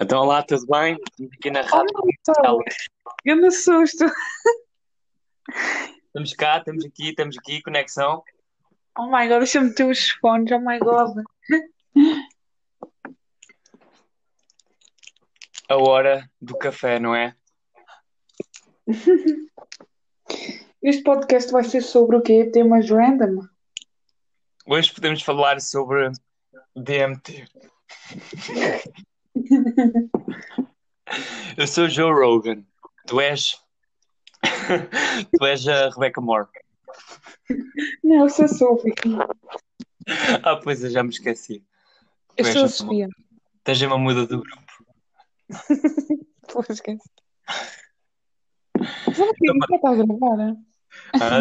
Então, olá, tudo bem? Aqui na rádio. Então, grande susto. Estamos cá, estamos aqui, estamos aqui, conexão. Oh my god, deixa-me meter os fones, oh my god. A hora do café, não é? Este podcast vai ser sobre o quê? Temas random? Hoje podemos falar sobre DMT. Eu sou o Joe Rogan. Tu és. tu és a Rebecca Moore. Não, eu sou a Sophie. Ah, pois eu já me esqueci. Eu Tu sou a Sofia. Tens uma muda do grupo. Pô, esquece. Sabe que isso já está a gravar? Ah,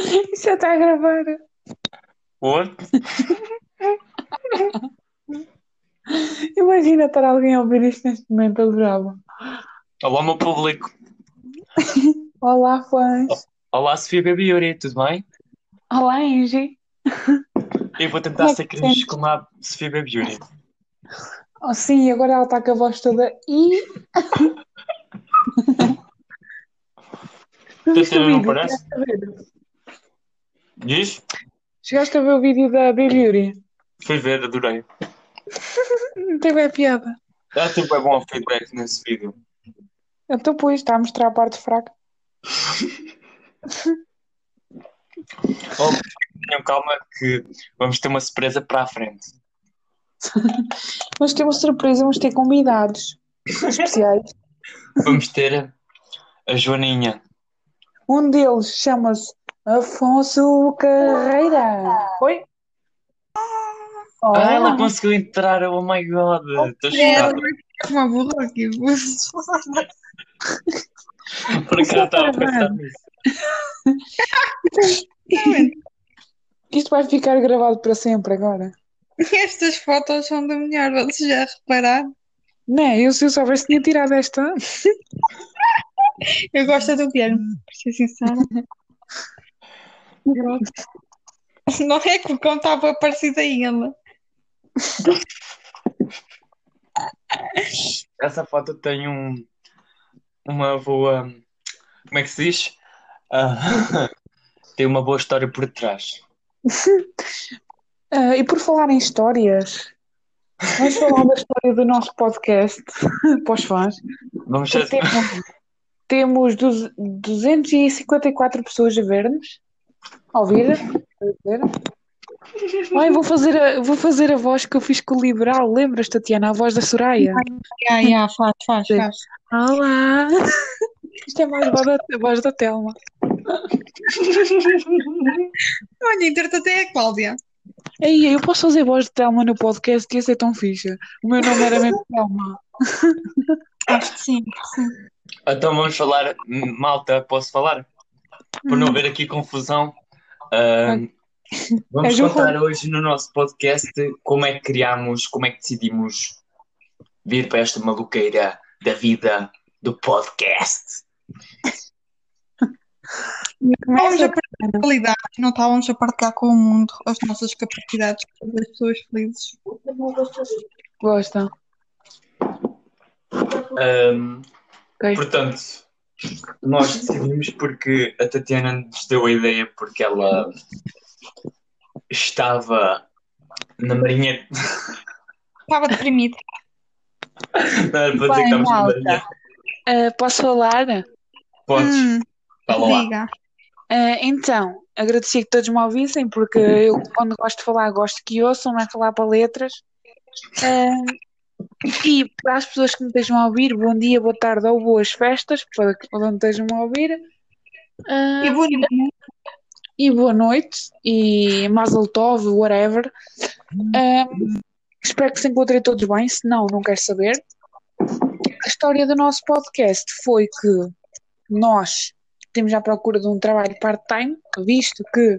Isso já está a gravar. what? Imagina estar alguém a ouvir isto neste momento, adorava. Olá, meu público. Olá, fãs. Olá, Sofia Baby Yuri, tudo bem? Olá, Angie. Eu vou tentar Como é ser cringe como a Sofia Baby Yuri. Oh, sim, agora ela está com a voz toda e. Tatiana não parece? Chegaste a ver? Diz? Chegaste a ver o vídeo da Baby Yuri? Fui ver, adorei. Não teve a piada. Dá tipo é bom feedback nesse vídeo. Então, pois, está a mostrar a parte fraca. Oh, tenham calma que vamos ter uma surpresa para a frente. Vamos ter uma surpresa, vamos ter convidados especiais. Vamos ter a Joaninha. Um deles chama-se Afonso Carreira. Oi? Ah, ela conseguiu entrar, oh my god, estou chocado. Uma burra aqui. Por acaso estava a pensar nisso. Isto vai ficar gravado para sempre agora. Estas fotos são da melhor, vocês já repararam? Não, é? eu se eu soubesse tinha tirado esta. Eu gosto do Guilherme, para ser sincera. Não é que como estava parecida a ele. Essa foto tem um, uma boa. Como é que se diz? Ah, tem uma boa história por trás. Ah, e por falar em histórias, vamos falar da história do nosso podcast para os fãs. Vamos ser. Temos, temos duz- 254 pessoas a ver-nos, a ouvir. a ver. Ai, vou fazer, a, vou fazer a voz que eu fiz com o Liberal. Lembras, Tatiana? A voz da Soraya. Já, já, faz, faz, faz. Olá! Isto é mais a voz da, a voz da Telma. Olha, entretanto é a Cláudia. Ei, eu posso fazer voz de Telma no podcast que esse é tão fixe. O meu nome era mesmo Telma. Acho que sim. sim. Então vamos falar. Malta, posso falar? Por não haver aqui confusão. ah, vamos É contar hoje no nosso podcast como é que criámos, como é que decidimos vir para esta maluqueira da vida do podcast. Estávamos a partilhar qualidade, não estávamos a partilhar com o mundo as nossas capacidades para fazer as pessoas felizes. Gosta. Ahm, Ok. portanto, nós decidimos porque a Tatiana nos deu a ideia porque ela estava na Marinha. Estava deprimida. Não era para dizer que estávamos na. Marinha. Ah, posso falar? Podes, Hum, fala lá. diga. Ah, então, agradecia que todos me ouvissem, porque eu, quando gosto de falar, gosto que ouçam, não é falar para letras. Ah, e para as pessoas que me estejam a ouvir, bom dia, boa tarde ou boas festas, para que onde estejam a ouvir. Ah, E bonito. E boa noite, e Mazel Tov, whatever. Ah, espero que se encontrem todos bem, se não, não quero saber. A história do nosso podcast foi que nós temos à procura de um trabalho part-time, visto que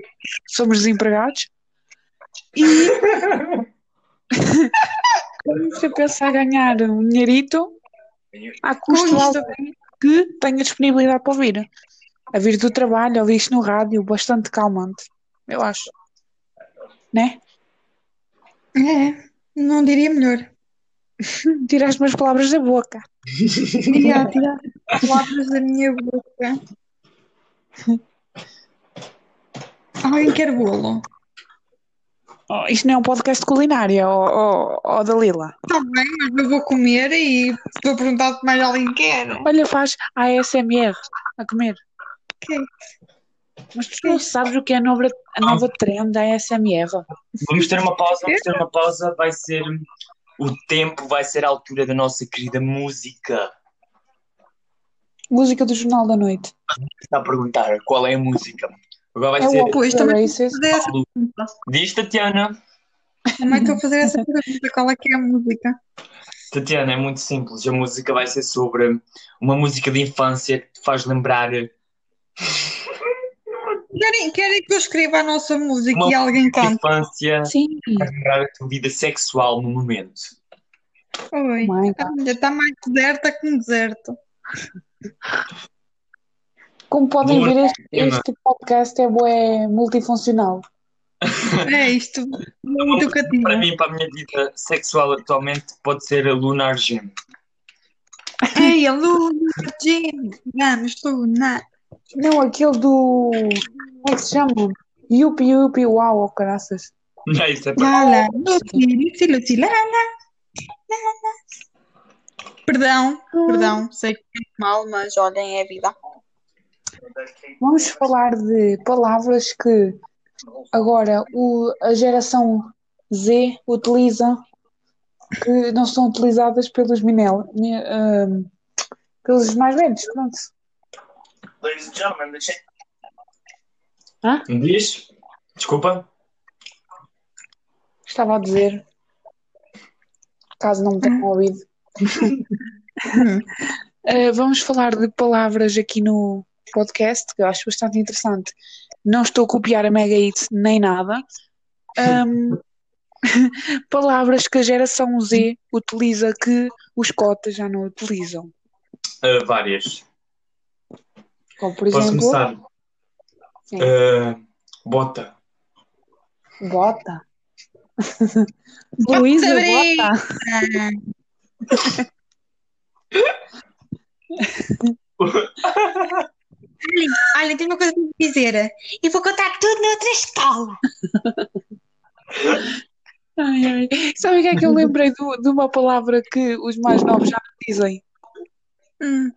somos desempregados, e estamos a pensar ganhar um dinheirito à custa de alguém que tenha disponibilidade para ouvir. A vir do trabalho, ouvir isto no rádio, bastante calmante, eu acho. Né? É. Não diria melhor. Tiraste umas palavras da boca. Diria tirar as palavras da minha boca. Alguém quer bolo? Oh, isto não é um podcast de culinária, ó oh, oh, Dalila. Está bem, mas eu vou comer e estou a perguntar se mais alguém quer. Olha, faz ASMR a comer. Mas tu não sabes o que é a nova, a nova trend da ASMR. Vamos ter uma pausa, vamos ter uma pausa. Vai ser o tempo, vai ser a altura da nossa querida música. Música do Jornal da Noite. Está a perguntar qual é a música. Agora vai É ser. Pois, também pergunta. Diz Tatiana. Também estou a fazer essa pergunta. Qual é que é a música? Tatiana, é muito simples. A música vai ser sobre uma música de infância que te faz lembrar Querem, querem que eu escreva a nossa música Uma e alguém cante? infância, Sim. a tua vida sexual no momento. Oi. Olha, está mais deserta que um deserto. Como podem Boa ver, este, este podcast é bué multifuncional. É isto. Muito educativo. Para mim, para a minha vida sexual atualmente, pode ser a Lunar Gem. Ei, a Luna, Jim, vamos, Luna. Não, aquele do. Como é que se chama? Yupi Yupi Uau, oh, caraças. Não, isso é para Lala, Lucy, Lucy, Lala. Lala. Perdão, perdão, sei que é mal, mas olhem, é vida. Vamos falar de palavras que agora o, a geração Z utiliza que não são utilizadas pelos Minel, mi- ahm, pelos mais velhos, pronto. Ladies and gentlemen, deixa... Hã? Diz? Desculpa. Estava a dizer, caso não me tenham ouvido. Uh, vamos falar de palavras aqui no podcast, que eu acho bastante interessante. Não estou a copiar a Mega Hits nem nada. Um, palavras que a geração Z utiliza que os cotas já não utilizam. Uh, várias. Como, por Posso exemplo, começar? Sim. Uh, bota. bota. Luísa, Bota, bota. Olha, tenho uma coisa para dizer. E vou contar tudo noutra escola. Ai, ai. Sabe o que é que eu lembrei do- de uma palavra que os mais novos já não dizem? Hum.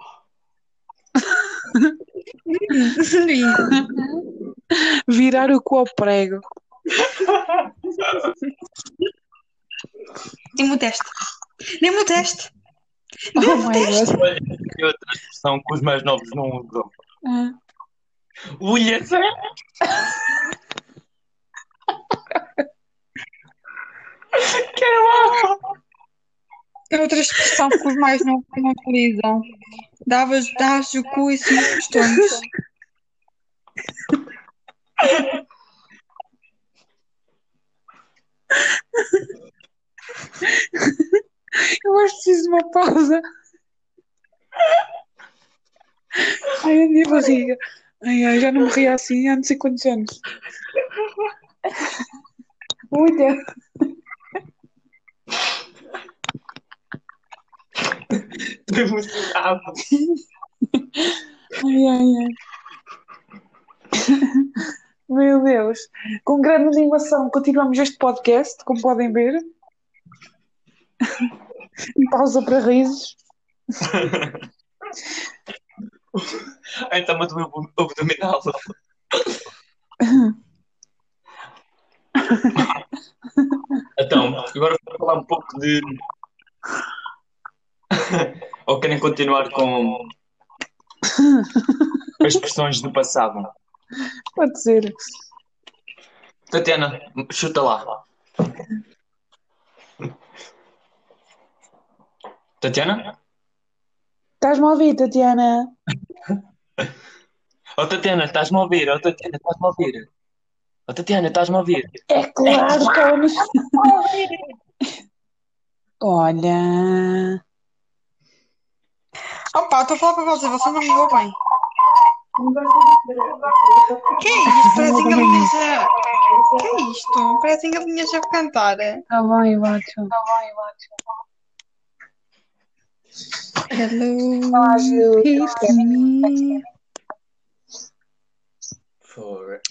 Hum. Virar o cu ao prego. Dê-me o teste. Dê-me o teste. Oh my God. Olha, tem outra expressão que os mais novos não usam. Ah. Ulha, É outra expressão que os mais não, não utilizam. Davas, davas o cu e cinco questões. Eu acho que preciso de uma pausa. Ai, a minha barriga. Ai, ai, já não morria assim há não sei quantos anos. Ui, Estou emocionado. Ai, ai, ai. Meu Deus. Com grande animação, continuamos este podcast, como podem ver. Pausa para risos. Ai, está-me a doer o abdominal. Então, agora vou falar um pouco de. Ou querem continuar com as expressões do passado? Pode ser. Tatiana, chuta lá. Tatiana? Estás-me a ouvir, Tatiana? Oh Tatiana, estás-me a ouvir? Oh Tatiana, estás-me a ouvir? Oh Tatiana, estás-me a ouvir? É claro que ela nos... Olha. Opa, estou a falar para vocês, vocês não me ouvem. Que é isso? Parece que a Luísa. que é isto? Parecem galinhas a cantar. Tá bem, Bacho. Hello, Ah, Gil. it's me.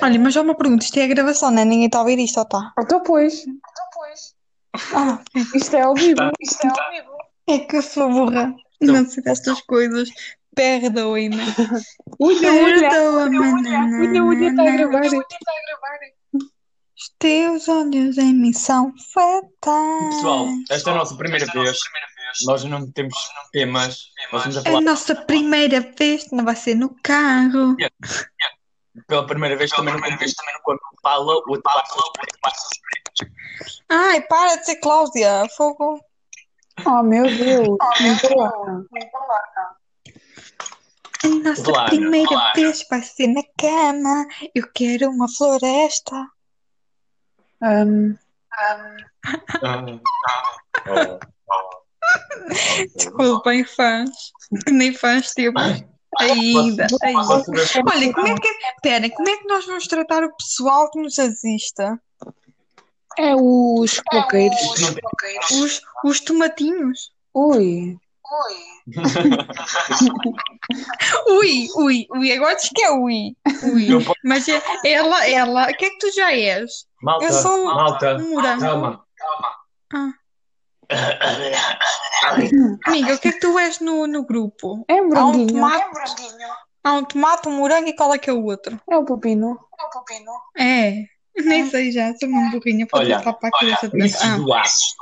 Olha, mas já uma pergunta, isto é a gravação, não é? Ninguém está a ouvir isto, ou está? Então, pois. Ah, Isto é ao vivo. é que eu sou burra. Não sei destas coisas. Perdoe-me. Ulha, ulha. Perdoa-me. Ulha, ulha, está a gravar. Os teus olhos em mim são fatais. Pessoal, esta é a nossa primeira vez. Nós não temos temas. A nossa primeira vez não vai ser no carro. pela primeira vez também não vez também quando fala, o outro passa Ai, para de ser Cláudia. Fogo. Oh, meu Deus. Muito lá. A nossa Claro, primeira claro. vez vai ser na cama. Eu quero uma floresta. Ahm, Desculpem, fãs. Que nem fãs temos. Ainda, ainda. Olha, como é que. Pera, como é que nós vamos tratar o pessoal que nos assiste? É os coqueiros. Os, os tomatinhos? Ui. Ui, ui, ui. Agora diz que é ui. Ui. Mas é- ela, ela. O que é que tu já és? Malta, Eu sou um- malta, Um morango. calma. Ah. Amiga, o que é que tu és no, no grupo? É um Há um branquinho. tomate, há um tomate, um morango e qual é que é o outro? É o pepino. É, nem sei já, sou uma burrinha, pode Olha, voltar para a cabeça de Isso ah, do aço.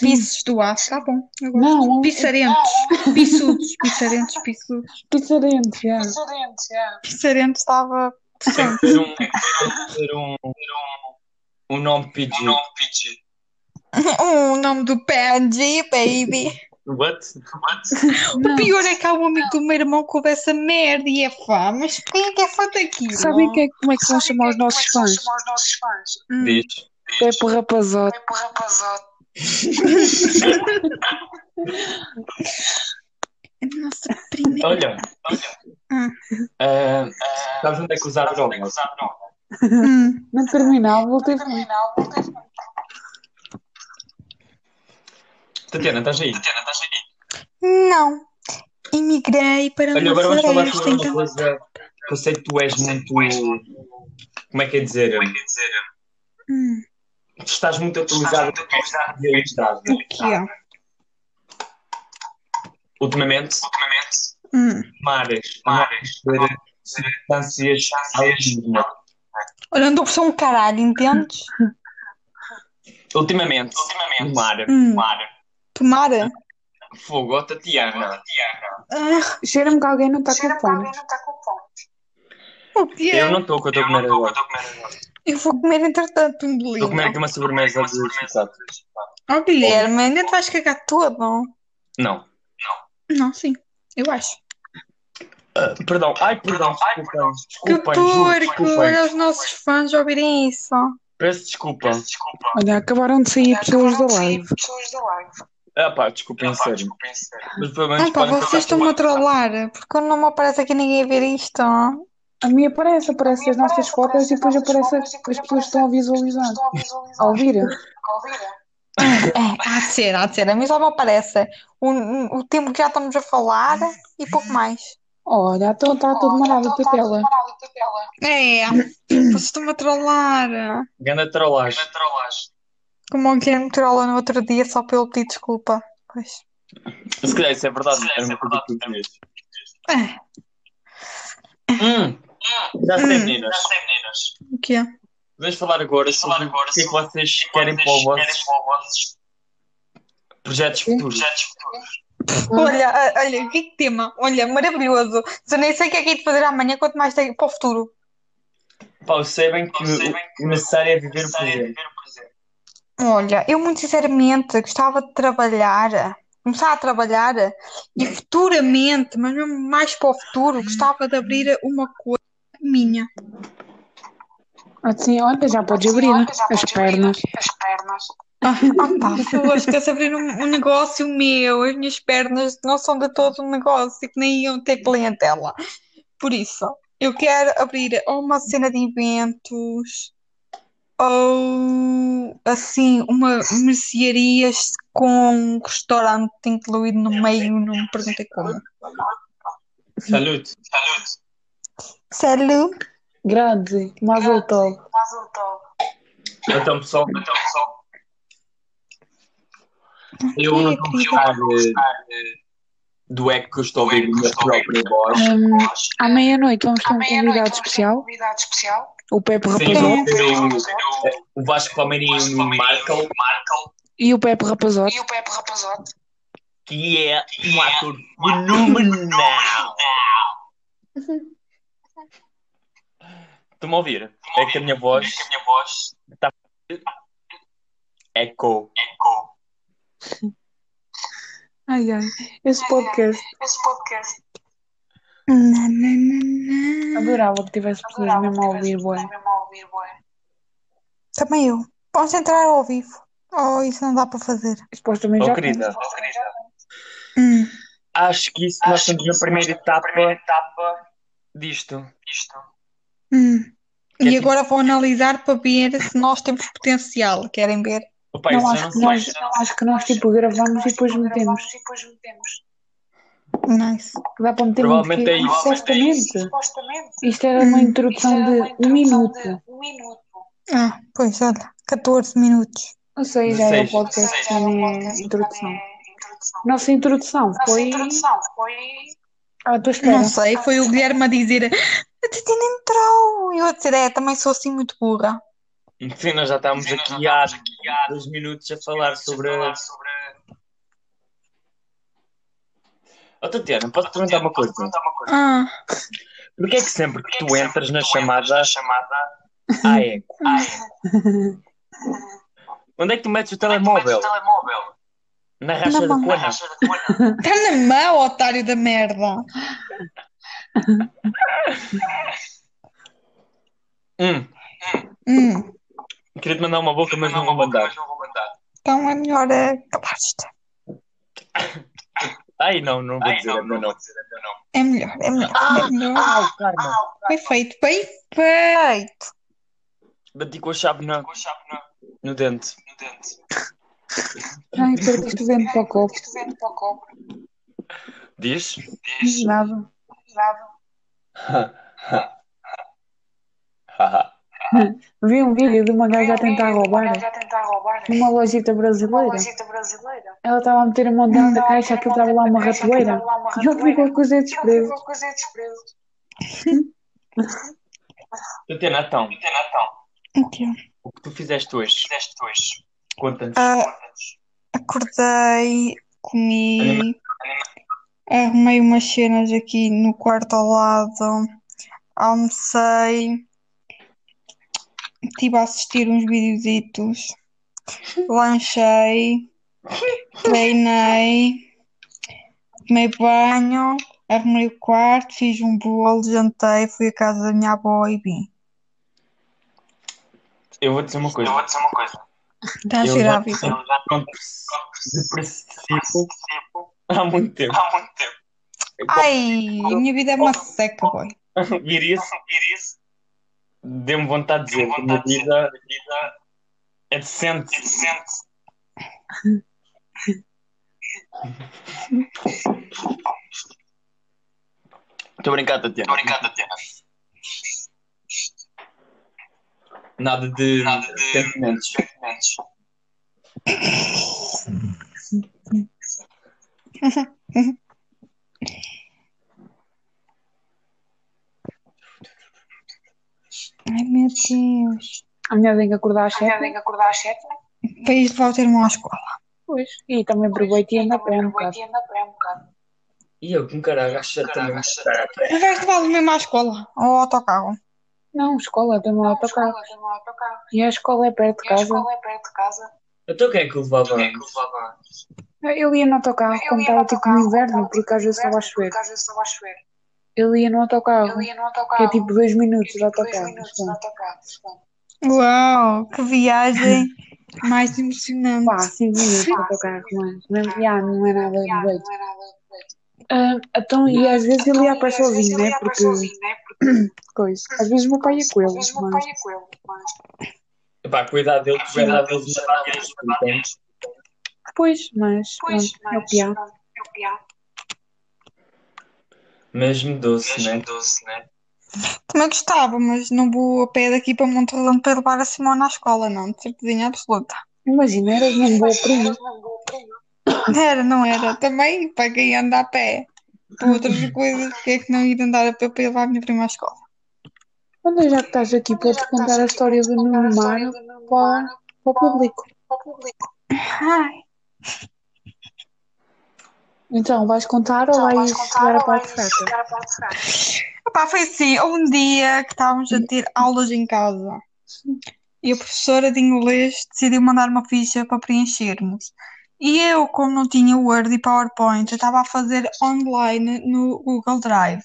Pissos do aço, tá bom. eu gosto. Não, Pissarentos, pissudos, pissarentos, pissudos. pizzarente, já. Pissarentos estava portanto, Ter um, ter um, um, um nome PG. o nome do Panji, baby. What? O Não. pior é que há um amigo do meu irmão que ouve essa merda e é fã, mas quem é que é fã daquilo? Sabem que é, como é que vão chamar os nossos fãs? Hum. Diz. Pepe Rapazote. A nossa primeira. Olha, Hum. ah, sabes onde é que usar drogas? Hum. No terminal, voltei a falar. Tatiana, estás aí? Não. Imigrei para Olha, agora vamos falar sobre uma então. coisa que eu sei que tu és muito. Como é que é dizer? Hum. Estás muito atualizado de estrada. O que é? Ultimamente, Hum. mares, mares, substâncias. Olha, andou por ser um caralho, entendes? Ultimamente, no mar, Hum. mar, Tomara. fogo, ó, Tatiana. Ah, Cheira-me que alguém não está com fome. o que é? Eu não estou com a tua comer agora. Eu vou comer entretanto, Estou a comer pingolinho. aqui uma sobremesa de chocolate. Oh, Guilherme, ainda te vais cagar todo? Não. Não, sim, eu acho. Ah, perdão, ai, perdão, desculpem, Que desculpem, juro, porco, olha os nossos fãs ouvirem isso. Peço desculpa. Olha, acabaram de sair pessoas da live. Ah, pá, desculpem, sério. Mas pelo menos Ah, pá, vocês estão-me a trollar, porque não me aparece aqui ninguém a ver isto. A mim aparece, aparece as nossas fotos e depois aparece as pessoas que estão a visualizar. A ouvir. É, há de ser, há de ser. A mim só me aparece o, o tempo que já estamos a falar e pouco mais. Olha, então está tudo marado a tua tela. É, vocês estão-me a trollar. Ganda trollagem. Como o Guilherme trolla no outro dia só pelo pedir desculpa. Pois. Se calhar isso é verdade, era uma coisa que tu dizias. É, Hum, já sei, Hum. meninas. o que é? Vamos falar agora sobre o que é que vocês querem para os vossos projetos futuros. Olha, olha, que tema. Olha, maravilhoso. Eu nem sei o que é que é de fazer amanhã, quanto mais tenho para o futuro. Pá, eu sei bem que o- o necessário é viver o presente. Olha, eu muito sinceramente gostava de trabalhar, começar a trabalhar e futuramente, mas mesmo mais para o futuro, gostava de abrir uma coisa minha. Assim, olha, já podes abrir as pernas. Ah, ah pá, favor, esquece abrir um, um negócio meu, as minhas pernas não são de todo um negócio e que nem iam ter clientela. Por isso, eu quero abrir uma cena de eventos, ou assim, uma mercearia com um restaurante incluído no meio, não me perguntei como. Salute. Salut! Grande, Mazel Tov. Então, pessoal, então, pessoal. Eu não vou gostar do eco que eu estou a ouvir na minha própria voz. À meia-noite vamos ter um convidado especial, o Pepe Rapazote. o, o Vasco Palmeirinho e o Michael, E o Pepe Rapazote. que é um ator fenomenal. Estão-me a ouvir? É que a minha voz está. Eco. Ai, ai, esse podcast. Na, na, na, na. Adorava que tivesse pessoas mesmo a ouvir, bué. Também eu. Posso entrar ao vivo? Oh, isso não dá para fazer. Supostamente Oh, já querida, Hum. acho que isso nós estamos na primeira etapa disto. Hum. É E tipo- agora vou analisar para ver se nós temos potencial. Querem ver? Opa, Não, isso acho não que nós, acho que nós tipo gravamos e depois metemos. Nice. Que Dá para meter Provavelmente muito é isso. Supostamente. Isto era uma introdução de um minuto. Ah, pois, olha, 14 minutos. Não sei, já é o 16. podcast, já nem é introdução. Nossa introdução foi. À tua espera. Não sei, foi o Guilherme a dizer a Titina entrou. E eu a dizer, é, também sou assim muito burra. Sim, nós já estávamos aqui há dois minutos a falar sobre. Oh, Tatiana, posso te perguntar uma coisa? Ah, Porquê é que sempre que tu entras na chamada há eco? Onde é que tu metes o telemóvel? Na racha da cona? está na mão, otário da merda. Hum, Hum, queria te mandar uma boca, mas não vou mandar. então é melhor é calar-te. Ai, não, não vou dizer, não, não. É melhor, é melhor, é melhor. Karma. Bem feito, bem feito. Bati com a chave na, no dente. Ai, perdeste o vento para o copo. Diz? Nada. Haha. Vi um vídeo de uma gaja a tentar roubar numa lojita brasileira. Ela estava a meter a mão dentro da caixa, aquilo estava lá uma ratoeira. E ele ficou com os dedos presos. Tatiana, então, Então, o que tu fizeste hoje? Conta-nos. Ah, acordei, comi, arrumei umas cenas aqui no quarto ao lado, almocei, estive a assistir uns videozitos, lanchei, treinei, tomei banho, arrumei o quarto, fiz um bolo, jantei, fui à casa da minha avó e vim. Eu vou dizer uma coisa. Está a Eu girar a vida. eu já depressivo há muito tempo. Ai, a minha vida é uma seca, boy. Viria-se. Deu-me vontade de dizer que a minha vida é decente. Estou a brincar, Tatiana. Nada de sentimentos. Ai, meu Deus. A minha tem que acordar às sete. Para ir levar o teu irmão à escola. Pois. E também aproveito e ando a pé um bocado. E eu, com caralho, acho que também Mas vais levá-lo mesmo à escola? Ou ao autocarro? Não, escola, tem um autocarro. E a escola é perto de casa. Então quem é que o levava? Ele ia no autocarro quando estava tipo no inverno, porque às vezes estava a chover. Ele ia no autocarro, que é tipo dois minutos de autocarro. mas pronto. Uau, que viagem mais emocionante. Pá, cinco minutos de autocarro, mas mesmo já não é nada de jeito. Ah, então, e às vezes ele ia a pé sozinho, né? Porque, coisa, às vezes o meu pai ia com ele, mas Epá, cuidado dele, cuidado deles entendes? Pois, mas pronto, é o pior. Mesmo doce, né? Também gostava, mas não vou a pé daqui para Monte Redondo para levar a Simone à escola, não, de certeza absoluta. Imagina, eras uma boa prima. Era, não era? Também para quem anda a pé. Para outras coisas, porque é que não ir andar a pé para levar a minha prima à escola? Olha, já que estás aqui, podes contar a história do Nuno para, para o público. Ai, Então, vais contar ou vais chegar à parte fraca? Epá, foi assim, um dia que estávamos a ter aulas em casa e a professora de inglês decidiu mandar uma ficha para preenchermos. E eu, como não tinha Word e PowerPoint, eu estava a fazer online no Google Drive.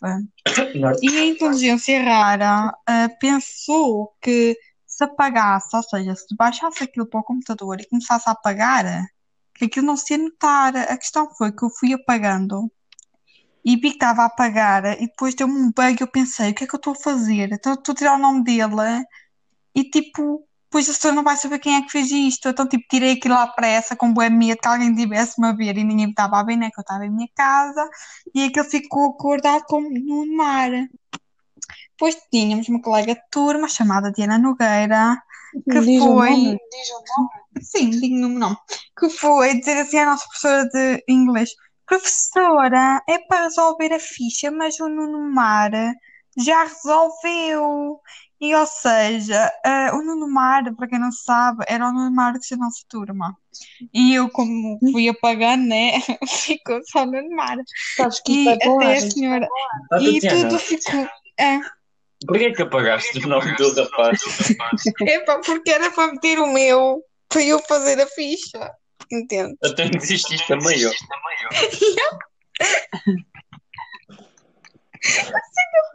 E a inteligência rara ah, pensou que se apagasse, ou seja, se baixasse aquilo para o computador e começasse a apagar, aquilo não se ia notar. A questão foi que eu fui apagando e vi que estava a apagar e depois deu-me um bug eu pensei, o que é que eu estou a fazer? Então estou a tirar o nome dele e tipo, depois a pessoa não vai saber quem é que fez isto. Então tipo, tirei aquilo à pressa com boa medo que alguém tivesse-me a ver e ninguém me estava a ver, né? Que eu estava em minha casa e aquilo ficou acordado como no mar. Depois tínhamos uma colega de turma chamada Diana Nogueira que Diz foi. nome. Sim, digo-me o nome. Que foi dizer assim à nossa professora de inglês: Professora, é para resolver a ficha, mas o Nuno Mar já resolveu. E, ou seja, eh, o Nuno Mar, para quem não sabe, era o Nuno Mar da nossa turma. E eu, como fui apagando, né, ficou só o Nuno Mar. Sabes que E é até a senhora. E Tatiana, tudo ficou. É, porquê que apagaste o nome do rapaz? epá, porque era para meter o meu, para eu fazer a ficha. Entende? Até desististe também, ó.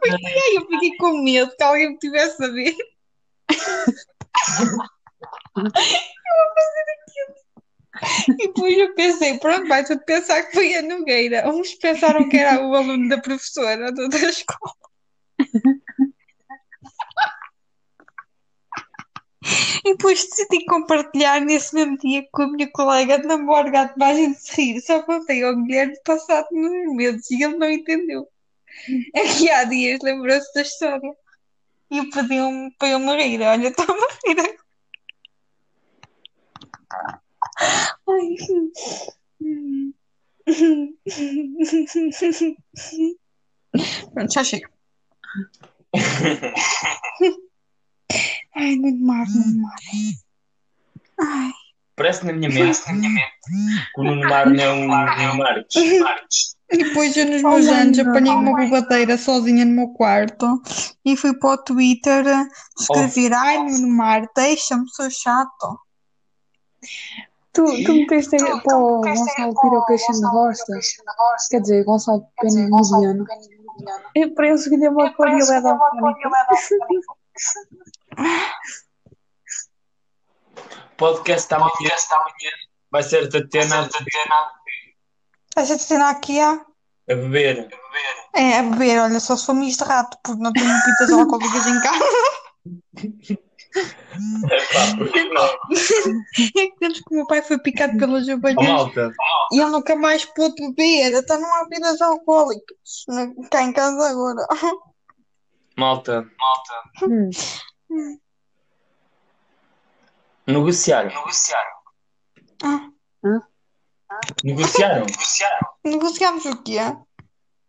E aí eu fiquei com medo que alguém me tivesse a ver. eu vou fazer aquilo. E depois eu pensei, pronto, vai tudo pensar que foi a Nogueira. Uns pensaram que era o aluno da professora da escola. E depois decidi compartilhar nesse mesmo dia com a minha colega de namoro gato para a gente se rir. Só contei ao Guilherme passado nos meses e ele não entendeu. É que há dias lembrou-se da história e pediu-me para eu me rir. Olha, estou-me a rir agora. Ai. Hum. Pronto, já chega. Ai, Nuno Mar, Nuno Mar. Ai, Parece na minha mente que o Nuno Mar não é um Nuno Marques. E depois eu nos meus Oh, anos apanhei uma bobadeira sozinha no meu quarto e fui para o Twitter escrever Ai, Nuno Mar, deixa-me, sou chato. Tu, tu meteste para o Gonçalo Piroqueixa na Rosta. Quer dizer, Gonçalo Pena Mediano. Eu penso que deu uma cor e ele é da Podcast amanhã vai ser a Tatiana Essa cena aqui é, a beber. é a beber, olha, só se for misto de rato, porque não tenho pitas alcoólicas em casa. É que temos que o meu pai foi picado pelas abelhas e ele nunca mais pôde beber, então não há bebidas alcoólicas cá em casa agora. Malta, Hum. negociaram. Ah, Negociaram negociamos o quê?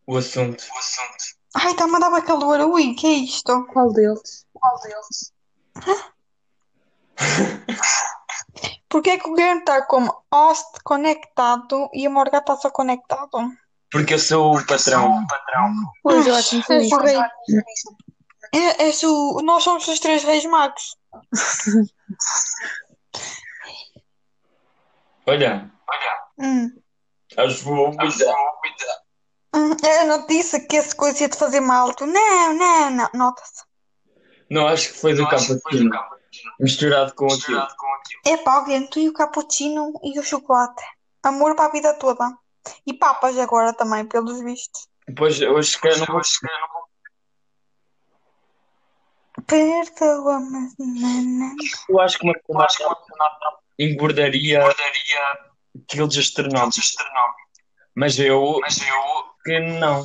o assunto. Ai, está-me a dar calor, ui, que é isto? Qual deles? Porquê que o Guilherme está como host conectado e a Morga está só conectado? Porque eu sou o patrão. Pois, eu acho que És foi o rei. É, és o... Nós somos os três reis magos. Olha, Hum. acho que vou cuidar. Hum, Eu não disse que esse coisa ia te fazer mal. Tu, não, não, não. Nota-se. Não, acho que foi do cappuccino. Misturado com aquilo. É pá, Guilherme, tu e o cappuccino e o chocolate. Amor para a vida toda. E papas agora também, pelos vistos. Depois, hoje se calhar não vou. Perdoa, mas não. Eu acho que uma pessoa engordaria quilos astronómicos. Mas eu, que não.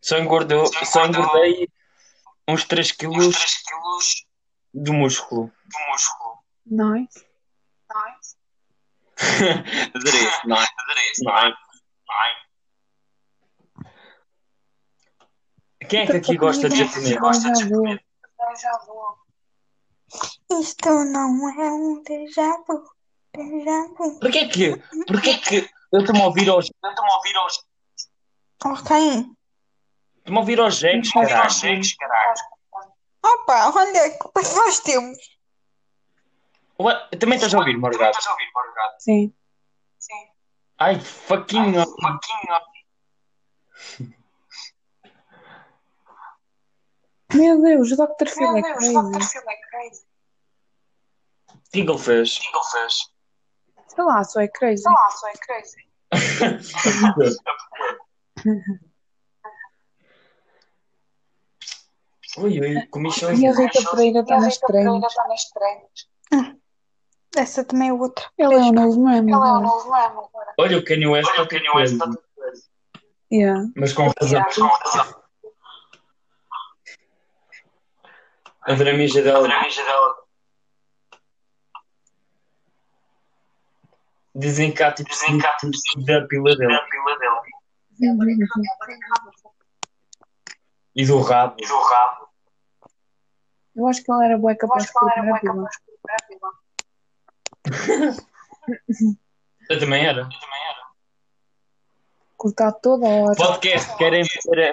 Só engordou, só engordei uns 3 quilos de músculo. Nice. Adorei. Não, não. Quem é que aqui gosta de japonês? Já vou. Isto não é um déjà vu. Déjà vu. Porquê que, porquê que eu estou-me a ouvir aos, Ok. estou-me a ouvir aos jeques, caralho. Opa, olha, culpa é que nós temos? Ué, Também estás a ouvir, Morgado? Sim. Ai, fucking Meu Deus, o Dr. Phil é crazy. O que é que ele fez? Sei lá, só é crazy. Ui, ui, comichão. E a Rita Pereira está nos treinos. Essa também é outra. Ele é o novo meme. Olha o Kanye West, está tudo preso. Yeah. Mas com razão. A dramija dela. Dizem que há tipo símbolos da pila dela. E do rabo. Eu acho que ele era bué capaz de cortar a pila. Eu também era. Cortar toda a hora. Podcast, querem ver?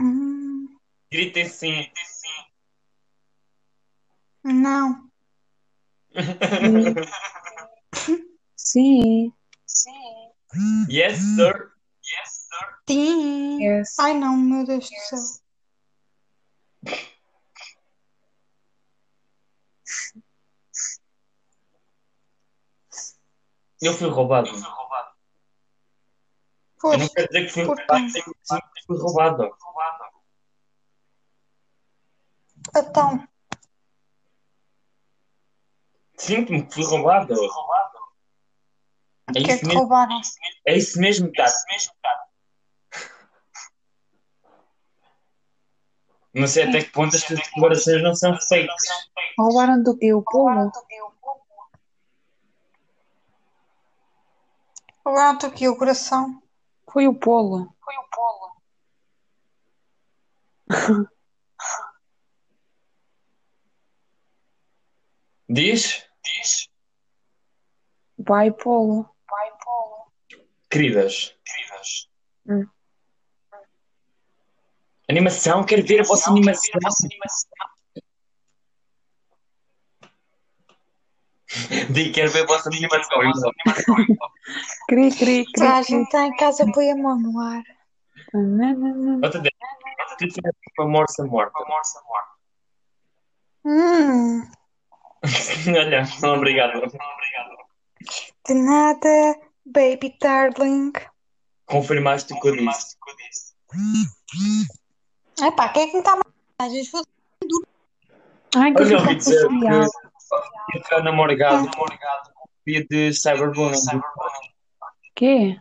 Hum, Gritem sim. não. Sim. Yes, sir. Sim. Yes. Ai não, meu Deus do céu. Eu fui roubado. Eu Pois, não quero dizer que fui Por roubado, quem? dizer que fui roubado. então, Sinto-me que fui roubado. o É que é isso que mesmo. roubaram? É isso mesmo, tá? Não sei até que ponto as tuas declarações não são fakes. Roubaram do? O polo? Roubaram-te aqui o coração. Foi o polo. Diz? Vai polo. Queridas. Hum. Animação, quero ver a vossa animação. Digo, quero ver a vossa animação. Cri, cri, Toda a cri, gente está em casa, põe a mão no ar. cri. Outra vez. Tu tinhas uma morsa morta. Hum, Olha, obrigado. de nada, baby darling. Confirmaste o que eu disse. Epá, quem é que me está a mandar? Vou- Ai, que Olha, ouvi dizer que que a namorgado copia de cyberbullying. Quê?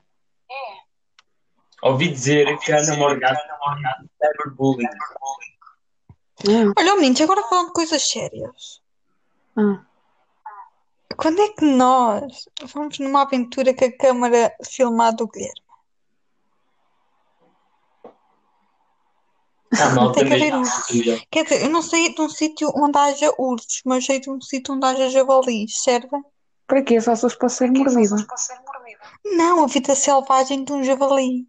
Ouvi dizer que a namorgado de cyberbullying. Ah, Olha, meninos, agora falando de coisas sérias. ah. Quando é que nós vamos numa aventura com a câmara filmada do Guilherme? Ah, malta Tem que haver ursos. Quer dizer, eu não sei de um sítio onde haja ursos, mas sei de um sítio onde haja javalis, serve? Para quê? Só se fosse para ser mordida. Não, a vida selvagem de um javali.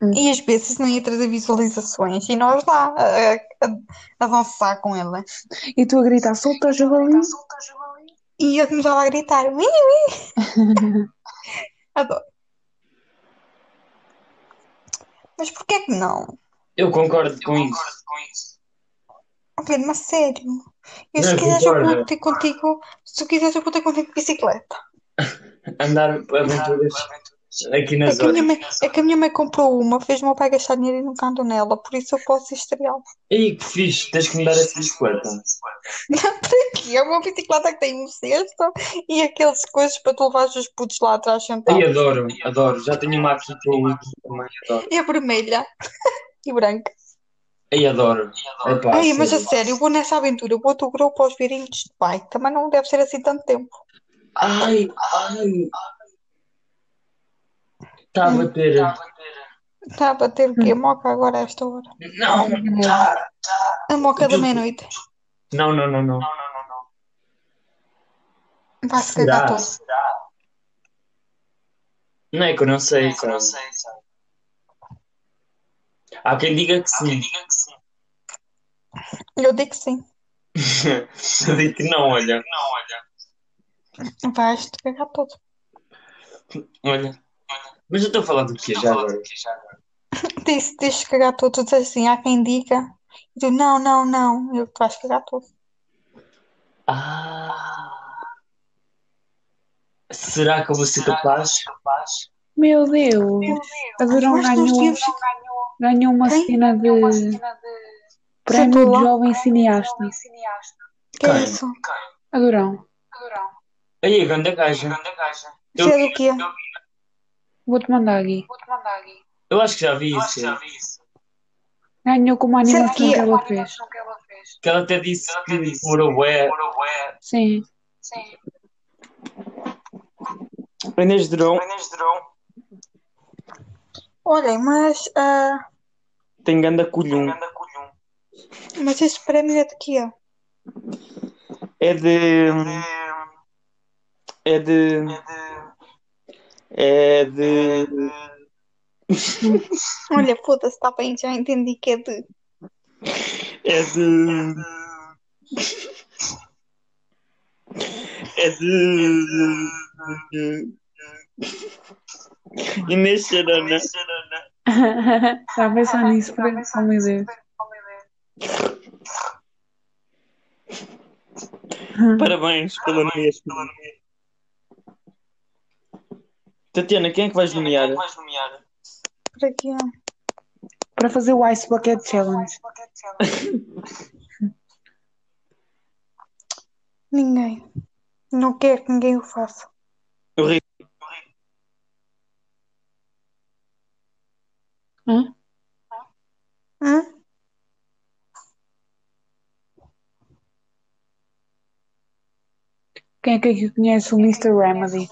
Hum. E às vezes não ia trazer visualizações e nós lá a, a- a avançar com ela. E tu a gritar, solta o javali. E eu começava a gritar, ui, ui. Adoro. Mas porquê que não? Eu concordo com isso. Ok, mas sério. Eu, se Não, quiseres, eu concordo. vou ter contigo. Se tu quiseres, eu vou ter contigo de bicicleta. Andar aventuras aqui na É que, a minha zona. mãe, é que a minha mãe comprou uma, fez o meu pai gastar dinheiro e não canto nela, por isso eu posso estreá-la. Ei, que fixe, tens que me dar essa bicicleta. Para É uma bicicleta que tem um cesto e aqueles coisas para tu levares os putos lá atrás sentados. adoro, adoro. Já tenho uma aqui eu também, adoro. É vermelha e branca. Ei, adoro. Epá, Ai, mas a sério. eu vou nessa aventura, eu vou outro grupo aos virinhos de pai. Também não deve ser assim tanto tempo. Ai, ai. Está a bater. Está a bater o quê? Moca agora a esta hora. Não, tá. A moca da meia-noite. Não, não, não, não. Vai-se cagar Será? todo. Não é que eu não sei, sabe? Há quem diga que sim. Eu digo que sim. Eu digo que não, olha. Vais-te cagar todo. Olha. Mas eu estou a falar do quê já agora? Disse, deixa cagar todo. Tu dizes assim, há quem diga. E tu, não, não, não. Eu te vais cagar todo. Ah. Será que eu vou ser capaz? Meu Deus, a nós ganhou, ganhou uma Quem? cena de prémio de jovem cineasta. Que é isso? A Durão, Aí, grande gaja. Isso é do quê? vou-te mandar aqui. Eu acho que já vi isso. Ganhou com uma Será animação que é? ela fez. Que ela até disse que demorou bué. Sim. Inês Drão Olhem, mas, ah, tem ganda colhum. mas este prémio é de quê? É de. É de. É de. Olha, foda-se, está bem, já entendi que é de. É de. É de. Inês Charana. Está a pensar nisso, por oh meu Deus. Parabéns pela nomeação. Tatiana, quem é que vais nomear? Para quê? Para fazer o Ice Bucket Challenge. Ninguém. Não quero que ninguém o faça. O Rico. Hã? Hã? Quem é que conhece o Mr. Remedy?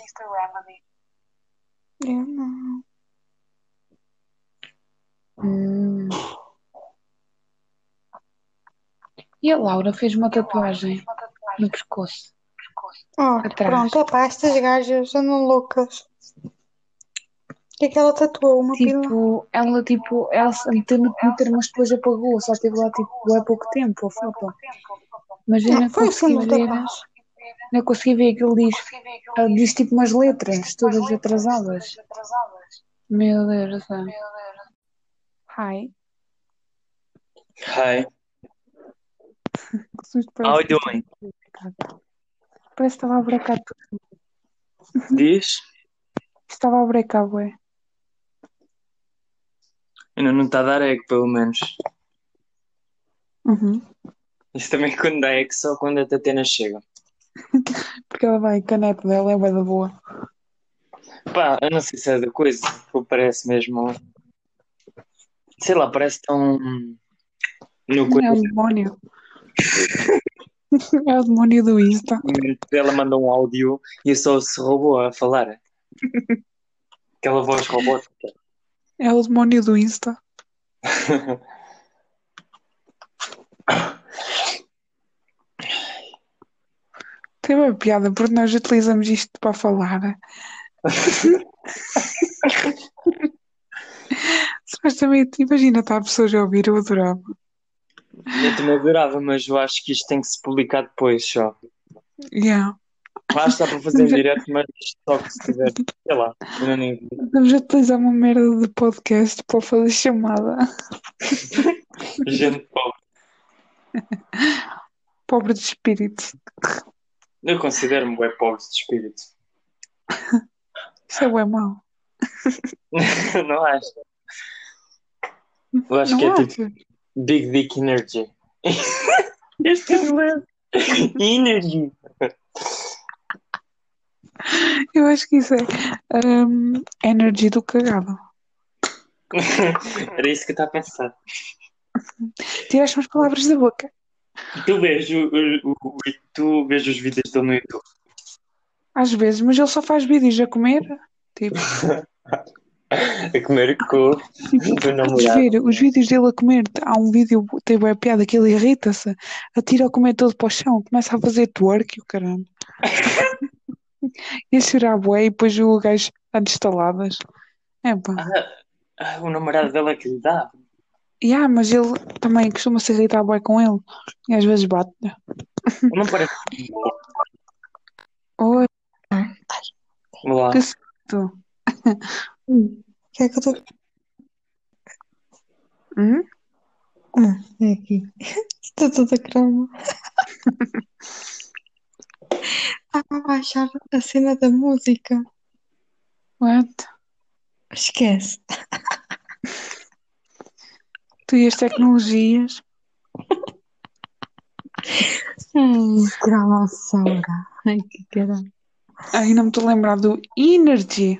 Eu não. Hum. E a Laura fez uma tatuagem no pescoço. Oh, Atrás. pronto, opá, estas gajas andam loucas. O que é que ela tatuou? Uma pila? Tipo, ela tipo, ela se meteu no Twitter, mas depois apagou, só esteve lá tipo há pouco tempo a foto. Mas eu É, não consegui ver, não consegui ver aquilo diz, ela diz tipo umas letras, todas atrasadas. Meu Deus do céu. Hi. Hi. How parece you doing? Parece que estava a brecar tudo. Diz? Estava a brecar, ué. Ainda não está a dar eco, pelo menos. Uhum. Isso também quando dá eco só quando a Tatiana chega. Porque ela vai, a caneta dela é da boa. Pá, eu não sei se é da coisa, ou parece mesmo. Sei lá, parece tão. No É o coisa. demónio. É o demónio do Insta. Ela manda um áudio e eu só se robô a falar. Aquela voz robótica. É o demónio do Insta. Tem uma piada porque nós utilizamos isto para falar. Supostamente, imagina, está a pessoa a ouvir, eu adorava. Eu também adorava, mas eu acho que isto tem que se publicar depois só. Yeah. Acho que dá para fazer em direto, mas só que se tiver, sei lá, ainda nem a utilizar uma merda de podcast para fazer chamada. Gente pobre. Pobre de espírito. Eu considero-me pobre de espírito. Isso é bem mau. Não acho. Eu acho Não que é achas? tipo Big Dick Energy. Este é o Energy. Eu acho que isso é hum, energy do cagado. Era isso que eu estava a pensar. Tiraste umas palavras da boca. Tu vês, o, o- o- tu vês os vídeos dele no YouTube. Às vezes, mas ele só faz vídeos a comer. Tipo, A comer com o do namorado. ver os vídeos dele a comer. Há um vídeo, tem boa piada, que ele irrita-se, atira o comer todo para o chão, começa a fazer twerk e o caralho. E a chorar bué e depois o gajo a de estaladas. É pá. Ah, o namorado dele é que lhe dá. Yeah, mas ele também costuma se irritar bué com ele. E às vezes bate. Não parece. Oi, Vamos lá. que susto. O que é que eu estou. Hum? Ah, é aqui. Estou toda croma. Estava a baixar a cena da música. What? Esquece. Tu e as tecnologias. Ai, gravação. Ai, que caralho. Ai, não me estou a lembrar do Energy.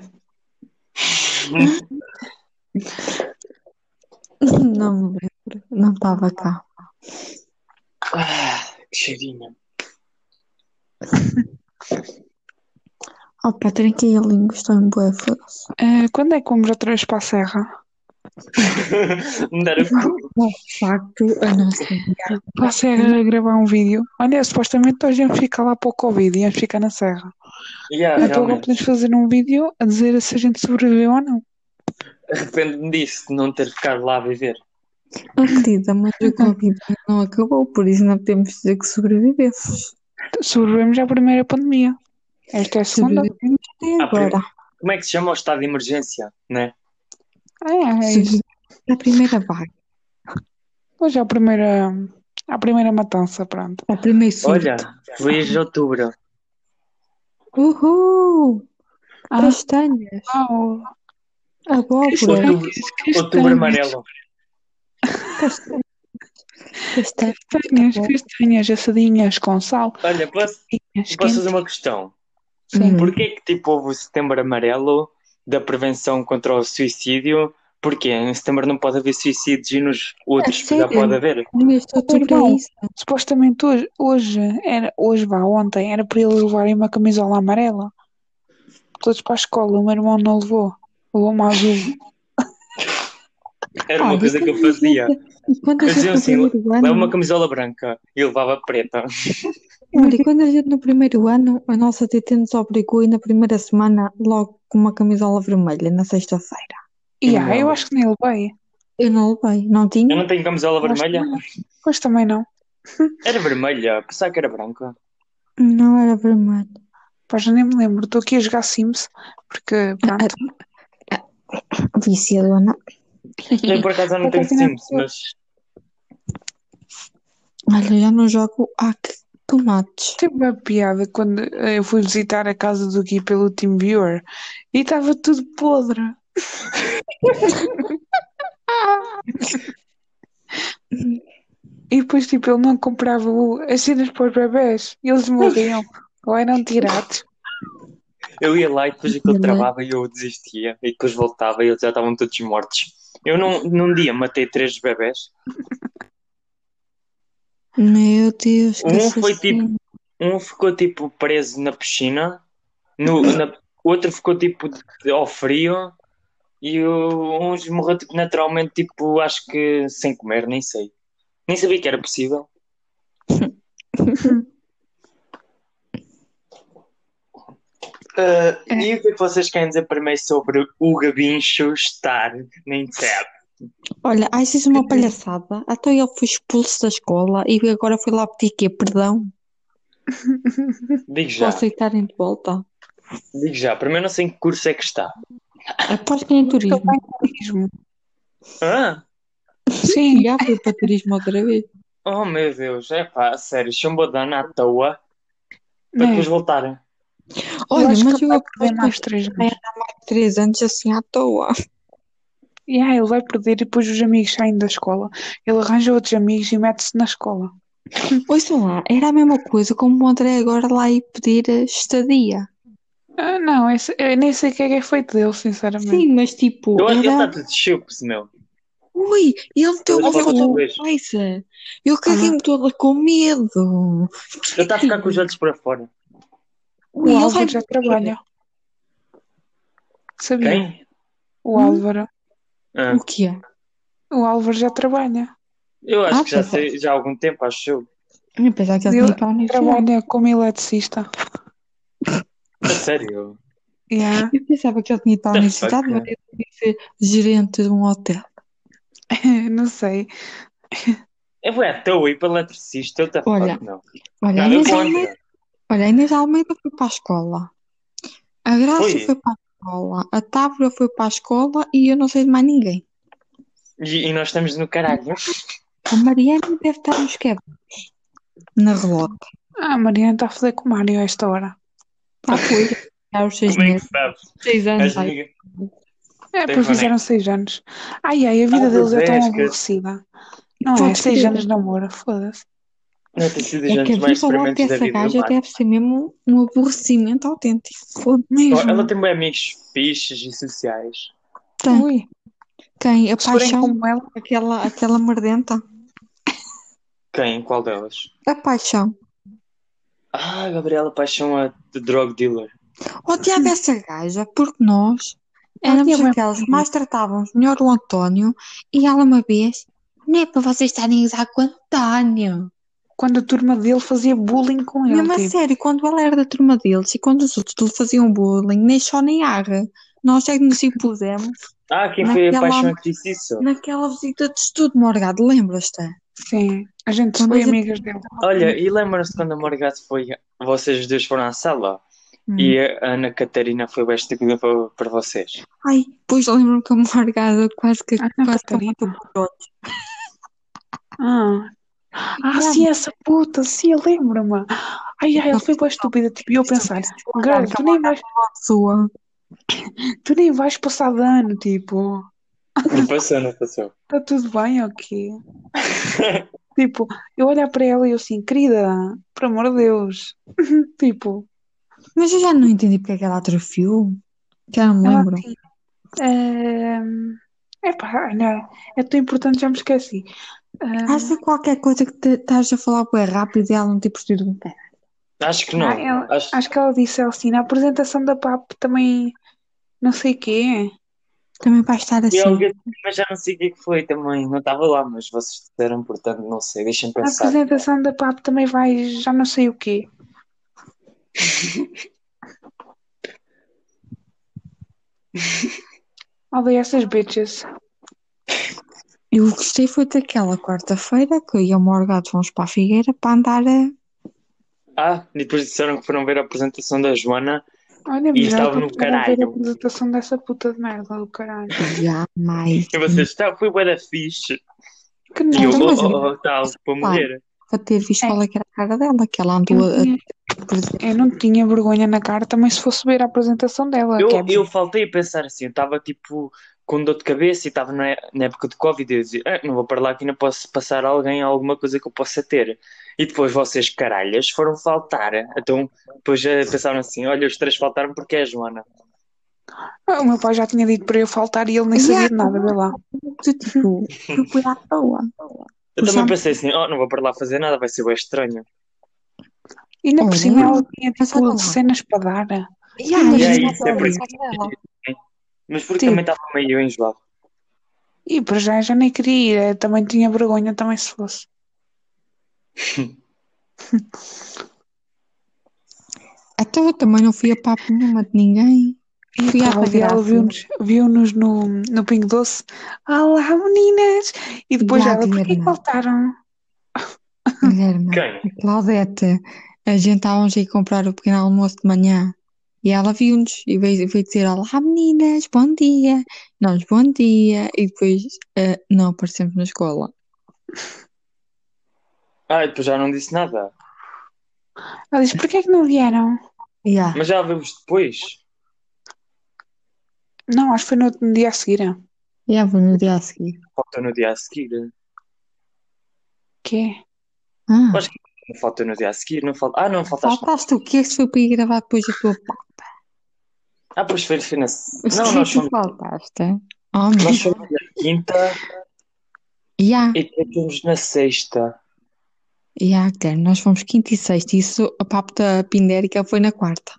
Não me lembro. Não estava cá. Ah, que cheirinho. Opa, trinquei a língua, estou em boa. Ah, quando é que vamos outra vez para a Serra? Me dar o cu. De facto, a nossa a Serra gravar um vídeo. Olha, supostamente hoje íamos ficar lá para o Covid, íamos ficar na Serra. Yeah, Então agora podemos fazer um vídeo a dizer se a gente sobreviveu ou não. Arrependo-me disso, de não ter ficado lá a viver. Oh, querida, mas o Covid não acabou, por isso não podemos dizer que sobrevivemos. Sobrevivemos à primeira pandemia. Esta é a segunda. Sobrevivemos até Ah, agora. Como é que se chama o estado de emergência, né? Ah, é, é isso. À primeira vaga. Hoje é a primeira, a primeira matança, pronto. Ao primeiro surto. Olha, feliz de outubro. Uhul! Ah, Castanhas, uau. abóbora, Outubro, outubro amarelo. castanhas, castanhas. Castanhas, castanhas assadinhas com sal. Olha, posso, Castanhas posso fazer uma questão? Sim. Porquê que tipo houve o setembro amarelo da prevenção contra o suicídio? Porquê? Em setembro não pode haver suicídios e nos outros já sério? pode haver. Para Irmão. isso. Supostamente hoje, hoje, era, hoje vá, ontem, era para eles levarem uma camisola amarela. Todos para a escola, o meu irmão não levou. Levou uma azul. Era uma Olha, coisa que eu fazia. gente- quando a Eles gente diziam no assim, primeiro leva ano, uma camisola branca e levava preta. olha, e quando a gente no primeiro ano, a nossa TT nos obrigou a ir na primeira semana logo com uma camisola vermelha, na sexta-feira. E Eu ah, eu acho que nem levei. Eu não levei, não Eu tinha? não tenho camisola Eu vermelha. não. Pois também não. Era vermelha, pensava que era branca. Não era vermelho. Pois já nem me lembro. Estou aqui a jogar Sims. Porque, pronto. Viciadona. Eu por acaso não Por tenho acaso Sims, mas Olha, já não jogo há que tomates. Teve uma piada quando eh, eu fui visitar a casa do Gui pelo TeamViewer e estava tudo podre. E depois, tipo, ele não comprava as cenas para os bebés e eles morriam ou eram tirados. eu ia lá e depois aquilo é? travava e eu desistia. E depois voltava e eles já estavam todos mortos. Eu não, num dia matei três bebés. Meu Deus, que Um foi assassino. Um ficou tipo preso na piscina, no, na, o outro ficou tipo de- ao frio e o, uns morreu tipo, naturalmente, tipo, acho que sem comer, nem sei. Nem sabia que era possível. Ah, e o que é que vocês querem dizer primeiro sobre o Gabincho estar na internet? Olha, achas isso uma palhaçada? Até ele foi expulso da escola e agora foi lá pedir quê? Perdão? Digo Para já, aceitarem de volta. digo já. Primeiro não sei em que curso é que está. Aposto que é em turismo. Também turismo. Ah, Sim, Já fui para turismo outra vez. oh meu Deus, é pá, sério, chumbodana à toa para né? depois voltar. Olha, acho mas que eu perder aposto mais três anos. mais três anos assim à toa. E aí ele vai perder e depois os amigos saem da escola. Ele arranja outros amigos e mete-se na escola. Ouçam lá, era a mesma coisa como o André agora lá ir pedir a estadia. Ah, não, esse, eu nem sei o que é que é feito dele, sinceramente. Sim, mas tipo, Eu acho que ele está tudo chups, meu. Ui, ele meteu uma cabeça. Eu caguei-me toda com medo. Ele está a ficar com os olhos para fora. O Ui, vai Álvaro já trabalha. Sabia? Quem? O Hum? Álvaro. Ah, O quê? O Álvaro já trabalha. eu acho Ah, que já é. sei, já há algum tempo, acho eu. Eu pensava que ele Ele tinha para a trabalha como eletricista. A sério. Yeah. Eu pensava que ele tinha ido a The universidade, mas ele podia ser gerente de um hotel. Não sei. Eu vou à toa ir para eletricista. Eu te Olha, não. Olha, a Nada Inês contra. Almeida, olha, a Inês Almeida foi para a escola. A Graça Foi? foi para a escola. A Tábua foi para a escola e eu não sei de mais ninguém. E, e nós estamos no caralho. A Mariana deve estar nos quebros. Na relota. Ah, a Mariana está a fazer com o Mário a esta hora. Ah, foi. Já os seis Como é que meses. Seis anos. Ai. É, Tem pois boneco. fizeram seis anos. Ai, ai, a vida Ah, deles é tão aborrecida. Não é? Seis anos de namoro, foda-se. Não, tem sido É que a mais dessa vida do gaja deve ser mesmo um aborrecimento autêntico. Mesmo. Ela tem bem amigos fixes e sociais. Tem. Ui, Quem? A se paixão. como ela. Aquela, aquela merdenta. Quem? Qual delas? A paixão. Ah, Gabriela Paixão, a de drug dealer. Odiava essa gaja porque nós éramos aquelas que mais tratávamos melhor o António e ela uma vez, não é para vocês estarem a usar com o António. Quando a turma dele fazia bullying com ele. Mesmo a tipo. sério, quando ela era da turma deles e quando os outros lhe faziam bullying, nem só nem arra, nós é que nos impusemos Ah, quem foi a Paixão que disse isso? naquela visita de estudo, Morgado, lembras-te? Sim, a gente Quando foi a gente- amigas dele. Olha, e lembra-se quando a Morgado foi. Vocês dois foram à sala Hum. e a Ana Catarina foi bem estúpida para, para vocês. Ai, pois lembro-me que a Morgado quase que, Ana quase que Catarina. matou por outros. Ah, ah sim, essa puta, sim, eu lembro-me. Ai, ai, ela foi bem estúpida. Tipo, e eu pensar, girl, tu nem vais, Sua. tu nem vais passar de ano, tipo, Não passou, não passou. está tudo bem, ok? Tipo, eu olhar para ela e eu assim, querida, por amor de Deus. Tipo, Mas eu já não entendi porque é que ela atrofiou. Já não me lembro. ehm, epá, não, é tão importante, já me esqueci. Ah, Acho que qualquer coisa que estás a falar bem rápido e ela não ter percebido um pé. Acho que não. Ah, ela- Acho... acho que ela disse assim, na apresentação da PAP também, não sei o quê. Também vai estar E assim. alguém- mas já não sei o que é que foi também. Não estava lá, mas vocês disseram, portanto, não sei. Deixem-me Na pensar. apresentação da PAP também vai, já não sei o quê. Odeio essas bitches. Eu gostei foi daquela quarta-feira que eu e a Morgado fomos para a Figueira para andar a. Ah, e depois disseram que foram ver a apresentação da Joana. Olha, E estava no a ver a caralho. apresentação dessa puta de merda do caralho. Já mais. E vocês, tá, foi bué da fixe. Que E eu, não, mas- oh, oh, oh, tal, para morrer. Para ter visto qual é que era a cara dela, que ela eu andou não, a. tinha, a- eu não tinha vergonha na cara também se fosse ver a apresentação dela. Eu, dizer. eu faltei a pensar assim, eu estava tipo com dor de cabeça e estava na, na época de Covid e eu dizia, "Ah, não vou para lá que ainda posso passar a alguém alguma coisa que eu possa ter. E depois vocês, caralhas, foram faltar. Então depois eh, pensaram assim, olha, os três faltaram porque é a Joana. Ah, O meu pai já tinha dito para eu faltar e ele nem sabia de nada, vê lá. Tipo, eu fui à toa. Eu Os também am- pensei assim, oh, não vou para lá fazer nada, vai ser bem estranho. E ainda por Olha, cima ela tinha tipo cenas para dar. E aí, E aí, já isso é por isso. Mas porque Tipo. também estava meio enjoado. E para já já nem queria ir, eu também tinha vergonha também se fosse. Então eu também não fui a papo nenhuma de ninguém. Fui à ela graça. viu-nos viu-nos no, no Pingo Doce. Olá, meninas! E depois Já, ela, porquê faltaram? Guilherme, Quem? a Claudete, a gente estávamos a ir comprar o pequeno almoço de manhã e ela viu-nos e veio, veio dizer: Olá meninas, bom dia. Nós, bom dia. E depois eh, não aparecemos na escola. Ah, e depois já não disse nada. Ela disse, porquê que não vieram? Yeah. Mas já vemos depois. Não, acho que foi no, no dia a seguir. Yeah, vou no dia a seguir. Falta no dia a seguir. Que é? Ah, Acho que não falta no dia a seguir. Não falta... Ah, não, faltaste. faltaste o quê? Se foi para ir gravar depois a tua papa. Ah, pois foi, foi na. Não, que nós fomos, faltaste? Oh, nós fomos na quinta Yeah, e depois fomos na sexta. yeah, Guilherme, nós fomos quinta e sexta. e Isso, a papo da Pindérica foi na quarta.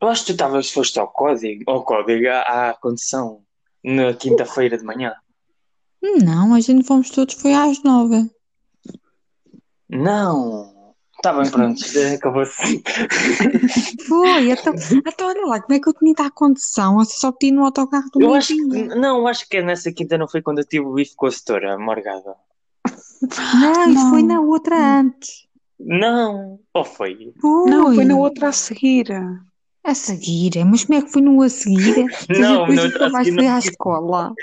Eu acho que tu estavas, foste ao código, ao código, à, à condição, na quinta-feira de manhã. Não, a gente fomos todos, foi às nove. Não! Está bem, pronto, acabou-se. Foi, então, então olha lá, como é que eu tinha ido à condição? Eu só pedi no autocarro do Eu acho que, não, acho que nessa quinta não foi quando eu tive o bife com a setora, Morgada. Não, isso Não. foi na outra antes. Não! Ou foi? Foi. Não, foi na outra a seguir. A seguir, mas como é que foi no a seguir? Se Não, outra a mais seguir não. à escola.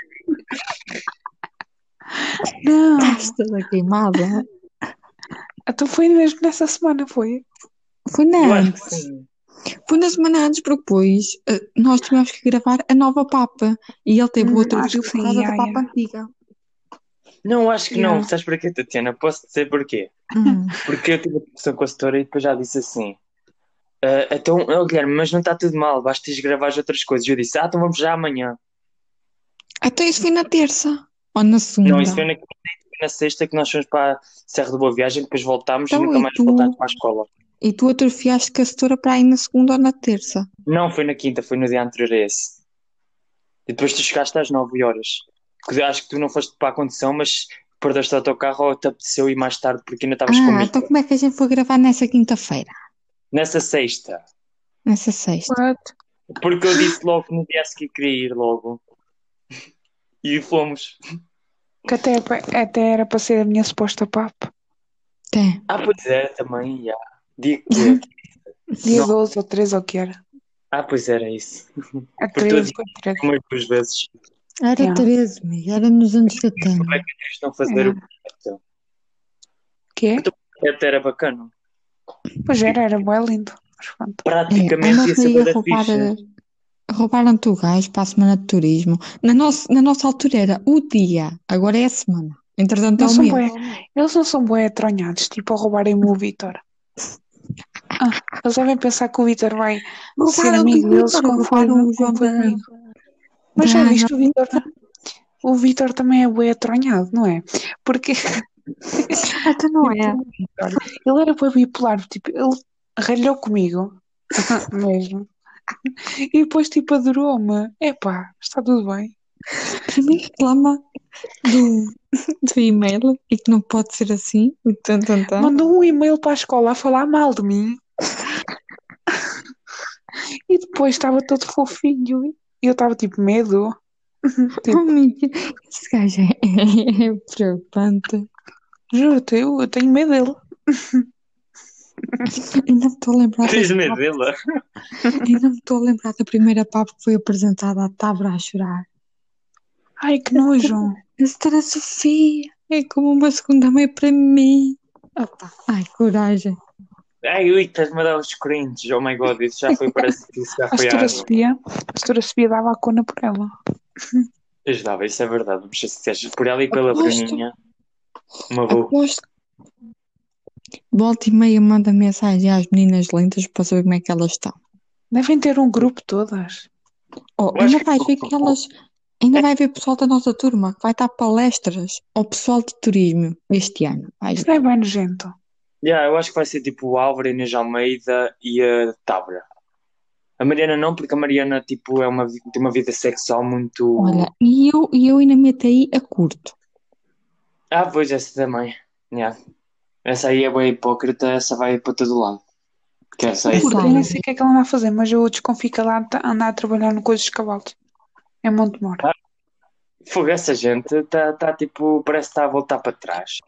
Não, Estás toda queimada. Então foi mesmo nessa semana, foi? Foi na Eu antes. sim. Foi na semana antes, porque depois eh, nós tivemos que gravar a nova Papa. E ele teve Hum, outra acho vez que por sim, causa da Papa antiga. Não, acho que não. Sabes porquê, Tatiana? Posso dizer porquê? Hum. Porque eu tive a discussão com a setora e depois já disse assim: "Ah, então, oh, Guilherme, mas não está tudo mal, basta ires gravar as outras coisas. E eu disse: ah, então vamos já amanhã. Até isso foi na terça. Ou na segunda. Não, isso foi na, quinta e na sexta que nós fomos para a Serra de Boa Viagem, depois voltámos Então, e nunca e mais tu? voltámos para a escola. E tu atrofiaste com a setora para ir na segunda ou na terça. Não, foi na quinta, foi no dia anterior a esse. E depois tu chegaste às 9 horas. Porque Acho que tu não foste para a condição, mas perdeste o teu carro ou te apeteceu ir mais tarde porque ainda estavas Ah, comigo. então como é que a gente foi gravar nessa quinta-feira? Nessa sexta. Nessa sexta? What? Porque eu disse logo que no dia seguir queria ir logo. E fomos. Que até, até era para ser a minha suposta papa. Tem. Ah, pois é, também, já. Dia que Dia Não. 12 ou 13 ou o que era. Ah, pois era isso. A Por 13, foi 13. Umas duas vezes. Era Yeah. 13, amiga, era nos anos 70. Como é que eles estão a fazer É. o projeto? Que é? O projeto era bacana. Pois era, era bem lindo. É, Praticamente andam ia ser da ficha. Roubaram-te o gás para a semana de turismo. Na, nossa na nossa altura era o dia, agora é a semana. Entretanto, é Não o são mês. bué, eles não são bem atronhados, tipo a roubarem-me o Vitor. Ah, eles devem pensar que o Vitor vai ser amigo deles roubaram o João comigo. Mas já viste o Vitor? O Vitor também é bem atronhado, não é? Porque Então não é. ele era bem bipolar, tipo, ele ralhou comigo, mesmo. E depois, tipo, adorou-me. Epá, está tudo bem. Para mim reclama do, do e-mail e que não pode ser assim. tan, tan, tan. Mandou um e-mail para a escola a falar mal de mim. E depois estava todo fofinho. E eu estava tipo, medo. Tipo, Amiga, esse gajo é, é preocupante. juro-te, eu, eu tenho medo dele. Ainda me estou a lembrar Tens da, medo ainda me estou a lembrar da primeira papo que foi apresentada à Tabra a chorar. Ai, que nojo. A senhora Sofia é como uma segunda mãe para mim. Opa, ai, coragem. Ai, ui, estás-me a dar os cringes. Oh my god, isso já foi, que isso já A foi água. Sofia, a setora Sofia dava a cona por ela. Ajudava, isso é verdade. Ser sinceros. Por ela e pela Aposto. Bruninha. Uma boa. Aposto. Volta e meia manda mensagem às meninas lentas para saber como é que elas estão. Devem ter um grupo todas. Oh, ainda que- vai ver que elas. Ainda vai ver pessoal da nossa turma que vai estar palestras ao pessoal de turismo este ano. Vai Isso não é bem nojento. Yeah, eu acho que vai ser tipo o Álvaro, a Inês Almeida e a Tabra. A Mariana não, porque a Mariana tipo, é uma, tem uma vida sexual muito. Olha, e eu, e eu ainda meto aí a curto. Ah, pois, essa também. Yeah. Essa aí é bem hipócrita, essa vai para todo lado. Que essa aí. Porque eu nem sei o que é que ela a fazer, mas eu desconfio que ela anda anda a trabalhar no Coisas dos Cavalos. É Montemor. Fogo, essa gente está tá, tipo, parece que está a voltar para trás.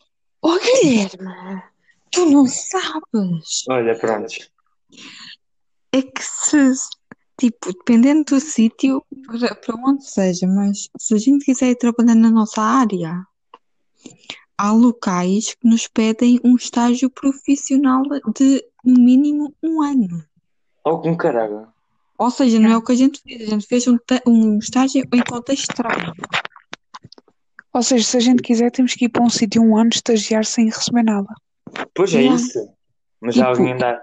Oh, Guilherme, tu não sabes. Olha, pronto. É que se, tipo, dependendo do sítio, para, para onde seja, mas se a gente quiser ir trabalhar na nossa área, há locais que nos pedem um estágio profissional de, no mínimo, um ano. Com caralho. Ou seja, não é o que a gente fez. A gente fez um, um estágio em contexto de trabalho. Ou seja, se a gente quiser, temos que ir para um sítio um ano estagiar sem receber nada. Pois é Yeah. isso. Mas já Tipo, alguém andar.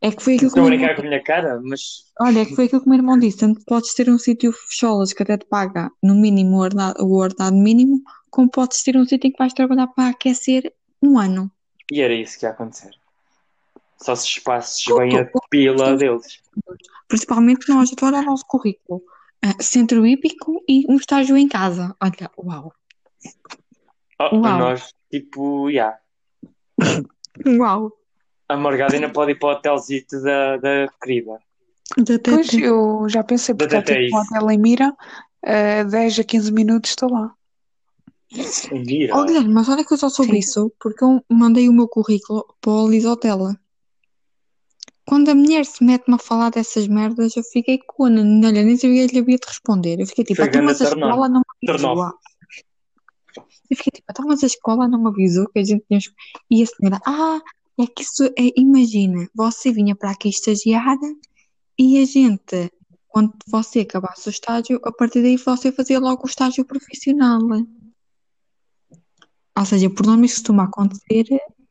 É que foi aquilo que Estou a brincar com a minha cara, mas. olha, é que foi aquilo que o meu irmão disse. Tanto podes ter um sítio fecholas que até te paga no mínimo o ordenado, o ordenado mínimo, como podes ter um sítio em que vais trabalhar para aquecer um ano. E era isso que ia acontecer. Só se espasses bem a pila deles. Principalmente nós, olha o nosso currículo. Ah, centro hípico e um estágio em casa. Olha, uau. Oh, Uau. nós, tipo, já. Uau. A Morgada ainda pode ir para o hotelzito da, da querida. Da Pois, eu já pensei, porque há Até tipo um hotel em Mira, eh, 10 a 15 minutos estou lá. Vira. Oh, Guilherme, mas olha que eu só soube Sim. isso porque eu mandei o meu currículo para o Lisotela. Quando a mulher se mete-me a falar dessas merdas, eu fiquei com olha, nem sabia que lhe havia de responder. Eu fiquei tipo, então, mas a escola não me avisou. Eu fiquei tipo, então, mas a escola não me avisou que a gente tinha. E a senhora, ah, é que isso é, imagina, você vinha para aqui estagiar e a gente, quando você acabasse o estágio, a partir daí você fazia logo o estágio profissional. Ou seja, por norma isso costuma acontecer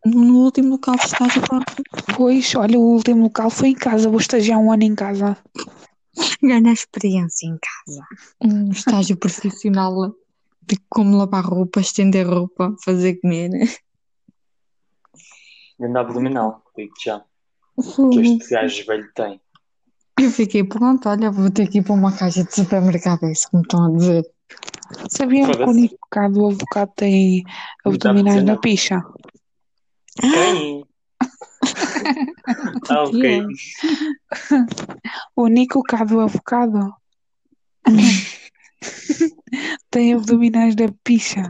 no, último local de estágio, pronto, Pois, olha, o último local foi em casa, vou estagiar um ano em casa. ganhar experiência em casa. Um estágio profissional de como lavar roupa, estender roupa, fazer comer. Grande abdominal, digo já. Que este gajo velho tem. Eu fiquei, pronto, olha, vou ter que ir para uma caixa de supermercado, é isso que me estão a dizer. Sabiam que o Foda-se. Nico cá do avocado tem abdominais na picha? Quem? ah, ok. O Nico cá do avocado tem abdominais na picha.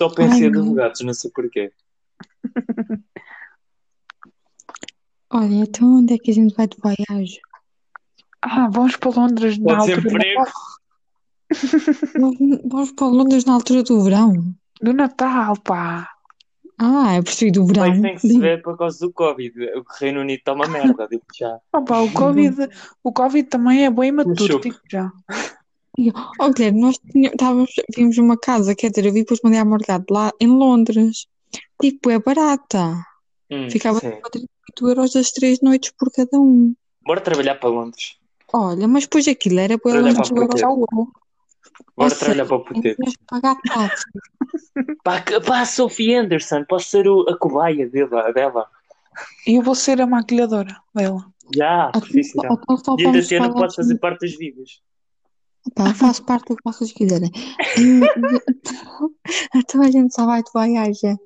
Só pensei em advogados, não sei porquê. Olha, então onde é que a gente vai de viagem? Ah, vamos para Londres na altura. Vamos, para Londres na altura do verão. do Natal, pá. Ah, é preciso do verão. Mas tem que se ver por causa do Covid. O Reino Unido está uma merda, digo já. Opa, o Covid, o Covid também é bom e maturo, chupa. digo já. Oh, Guilherme, nós estávamos, vimos uma casa, quer dizer, eu vi depois mandei à Morgado lá em Londres. Tipo, é barata. Hum, Ficava sim. a 38 euros das três noites por cada um. Bora trabalhar para Londres. Olha, mas depois aquilo era Olha longe para Bora Ou trabalhar para o puteiro. pagar taxas. Pá, que- pá, a Sophie Anderson, posso ser o- a cobaia dela. dela. Eu vou ser a maquilhadora dela. Já, profissional. E a vamos Tatiana pagar pode fazer parte dos vídeos. Pá, eu faço parte do que vocês quiserem. Então a gente só vai de viagem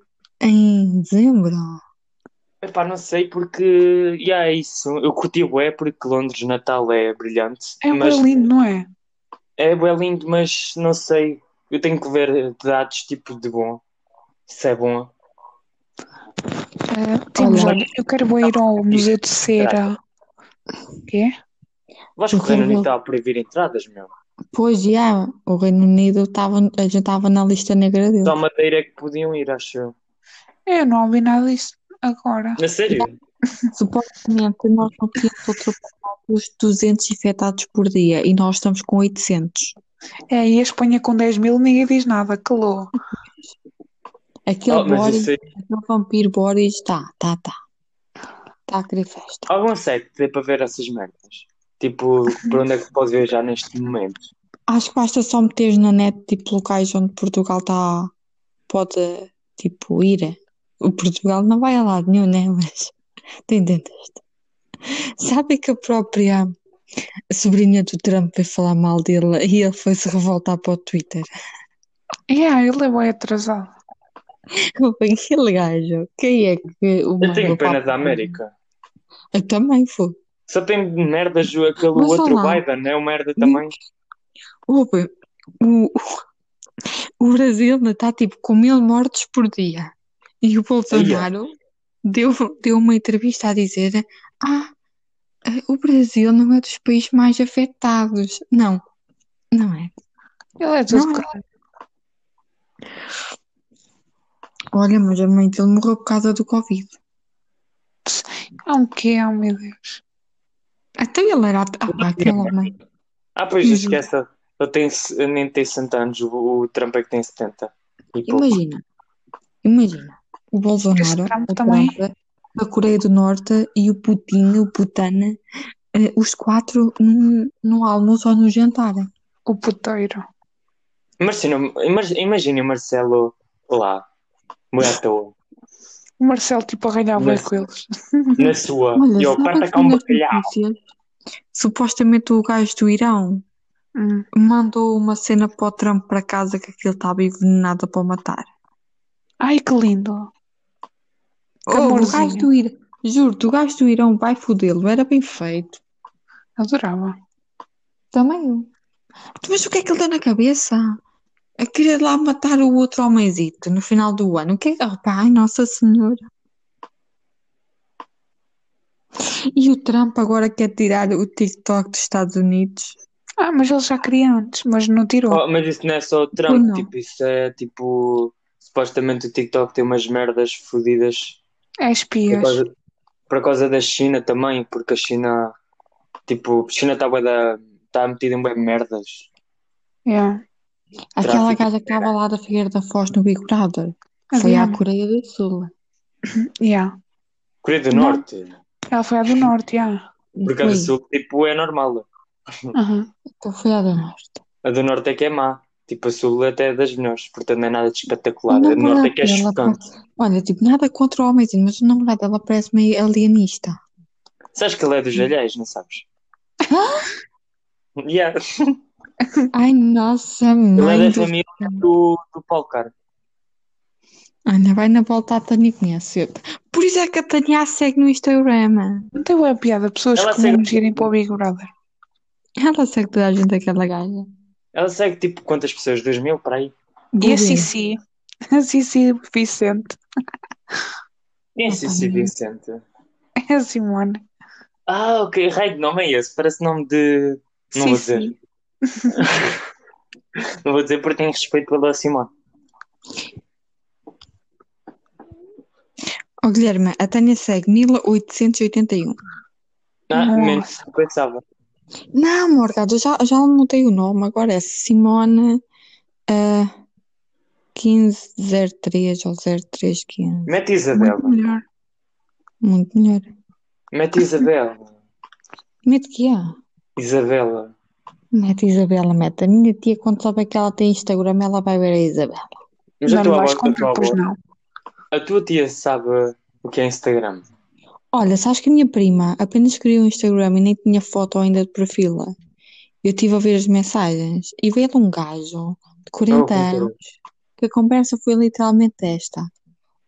em dezembro. Epá, não sei porque. Já é isso. Eu curti o é porque Londres Natal é brilhante. É mas lindo, não é? É bem lindo, mas não sei. Eu tenho que ver dados tipo de bom. Se é bom. Eh, temos, Olha. eu quero bem ir ao Museu de Cera. O quê? Vais Eu correr no quero ver. Natal a proibir entradas, meu. Pois já, o Reino Unido estava, a gente estava na lista negra dele. Só Madeira é que podiam ir, acho eu. Eu não ouvi nada disso agora. Na sério? Supostamente nós não tínhamos ultrapassado os 200 infectados por dia e nós estamos com 800. É, e a Espanha com 10 mil, ninguém diz nada, calou. Aquele Oh, mas Boris, isso aí. aquele vampiro Boris, está, tá, tá. Está a querer festa. Algum site dê para ver essas merdas? Tipo, para onde é que se pode viajar neste momento? Acho que basta só meteres na net, tipo, locais onde Portugal está, pode, tipo, ir. O Portugal não vai a lado nenhum, né? Mas, tu entendeste? Sabe que a própria sobrinha do Trump veio falar mal dele e ele foi se revoltar para o Twitter. Yeah, ele é bem atrasado. Aquele gajo, quem é que o Eu tenho pena da América. Eu também fui. Só tem merdas aquele Mas outro olá. Biden, é o merda também. Opa, o, o Brasil está tipo com mil mortes por dia. E o Bolsonaro deu, deu uma entrevista a dizer: Ah, o Brasil não é dos países mais afetados. Não, não é. Ele é todo Não. cara. Olha, mas a mãe dele morreu por causa do Covid. Ah, o quê? Oh, meu Deus. Até ele era. Ah, pá, aquele homem. Ah, pois Uhum. esquece. Ele tem, nem tem 60 anos, o, o Trump é que tem 70. E pouco. Imagina. Imagina. O Bolsonaro, Trump o também. A Coreia do Norte e o Putin, o Putana, eh, os quatro num, num almoço ou no jantar. O puteiro. Imagina, imag- imagina o Marcelo lá, à toa, O Marcelo, tipo, a ganhar bué com eles. na sua. Olha, e eu, parta cá um bacalhau. Supostamente o gajo do Irão Hum. mandou uma cena para o Trump para casa que aquilo estava envenenado para o matar. Ai, que lindo. Que Oh, o gajo do Irão, juro-te, o gajo do Irão vai fodê-lo, era bem feito. Adorava. Também eu. Mas o que é que ele deu na cabeça? A querer lá matar o outro homenzito no final do ano. O que é que. Oh, pá, ai, Nossa Senhora. E o Trump agora quer tirar o TikTok dos Estados Unidos. Ah, mas ele já queria antes, mas não tirou. Oh, mas isso não é só o Trump, tipo, isso é tipo. Supostamente o TikTok tem umas merdas fodidas É por espias. causa, por causa da China também, porque a China, tipo, a China está da tá metida em bem merdas. Yeah. Aquela Tráfico. gaja que estava lá da Figueira da Foz no Big Brother. Foi à. Coreia do Sul. Yeah. Coreia do Não. Norte, Ela foi a do Norte, yeah. porque a do. Sul, tipo, é normal. Aham. Então foi à do Norte. A do Norte é que é má. Tipo, a Sul até é das melhores, portanto não é nada de espetacular. O A Norte é que é namorado dela chocante. Olha, tipo, nada contra o homenzinho, mas o namorado dela parece meio alienista. Sabes que ele é dos alheios, não sabes? Yeah. Ai, nossa, Ele é mãe da do família do, do Paulo. Ana, vai na volta a Tânia conhece. Por isso é que a Tânia a segue no Instagram. Não tem boa piada. Pessoas Ela comuns segue- irem para o Big Brother. Ela segue toda a gente aquela gaja. Ela segue tipo quantas pessoas? 2 mil para aí? E a. Cici. A Cici Vicente. Quem é Opa, Cici. Vicente? É a Simone. Ah, ok. Raio de nome é esse. Parece nome de. Não vou dizer. Não vou dizer porque tenho respeito pela Simone. Ó Guilherme, a Tânia segue 1881. Ah, Nossa. menos do que pensava. Não, Morgado, já, já mudei o nome. Agora é Simone ah, 1503 ou 0315. Mete Isabela. Muito melhor. Muito melhor. Mete Isabela. Mete que é? Isabela. Mete Isabela, mete. A minha tia, quando souber que ela tem Instagram, ela vai ver a Isabela. Mas a Não, não tua, vais avó, a, tua avó- não. a tua tia sabe o que é Instagram? Olha, sabes que a minha prima apenas criou um Instagram e nem tinha foto ainda de perfil. Eu estive a ver as mensagens e veio um gajo de 40 Oh, que anos que a conversa foi literalmente esta.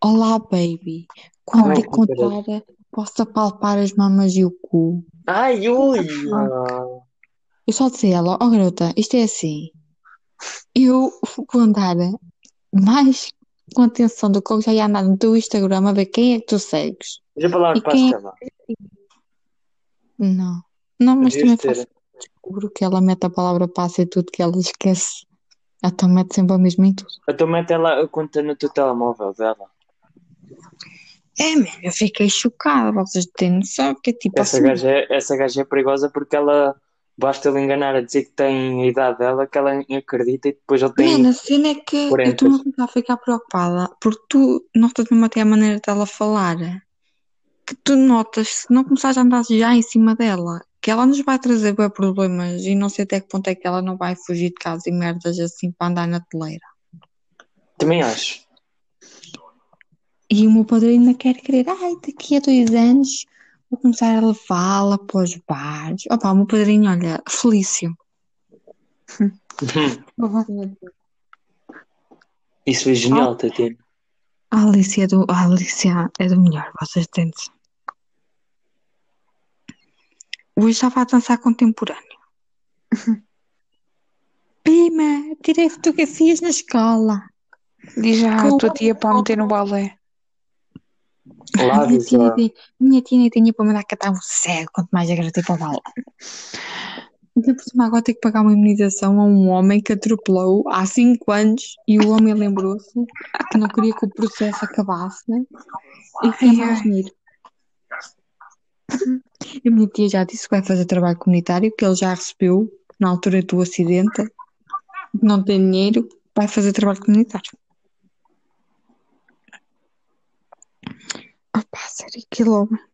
Olá, baby. Quando Oh, te que encontrar, posso apalpar as mamas e o cu. Ai, ui! Eu só disse a ela, oh garota, isto é assim. Eu vou andar mais com atenção do que eu já ia andar no teu Instagram a ver quem é que tu segues. Já palavra E quem- a Estela. Não. Não, mas Devias também ter. descubro que ela mete a palavra passe e tudo que ela esquece. Então mete sempre a mesma em tudo. A tua mete ela a conta no teu telemóvel dela. É, mesmo, eu fiquei chocada. Vocês têm noção que é tipo Essa assim. gaja, é, essa gaja é perigosa porque ela basta lhe enganar a dizer que tem a idade dela, que ela acredita e depois ele tem. Mano, a cena é que eu 40. estou a começar a ficar preocupada porque tu notas mesmo até a maneira dela falar que tu notas se não começares a andar já em cima dela que ela nos vai trazer bué problemas e não sei até que ponto é que ela não vai fugir de casa e merdas assim para andar na teleira. Também acho. E o meu padrinho ainda quer querer, ai, daqui a dois anos vou começar a levá-la para os bares. Opa, o meu padrinho, olha, Felício. Isso foi genial, Tatiana. A Alicia é do, a Alicia é do melhor, vocês têm de ser. Hoje estava a dançar contemporâneo. Prima, tirei fotografias na escola. Diz já Com- tua tia para meter no balé. Lá minha, tia, minha tia tinha para mandar catar um cego, quanto mais agradei para o balão. Ainda por cima agora tenho que pagar uma imunização a um homem que atropelou há 5 anos e o homem lembrou-se que não queria que o processo acabasse e foi Ai, mais ai. dinheiro. A minha tia já disse que vai fazer trabalho comunitário, que ele já recebeu na altura do acidente, não tem dinheiro, vai fazer trabalho comunitário. Opa, sério, que homem.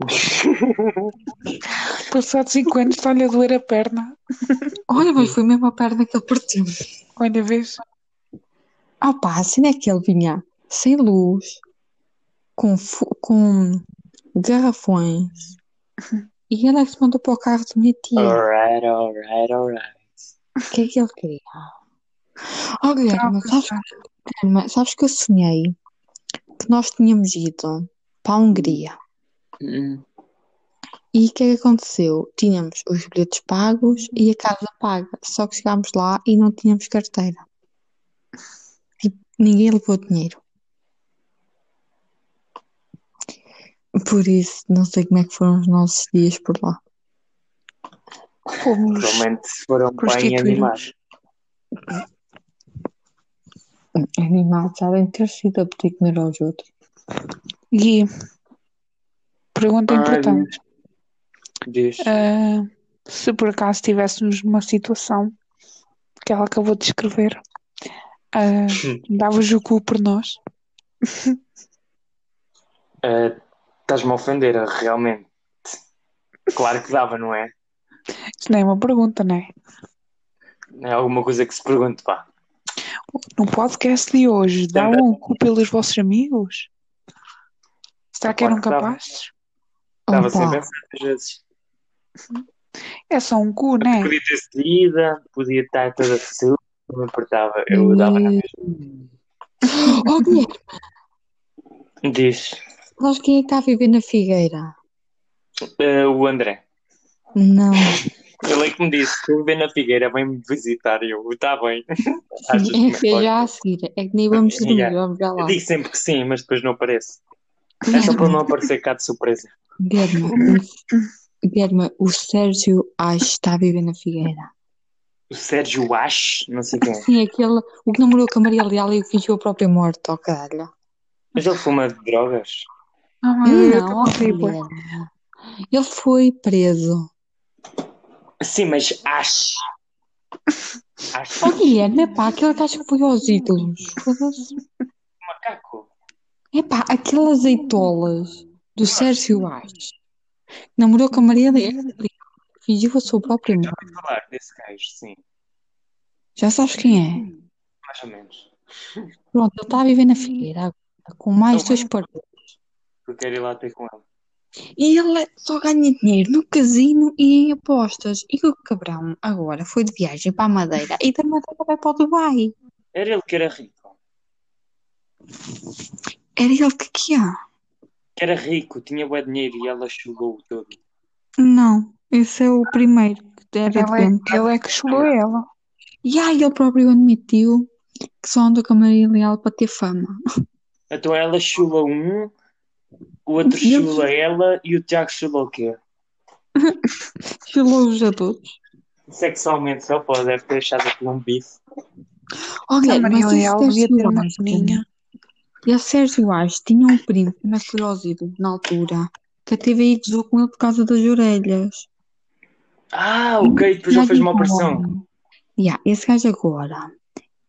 Passado 5 anos está-lhe a doer a perna. Olha, mas foi mesmo a perna que ele partiu. Olha, vês? Opa, assim é que ele vinha sem luz, com, com garrafões, e ele é que se mandou para o carro da minha tia. Alright, alright, alright. O que é que ele queria? Oh, Guilherme, sabes, Guilherme, sabes que eu sonhei que nós tínhamos ido para a Hungria. Hum. E o que é que aconteceu? Tínhamos os bilhetes pagos e a casa paga, só que chegámos lá e não tínhamos carteira. Tipo, ninguém levou dinheiro. Por isso, não sei como é que foram os nossos dias por lá. Fomos Provavelmente foram bem animados. Animados, já devem ter sido a pedir comer aos outros. Gui. Pergunta Ah, importante. Diz. Ah, se por acaso estivéssemos numa situação que ela acabou de descrever, ah, davas o cu por nós? Ah, Estás-me a ofender, realmente. Claro que dava, não é? Isso não é uma pergunta, não é? É alguma coisa que se pergunte, pá. No podcast de hoje, davam o cu pelos vossos amigos? Será que eram capazes? Estava sem Opa, pensar às vezes. É só um cu, não é? Podia ter seguida, podia estar toda suja, não me importava. Eu dava na mesma. Oh, Guilherme, Diz. sabes quem é que está a viver na Figueira? Ah, o André. Não. Ele é que me disse: se eu viver na Figueira, vem-me visitar. E eu, está bem. Achas que É me que é já a seguir. É que nem vamos dormir, Yeah. vamos já Eu lá. digo sempre que sim, mas depois não aparece. É só para não aparecer cá de surpresa. Guilherme, o, Guilherme, o Sérgio acho que está a viver na Figueira. O Sérgio Ash, não sei quem é. Sim, aquele, o que namorou com a Maria Leal e fingiu a própria morte, ó caralho. Mas ele fuma drogas. Ah, meu Deus, Não, tá horrível. Ele foi preso. Sim, mas Ash. Ash. Ó Guilherme, é pá, aquele gajo que foi aos ídolos. Macaco. É pá, aquelas azeitolas do Sérgio Aires. Namorou com a Maria Leal. Fingiu a sua própria Já morte. ouvi falar desse gajo, sim. Já sabes quem é? Mais ou menos. Pronto, ele está a viver na Figueira agora, com mais dois parceiros. Eu quero ir lá ter com ele. E ele só ganha dinheiro no casino e em apostas. E o cabrão agora foi de viagem para a Madeira e da Madeira vai para o Dubai. Era ele que era rico. Era ele que que? Que era rico, tinha bom dinheiro e ela chulou todo. Não, esse é o primeiro que era Ele é, ele é que chulou ela. E aí ele próprio admitiu que só andou com a Maria Leal para ter fama. Então ela chula um, o outro E chula ela e o Tiago chula o quê? Chulou os adultos. Sexualmente só pode, deve ter achado aquilo um bife. A Maria mas esse Leal devia ter uma Aires, E o Sérgio Aires tinha um primo que ídolos na altura, que a TVI gozou com ele por causa das orelhas. Ah, ok, depois já fez uma operação. Yeah, esse gajo agora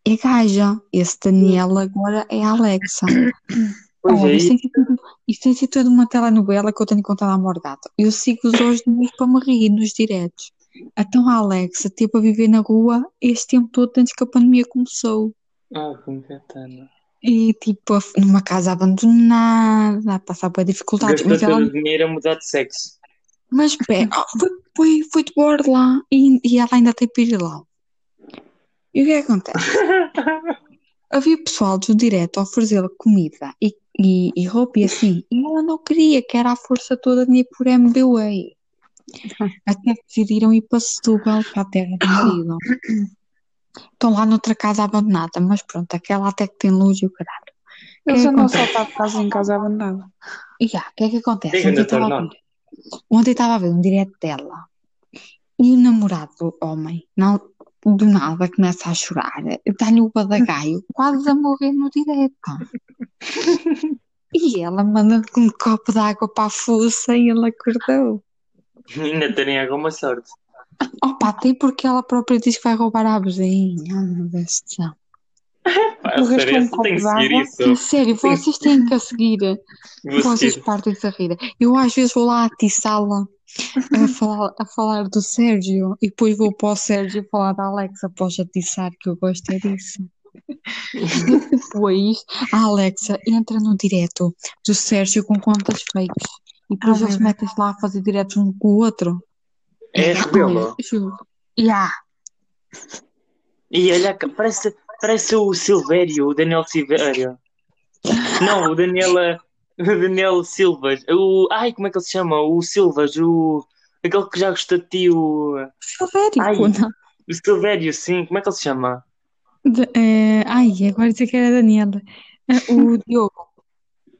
é gaja. Esse Daniel agora é Alexa. Pois Olha, é, isto tem sido, isto tem sido toda uma telenovela que eu tenho contado à Morgata. Eu sigo-os hoje dias para me rir nos diretos. Então a Alexa teve a viver na rua este tempo todo antes que a pandemia começou. Ah, que engatana. E tipo, numa casa abandonada, a passar por dificuldades. Gastou Mas ela todo o dinheiro a mudar de sexo. Mas pera, oh, foi, foi, foi de borla e, e ela ainda tem pirilau. E o que é que acontece? Havia pessoal do direto a oferecer-lhe comida e, e, e roupa e assim, e ela não queria, que era a força toda de ir por MBA. Até decidiram ir para Setúbal, para a terra do marido. Estão lá noutra casa abandonada, mas pronto, aquela até que tem luz e o caralho. É Eles andam a saltar de casa em casa abandonada. E já, o que é que acontece? Ontem estava a ver, ontem estava a ver um direto dela e o namorado do homem, não, do nada, começa a chorar, dá-lhe o badagaio, quase a morrer no direto. E ela manda um copo de água para a fuça e ele acordou. Ainda terem alguma sorte. Opa, tem porque ela própria diz que vai roubar a vizinha. Ah, meu Deus do céu. Pá, O resto sério, é um copo. Sério, vocês têm que a seguir. Vou Vocês seguir. partem-se a rir. Eu às vezes vou lá atiçá-la a falar, a falar do Sérgio e depois vou para o Sérgio falar da Alexa após atiçar, que eu gosto é disso. E depois a Alexa entra no direto do Sérgio com contas fakes e depois Ah, eles metem-se lá a fazer diretos um com o outro. É rebelo. Yeah. E olha, que parece, parece o Silvério, o Daniel Silvério. Não, o Daniel, eh, o Daniel Silvas. O, ai, como é que ele se chama? O Silvas, o, aquele que já gostou de ti, o, Silvério, Ai. não. o Silvério, sim. Como é que ele se chama? De- eh, ai, agora disse que era Daniela. O Diogo.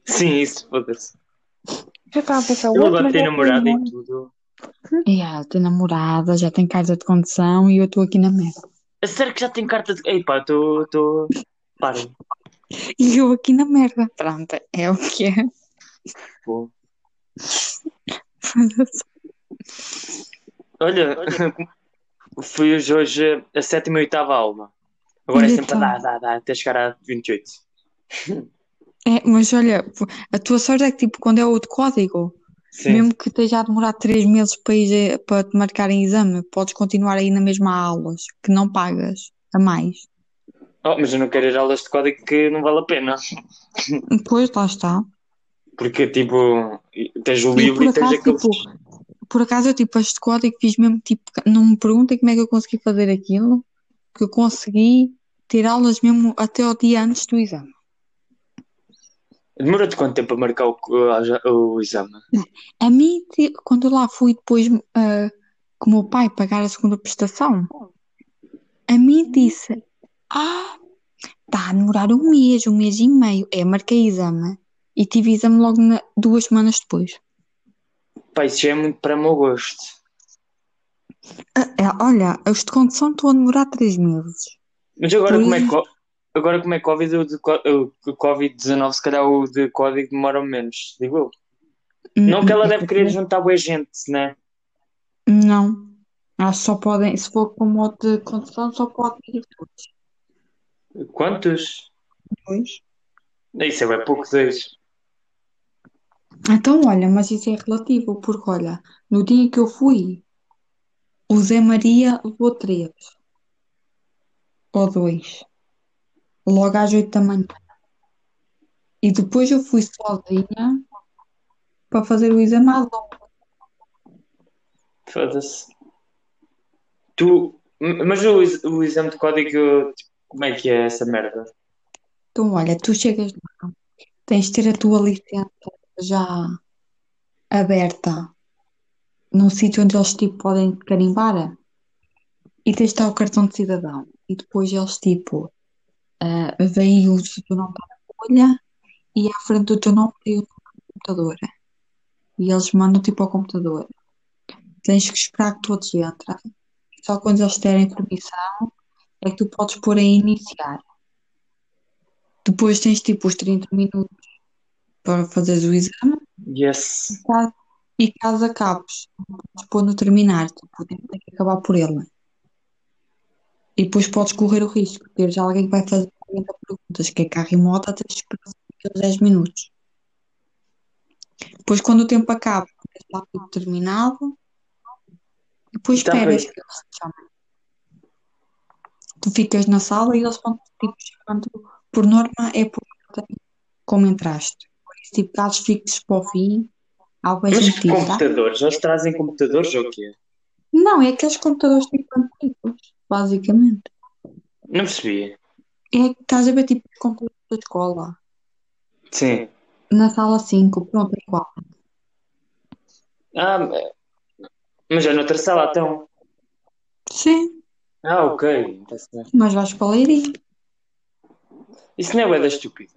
Sim, isso, foda-se. Já estava a pensar, o Ele outro agora mas tem é namorada primo. e tudo. Yeah, tem namorada, já tem carta de condução e eu estou aqui na merda. A sério que já tem carta de. Ei pá, estou. Tô... Parem. E eu aqui na merda. Pronto, é o que é. pô. Olha, fui hoje, a sétima e oitava aula. Agora é sempre a então? dar, dar, dar, até chegar a 28. É, mas olha, a tua sorte é que tipo, quando é outro código, Sim. mesmo que esteja a demorar três meses para, ir, eh, para te marcarem exame, podes continuar aí na mesma aulas, que não pagas a mais. Oh, mas eu não quero ir a aulas de código que não vale a pena. Depois, lá está. Porque, tipo, tens o E livro por e tens aqueles. tipo, por acaso eu tipo, este código fiz mesmo tipo, não me perguntem como é que eu consegui fazer aquilo, que eu consegui ter aulas mesmo até o dia antes do exame. Demora-te quanto tempo a marcar o, o, o exame? A mim, quando lá fui depois ah, com o meu pai pagar a segunda prestação, a mim disse: Ah, está a demorar um mês, um mês e meio. É, marquei exame e tive exame logo na- duas semanas depois. Pá, isso já é muito para o meu gosto. Ah, é, olha, os de condução estão a demorar três meses. Mas agora como é que. Agora como é Covid, o o Covid-19, se calhar o de código demora menos, digo eu. Não que ela deve querer juntar boa gente, né? Não. Que só podem, se for com modo de condução, só podem ir todos. Quantos? Dois. Isso é bem pouco, dois. Então, olha, mas isso é relativo, porque olha, no dia que eu fui, o Zé Maria levou três ou dois, logo às oito da manhã. E depois eu fui sozinha para fazer o exame onze. Foda-se. Tu. Mas o, o exame de código, como é que é essa merda? Então, olha, tu chegas lá, tens de ter a tua licença já aberta num sítio onde eles tipo podem carimbar e tens de dar o cartão de cidadão. E depois eles tipo ah, veem o teu nome para a folha e à frente do teu nome tem o computador. E eles mandam tipo ao computador. Tens que esperar que todos entrem. Só quando eles derem permissão é que tu podes pôr a iniciar. Depois tens tipo os 30 minutos para fazeres o exame Yes. e caso acabes, podes pôr no terminar, tipo, tem que acabar por ele. E depois podes correr o risco de teres alguém que vai fazer 40 perguntas, que é carro e moto, tens de esperar aqueles 10 minutos. Depois, quando o tempo acaba, está tudo terminado, depois Tá esperas que eles te chamem. Tu ficas na sala e eles vão tipo chamando, por norma, é por como entraste. Por isso, tipo, casos fixos para o fim, algo é Mas que computadores? Eles trazem computadores ou o quê? Não, é aqueles computadores tipo antigos, basicamente. Não percebi. É que estás a ver tipo computadores da escola. Sim. Na sala 5, pronto, é igual. Ah, mas é noutra sala, então. Sim, Ah, ok. Tá mas vais para a leiria. Isso não é da estúpida.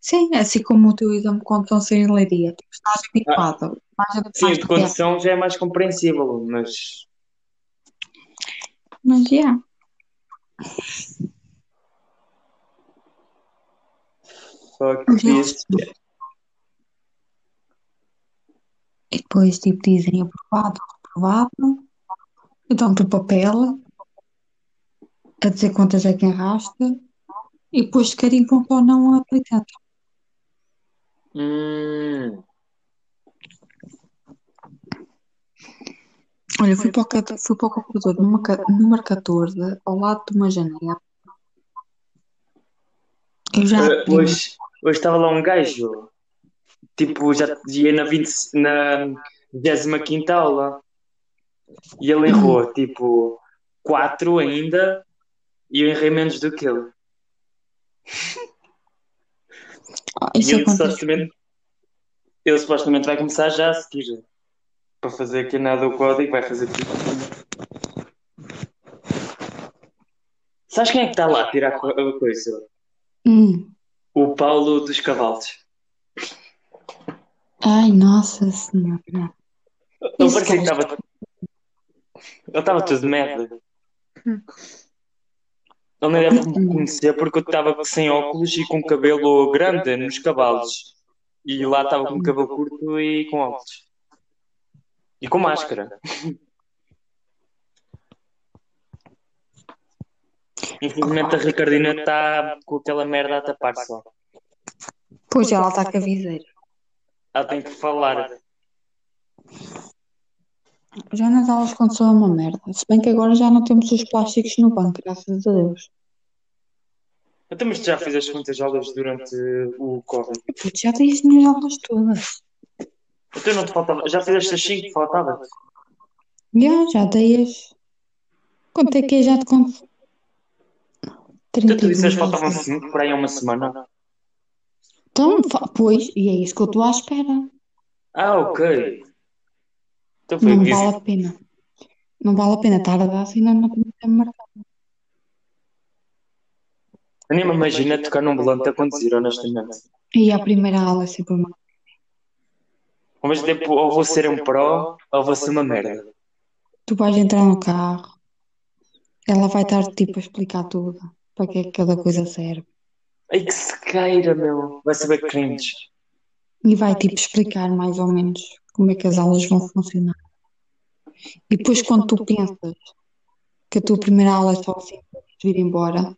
Sim, assim como o teu exame quando estão sem leiria. Tipo, estás habituado. Vais Sim, de condução já é mais compreensível, mas. Mas, já. Só que é. devias- E depois, tipo, dizem aprovado, reprovado. Dão-te o papel a dizer quantas é que arrasta. E depois, comprar ou não a aplicante. Hum, Olha, fui para o, cat- fui para o computador número, ca- número 14, ao lado de uma janela. Eu já eh, hoje, hoje estava lá um gajo, tipo, já ia na, 20, na 25 aula e ele errou, tipo, 4 ainda e eu errei menos do que ele. Ah, E isso ele acontece. supostamente, ele supostamente vai começar já a seguir para fazer aqui nada o código, vai fazer tudo. Sabes quem é que está lá a tirar a coisa? Hum. O Paulo dos Cavalos. Ai, nossa senhora. Ele parecia que estava. Ele estava tudo de merda. Ele nem deve me conhecer porque eu estava sem óculos e com cabelo grande nos cavalos. E lá estava com cabelo curto e com óculos. E com máscara. Infelizmente a Ricardina está com aquela merda a tapar só. Pois ela está com a viseira. Ela tem que falar. Já nas aulas quando sou uma merda. Se bem que agora já não temos os plásticos no banco, graças a Deus. Então, mas tu já fizeste muitas aulas durante o Covid? Putz, já dei as minhas aulas todas. Então não te faltava. Já fizeste as 5 que faltava? Já, já dei as. Quanto é que é? Já te conto? Então tu 32 disseste que faltavam vezes. 5 para aí a uma semana. Então, pois, e é isso que eu estou à espera. Ah, ok. Então foi Não vale a pena. Não vale a pena estar a dar se ainda não tenho marcado. Eu nem me imagino tocar num volante a conduzir, honestamente. E a primeira aula é sempre uma. Ao mesmo tempo, ou vou ser um pró, ou vou ser uma merda. Tu vais entrar no carro, ela vai estar tipo a explicar tudo, para que é que cada coisa serve. Ai que sequeira, meu. Vai saber cringe. E vai tipo explicar mais ou menos como é que as aulas vão funcionar. E depois quando tu pensas que a tua primeira aula é só assim vir embora,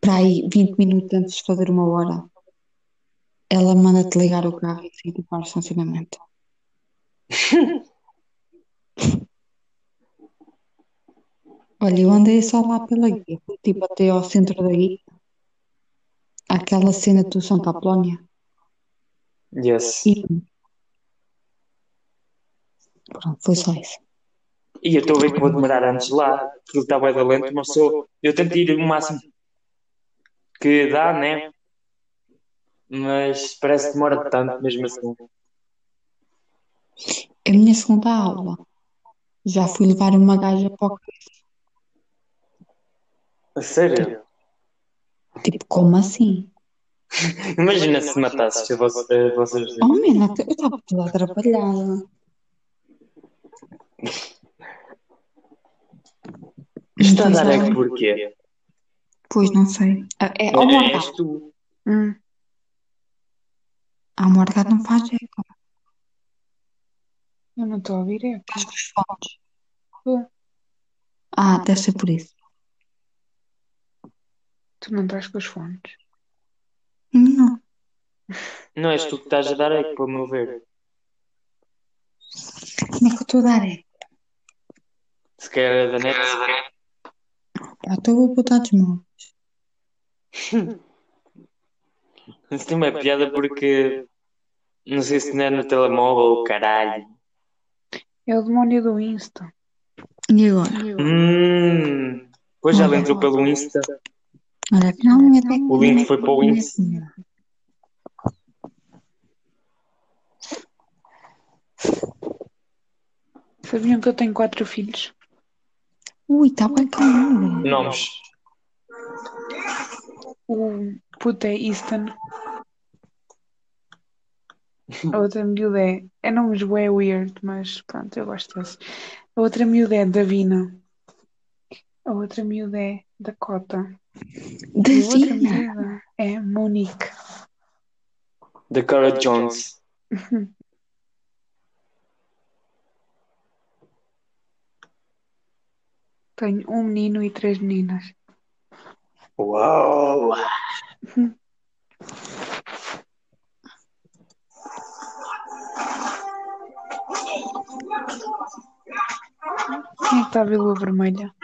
para aí 20 minutos antes de fazer uma hora, ela manda-te ligar o carro e decidir para o estacionamento. Olha, eu andei só lá pela guia, tipo até ao centro da guia, aquela cena do Santa Apolónia, Yes. e pronto, foi só isso. E eu estou a ver que vou demorar antes lá, porque está bem da lento, mas sou. Eu tento ir o máximo que dá, né? Mas parece que demora tanto mesmo assim. A minha segunda aula, já fui levar uma gaja para o A sério? Tipo, como assim? Imagina se matasses vocês dois. Oh, mena, eu estava toda atrapalhada. Está a dar é porquê? Pois não sei. É, é, É, morgado. és tu. Hum. Morgado não faz eco. Eu não estou a ouvir, é. Estás com os fones. Ah, deve ser por isso. Tu não estás com os fones. Não. Não és tu que estás a dar eco, para o meu ver. Como é que eu estou a dar eco? Se quer é da net. Ah, estou a botar desmão. Isso tem uma piada porque. Não sei se não é no telemóvel, caralho. É o demónio do Insta. E agora? Hum. Depois já entrou pelo Insta. Olha, finalmente O link foi para o Insta. Sabiam que eu tenho quatro filhos? Ui, está bem calmo. Nomes. O puto é Easton. A outra miúda é. É nomes bué weird, mas pronto, eu gosto desse. A outra miúda é Davina. A outra miúda é Dakota. E a outra Davina. miúda é Monique. Da Cara Jones. Tenho um menino e três meninas. Uau! Quem é que está a ver lua vermelha?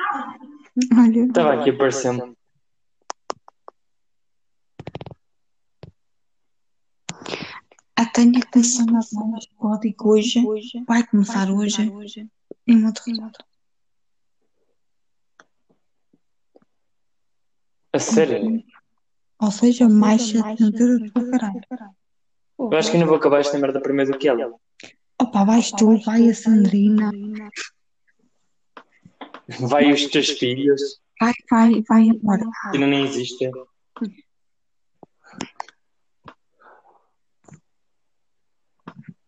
Olha, Estava aqui aparecendo. a Tânia nas aulas de código hoje. Vai começar hoje. Em Monterrey. A sério? Ou seja, mais assinatura para caralho. Eu acho que ainda vou acabar esta merda primeiro do que ela. Opa, vais tu, vai a Sandrina. Vai os teus filhos, Vai, vai, vai embora. que ainda nem existem.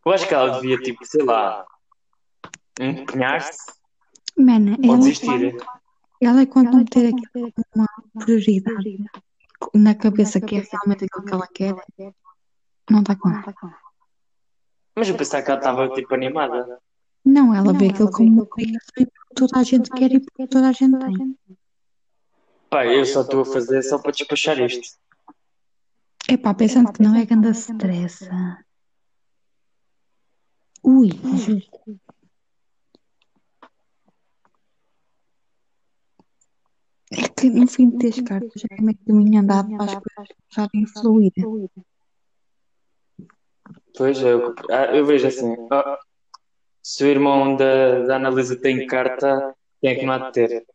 Eu acho que ela devia, tipo, sei lá, empenhar-se Mana, ou desistir. Ela é quando não ter aquilo uma prioridade na cabeça que é realmente aquilo que ela quer, não está com ela. Mas eu pensava que ela estava, tipo, animada. Não, ela vê aquilo como e toda a gente quer e porque toda a gente tem. Pá, eu só estou a fazer só para despachar isto. Epá, pensando que não é grande stress. Ui, justo. É que no fim de teres cartas já é meio caminho andado para as coisas começarem a fluir. Pois, eu, ah, eu vejo assim. ah, se o irmão da, da Analisa tem carta, quem é que não há de ter?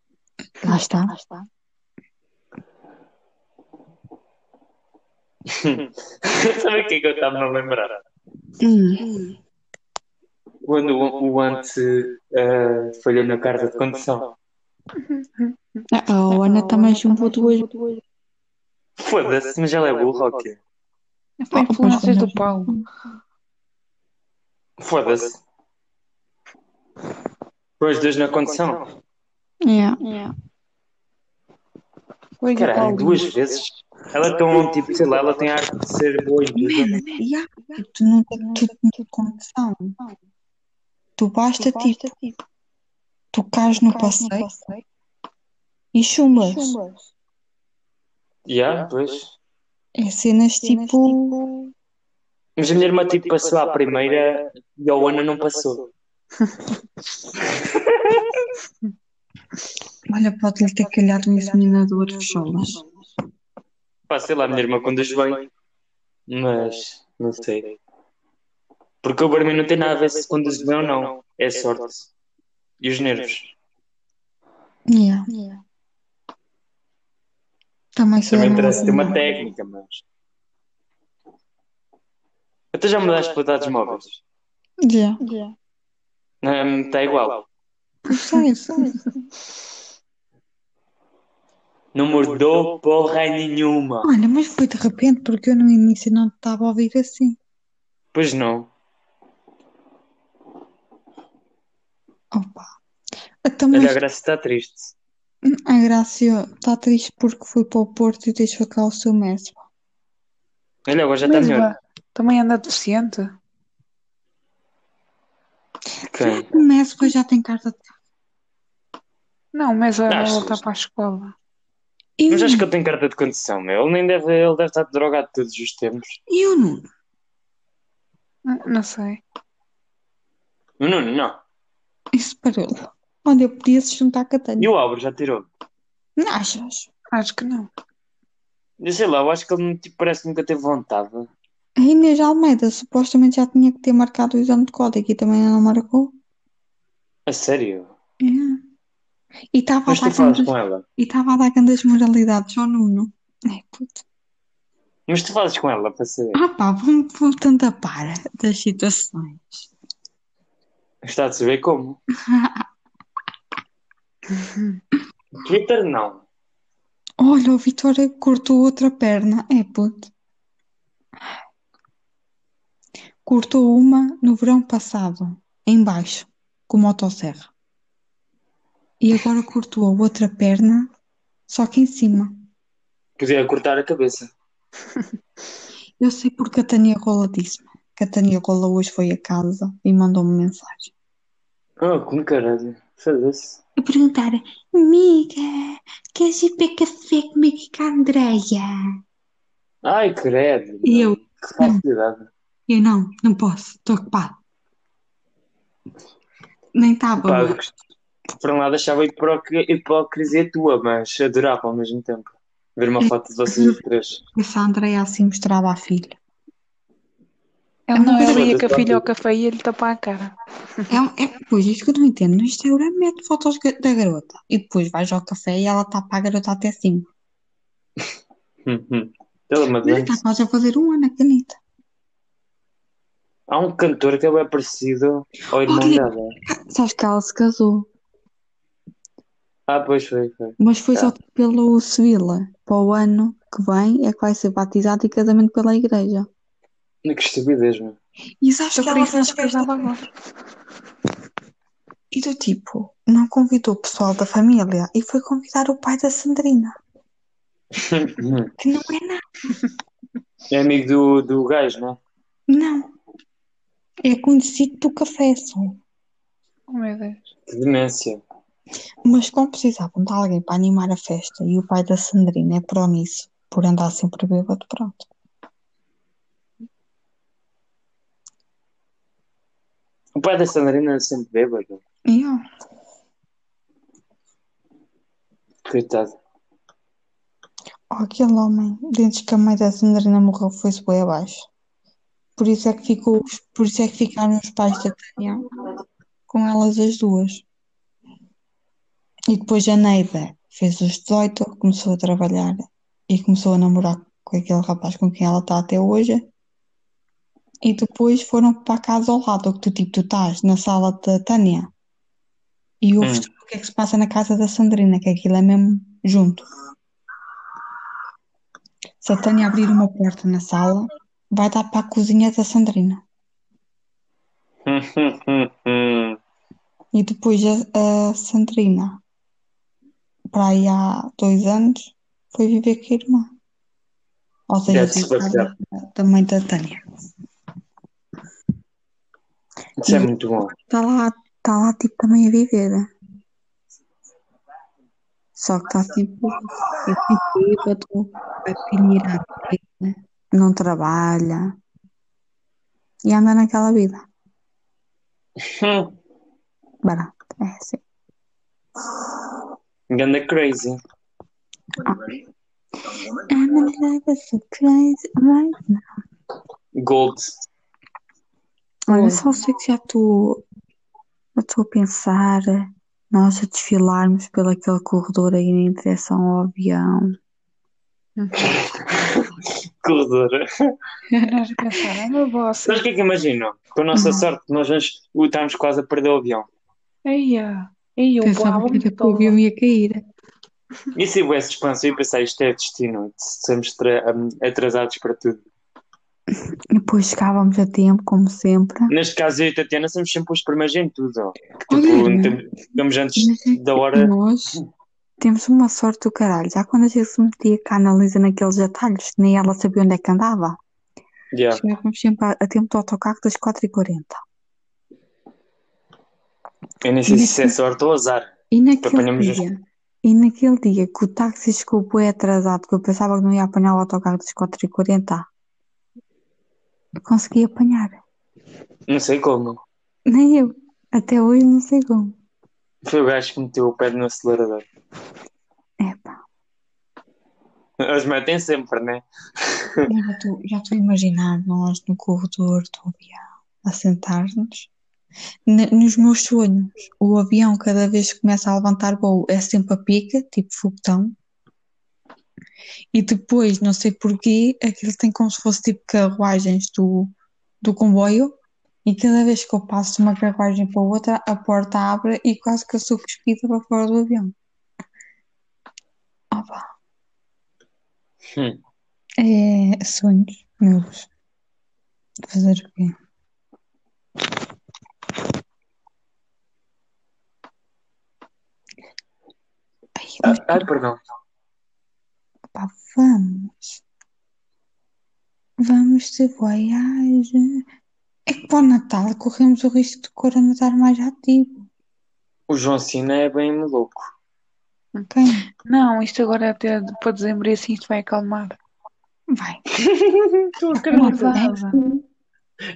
Lá está. Sabe o que é que eu estava a lembrar? Hum. Quando o, o ante ah, falhou na carta de condução. Ah, A Ana também chumbou duas. Foda-se, mas ela é burra ou quê? Foi influências do Paulo. Foda-se. Foi os dois na condução. Yeah. Do Caralho, duas vezes. Ela é tão, tipo, sei lá, ela tem arte de ser boa. Man, yeah. Tu não tens tu não tens condição. Tu basta tipo, tu cais no passeio e chumbas. Yeah, pois. É cenas tipo. Mas a minha irmã, tipo, passou à primeira e a Ana não passou. Olha, pode-lhe ter calhado um examinador de cholas. Pá, sei lá, a minha irmã conduz bem. Mas, não sei. Porque o barman não tem nada a ver se conduz bem ou não. É sorte. E os nervos. Yeah. Também sou Também da interessa ter uma mesma. técnica, mas. Até já mudaste para dados móveis. Yeah. Não, Está igual. Sei, sei. Não mudou porra nenhuma. Olha, mas foi de repente porque eu no início não te estava a ouvir assim. Pois não. Opa. Então, Olha, mas a Graça está triste. A Grácia está triste porque foi para o Porto e deixou cá o seu mestre. Olha, agora já está melhor. vá, também anda deficiente. Quem? O mestre já tem carta de Não, mas a Achas? voltar para a escola. E Mas acho que ele tem carta de condução, meu. Ele nem deve, ele deve estar drogado todos os tempos. E o Nuno? Não, não sei. O Nuno, não. Isso parou. Olha, podia se juntar com a E Tânia. o Álvaro já tirou. Não achas? Acho que não. Eu sei lá, eu acho que ele tipo, parece que nunca teve vontade. A Inês Almeida supostamente já tinha que ter marcado o exame de código e também não marcou. A sério? É. E estava a dar e a dar grandes moralidades ao Nuno. É, puto. Mas tu falas com ela para saber. Ah pá, vamos, vamos tentar par das situações. Está a saber como? Twitter não. Olha, o Vitória cortou outra perna. É, puto. Cortou uma no verão passado, em baixo, com motosserra. E agora cortou a outra perna, só que em cima. Podia cortar a cabeça. Eu sei porque a Tânia Rola disse-me. Que a Tânia Rola hoje foi a casa e mandou-me mensagem. Oh, como caralho. Foda-se. A perguntar, amiga, queres ir para café comigo e com a Andreia? Ai, credo. E eu, Que facilidade. eu não, não posso, estou ocupado. Nem estava. Pá, por um lado achava hipocri- hipocrisia tua, mas adorava ao mesmo tempo. Ver uma foto de vocês três. Essa Andreia assim mostrava à filha. É Não, uma ela coisa- ia com a filha ao café e ele tapar a cara. É, é, pois, isto que eu não entendo. No Instagram mete fotos da garota e depois vais ao café e ela tapa a garota até cima. Hum, hum. De Mas está quase a fazer um ano a canita. Há um cantor que é bem parecido ao irmão Ok. dela. Sabes que ela se casou, Ah, pois foi, foi. mas foi só Tá. pelo Sevilla. Para o ano que vem é que vai ser batizado e casamento pela igreja. Que estupidez, meu. E sabes Só que por ela isso não se fez casava agora. E do tipo, não convidou o pessoal da família e foi convidar o pai da Sandrina, que não é nada. É amigo do, do gajo, não é? Não. É conhecido do café só. Oh meu Deus. Que demência. Mas como precisavam de alguém para animar a festa e o pai da Sandrina é pró-nisso, por andar sempre bêbado, pronto. O pai da Sandrina é sempre bêbado. E ó, Coitado. ó, aquele homem, desde que a mãe da Sandrina morreu, foi-se bem abaixo. Por isso é que ficou, por isso é que ficaram os pais da Tânia com elas as duas. E depois a Neida fez os 18, começou a trabalhar e começou a namorar com aquele rapaz com quem ela está até hoje. E depois foram para a casa ao lado, que tu, tipo, tu estás na sala da Tânia e ouves Hum. o que é que se passa na casa da Sandrina, que aquilo é mesmo junto. Se a Tânia abrir uma porta na sala, vai dar para a cozinha da Sandrina. E depois a, a Sandrina, para aí há dois anos, foi viver com a irmã. Ou seja, casa da mãe da Tânia. Isso é muito bom. Está lá, está lá tipo também a viver. Só que está sempre, é sempre bêbado, vai pilhar à vida, não trabalha e anda naquela vida. Hum. Barato, é assim. Ganda crazy. I'm in love with so crazy right now. Gold. Olha, só sei que já estou a pensar nós a desfilarmos pelo aquele corredor aí em direção ao avião. Corredora. Nós a pensar, é uma bossa. Sabes o que é que imagino? Com a nossa Uhum. sorte, nós vamos, estamos quase a perder o avião. Eia. Eia, eu Pensava que era muito que o avião ia cair. E se houvesse expansão, eu pensei, isto é destino. Estamos tra- atrasados para tudo. E depois chegávamos a tempo, como sempre. Neste caso, eu e a Tatiana somos sempre os primeiros em tudo. ó. Tipo, ficamos antes Mas é da hora. nós temos uma sorte do caralho. Já quando a gente se metia cá na Lisa naqueles atalhos, nem ela sabia onde é que andava. Yeah. Chegávamos sempre a, a tempo do autocarro das 4h40. Eu nem sei se é sorte ou azar. E naquele Apanhamos os- dia, e naquele dia que o táxi chegou bué atrasado, que eu pensava que não ia apanhar o autocarro das 4h40, eu consegui apanhar. Não sei como. Nem eu. Até hoje não sei como. Foi o gajo que meteu o pé no acelerador. Epá, Eles metem sempre, né? já estou a imaginar nós no corredor do avião, a sentar-nos. Nos meus sonhos, o avião, cada vez que começa a levantar voo, é sempre a pica, tipo foguetão. E depois, não sei porquê, aquilo tem como se fosse tipo carruagens do, do comboio. E cada vez que eu passo de uma carruagem para outra, a porta abre e quase que eu sou cuspida para fora do avião. Opa, Hum. é sonhos meus. Fazer o quê? Ai, mas Ah, ai, perdão. Pá, vamos. Vamos de viagem. É que para o Natal corremos o risco de Corona estar mais ativo. O João Cina é bem maluco. Quem? Não, isto agora é até para dezembro e assim isto vai acalmar. Vai. Acreditas? vai.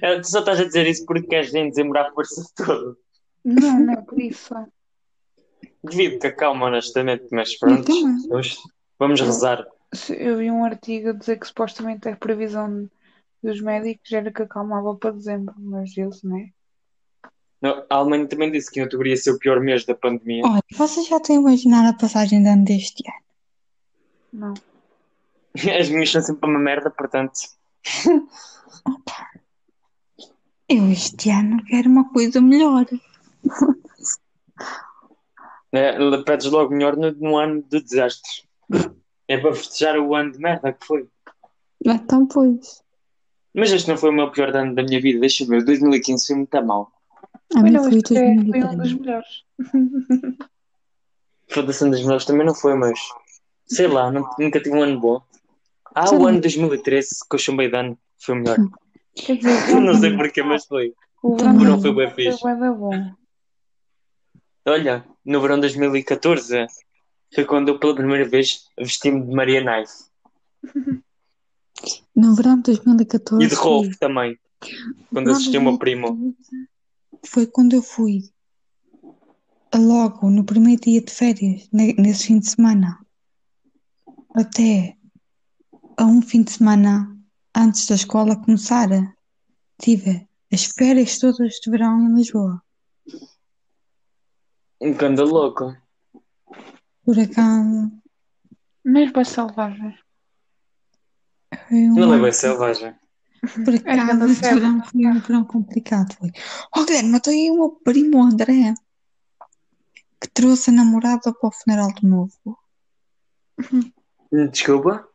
É, Tu só estás a dizer isso porque queres em dezembro à força toda. Não, não é por isso. Devido que acalma, honestamente, mas Eu pronto. também. Vamos, rezar. Eu vi um artigo a dizer que supostamente a previsão dos médicos era que acalmava para dezembro, mas eles, não é? Não, A Alemanha também disse que em outubro ia ser o pior mês da pandemia. Olha, vocês já estão a imaginar a passagem de ano deste ano? Não. As minhas são sempre uma merda, portanto. Eu este ano quero uma coisa melhor. É, pedes logo melhor no, no ano do desastre. É para festejar o ano de merda que foi. Então, pois. Mas este não foi o meu pior ano da minha vida. Deixa eu ver, 2015 foi muito mal. A mim Olha, foi é- foi um dos 2003. melhores. Foda-se das melhores também não foi, mas sei lá, não- nunca tive um ano bom. Ah, Já o ano 2013, que eu chamei de ano, foi o melhor. Quer dizer, não sei porquê, mas foi. o verão Não foi bem fixe. foi bom. Olha, no verão de 2014 foi quando eu pela primeira vez vesti-me de Maria Knife. No verão de 2014. E de Rolf também. Quando assisti o meu primo. Foi quando eu fui. Logo no primeiro dia de férias, ne- nesse fim de semana. Até a um fim de semana antes da escola começar. Tive as férias todas de verão em Lisboa. Um canda louco. Por acaso. Mas vai selvagem. Foi um Não é bem selvagem. Por É verão foi um verão complicado. Foi. Oh, Guilherme, eu tenho aí o meu primo André que trouxe a namorada para o funeral do novo. Desculpa?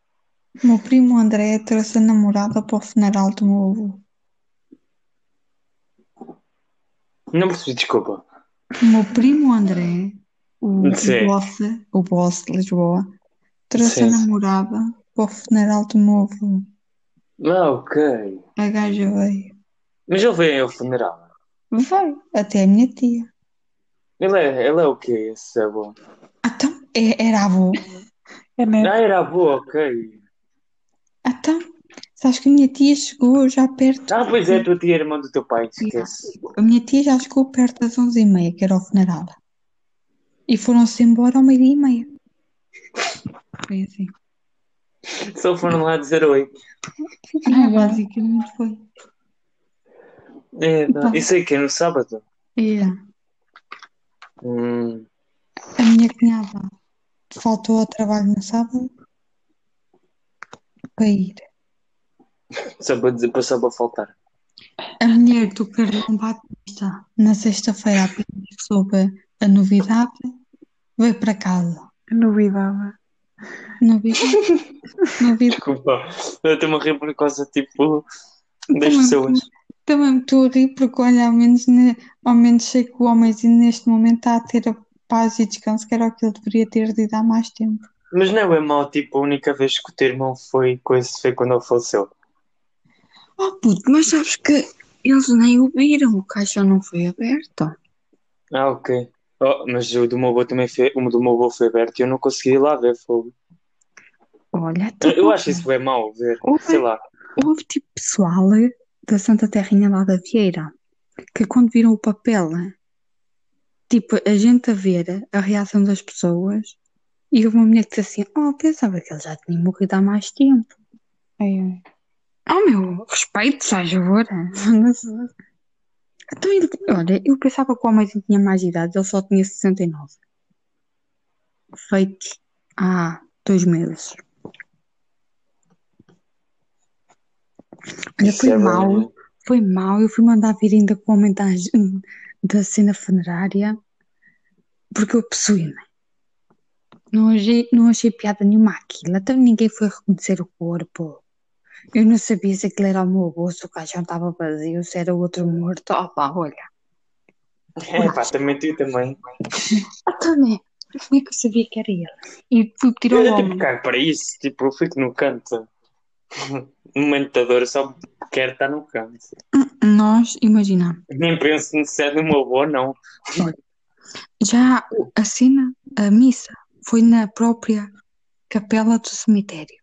O meu primo André trouxe a namorada para o funeral do novo. Não percebi, desculpa. O meu primo André, o, o Sim. boss, o boss de Lisboa, trouxe a Sim. namorada para o funeral do novo. Ah, ok. A gaja veio. Mas ele veio ao funeral. Veio, até a minha tia. Ele é, ele é o quê, esse avô? Então, é- era avô. É. Ah, era avô, ok. Então, sabes que a minha tia chegou já perto. Ah, pois é, a tua tia é irmã do teu pai, esquece. A minha tia já chegou perto das onze e meia, que era o funeral. E foram-se embora ao meio-dia e meia. Foi assim. Só foram lá dizer oi. Ah, basicamente foi. É, não. Isso aí que é no sábado? É. Hum, A minha cunhada faltou ao trabalho no sábado para ir. só para dizer, passou para faltar. A mulher do Carlão Batista, na sexta-feira, apenas soube a novidade, veio para casa. Novidade. Novidade? Novidade. Desculpa, eu estou-me a rir por causa, tipo, das pessoas. Também me estou a rir porque, olha, ao menos, ne- ao menos sei que o homenzinho neste momento está a ter a paz e descanso que era o que ele deveria ter tido há mais tempo. Mas não é mau, tipo, a única vez que o teu irmão foi coisa foi quando ele faleceu. Oh puto, mas sabes que eles nem o viram, o caixão não foi aberto. Ah, ok. Oh, mas o do meu avô também foi, o do meu avô foi aberto e eu não consegui ir lá ver fogo. Olha, Eu, então, eu acho isso bem mau ver, Ouve. sei lá. houve tipo pessoal da Santa Terrinha lá da Vieira que quando viram o papel, tipo, a gente a ver a reação das pessoas e houve uma mulher que disse assim, oh, pensava que ele já tinha morrido há mais tempo. Ai, ai. Oh meu, respeito, já favor. Então ele, olha, eu pensava que o homem tinha mais idade, ele só tinha 69. Feitos há dois meses. Olha, foi é mau, foi mau. Eu fui mandar vir ainda com o homem da, da cena funerária porque eu possuí-me. Não achei, não achei piada nenhuma aquilo. Até ninguém foi reconhecer o corpo. Eu não sabia se aquilo era o meu avô, se o caixão estava vazio, se era outro morto. Opa, olha. É, pá, também tu também. Ah, também. Como é que eu sabia que era ele? E fui pedir ao Eu tipo homem. cago para isso, tipo, eu fico no canto. No momento da dor, eu só quero estar no canto. Nós, imagina, Nem penso no ser do meu avô, não. já a cena, a missa, foi na própria capela do cemitério.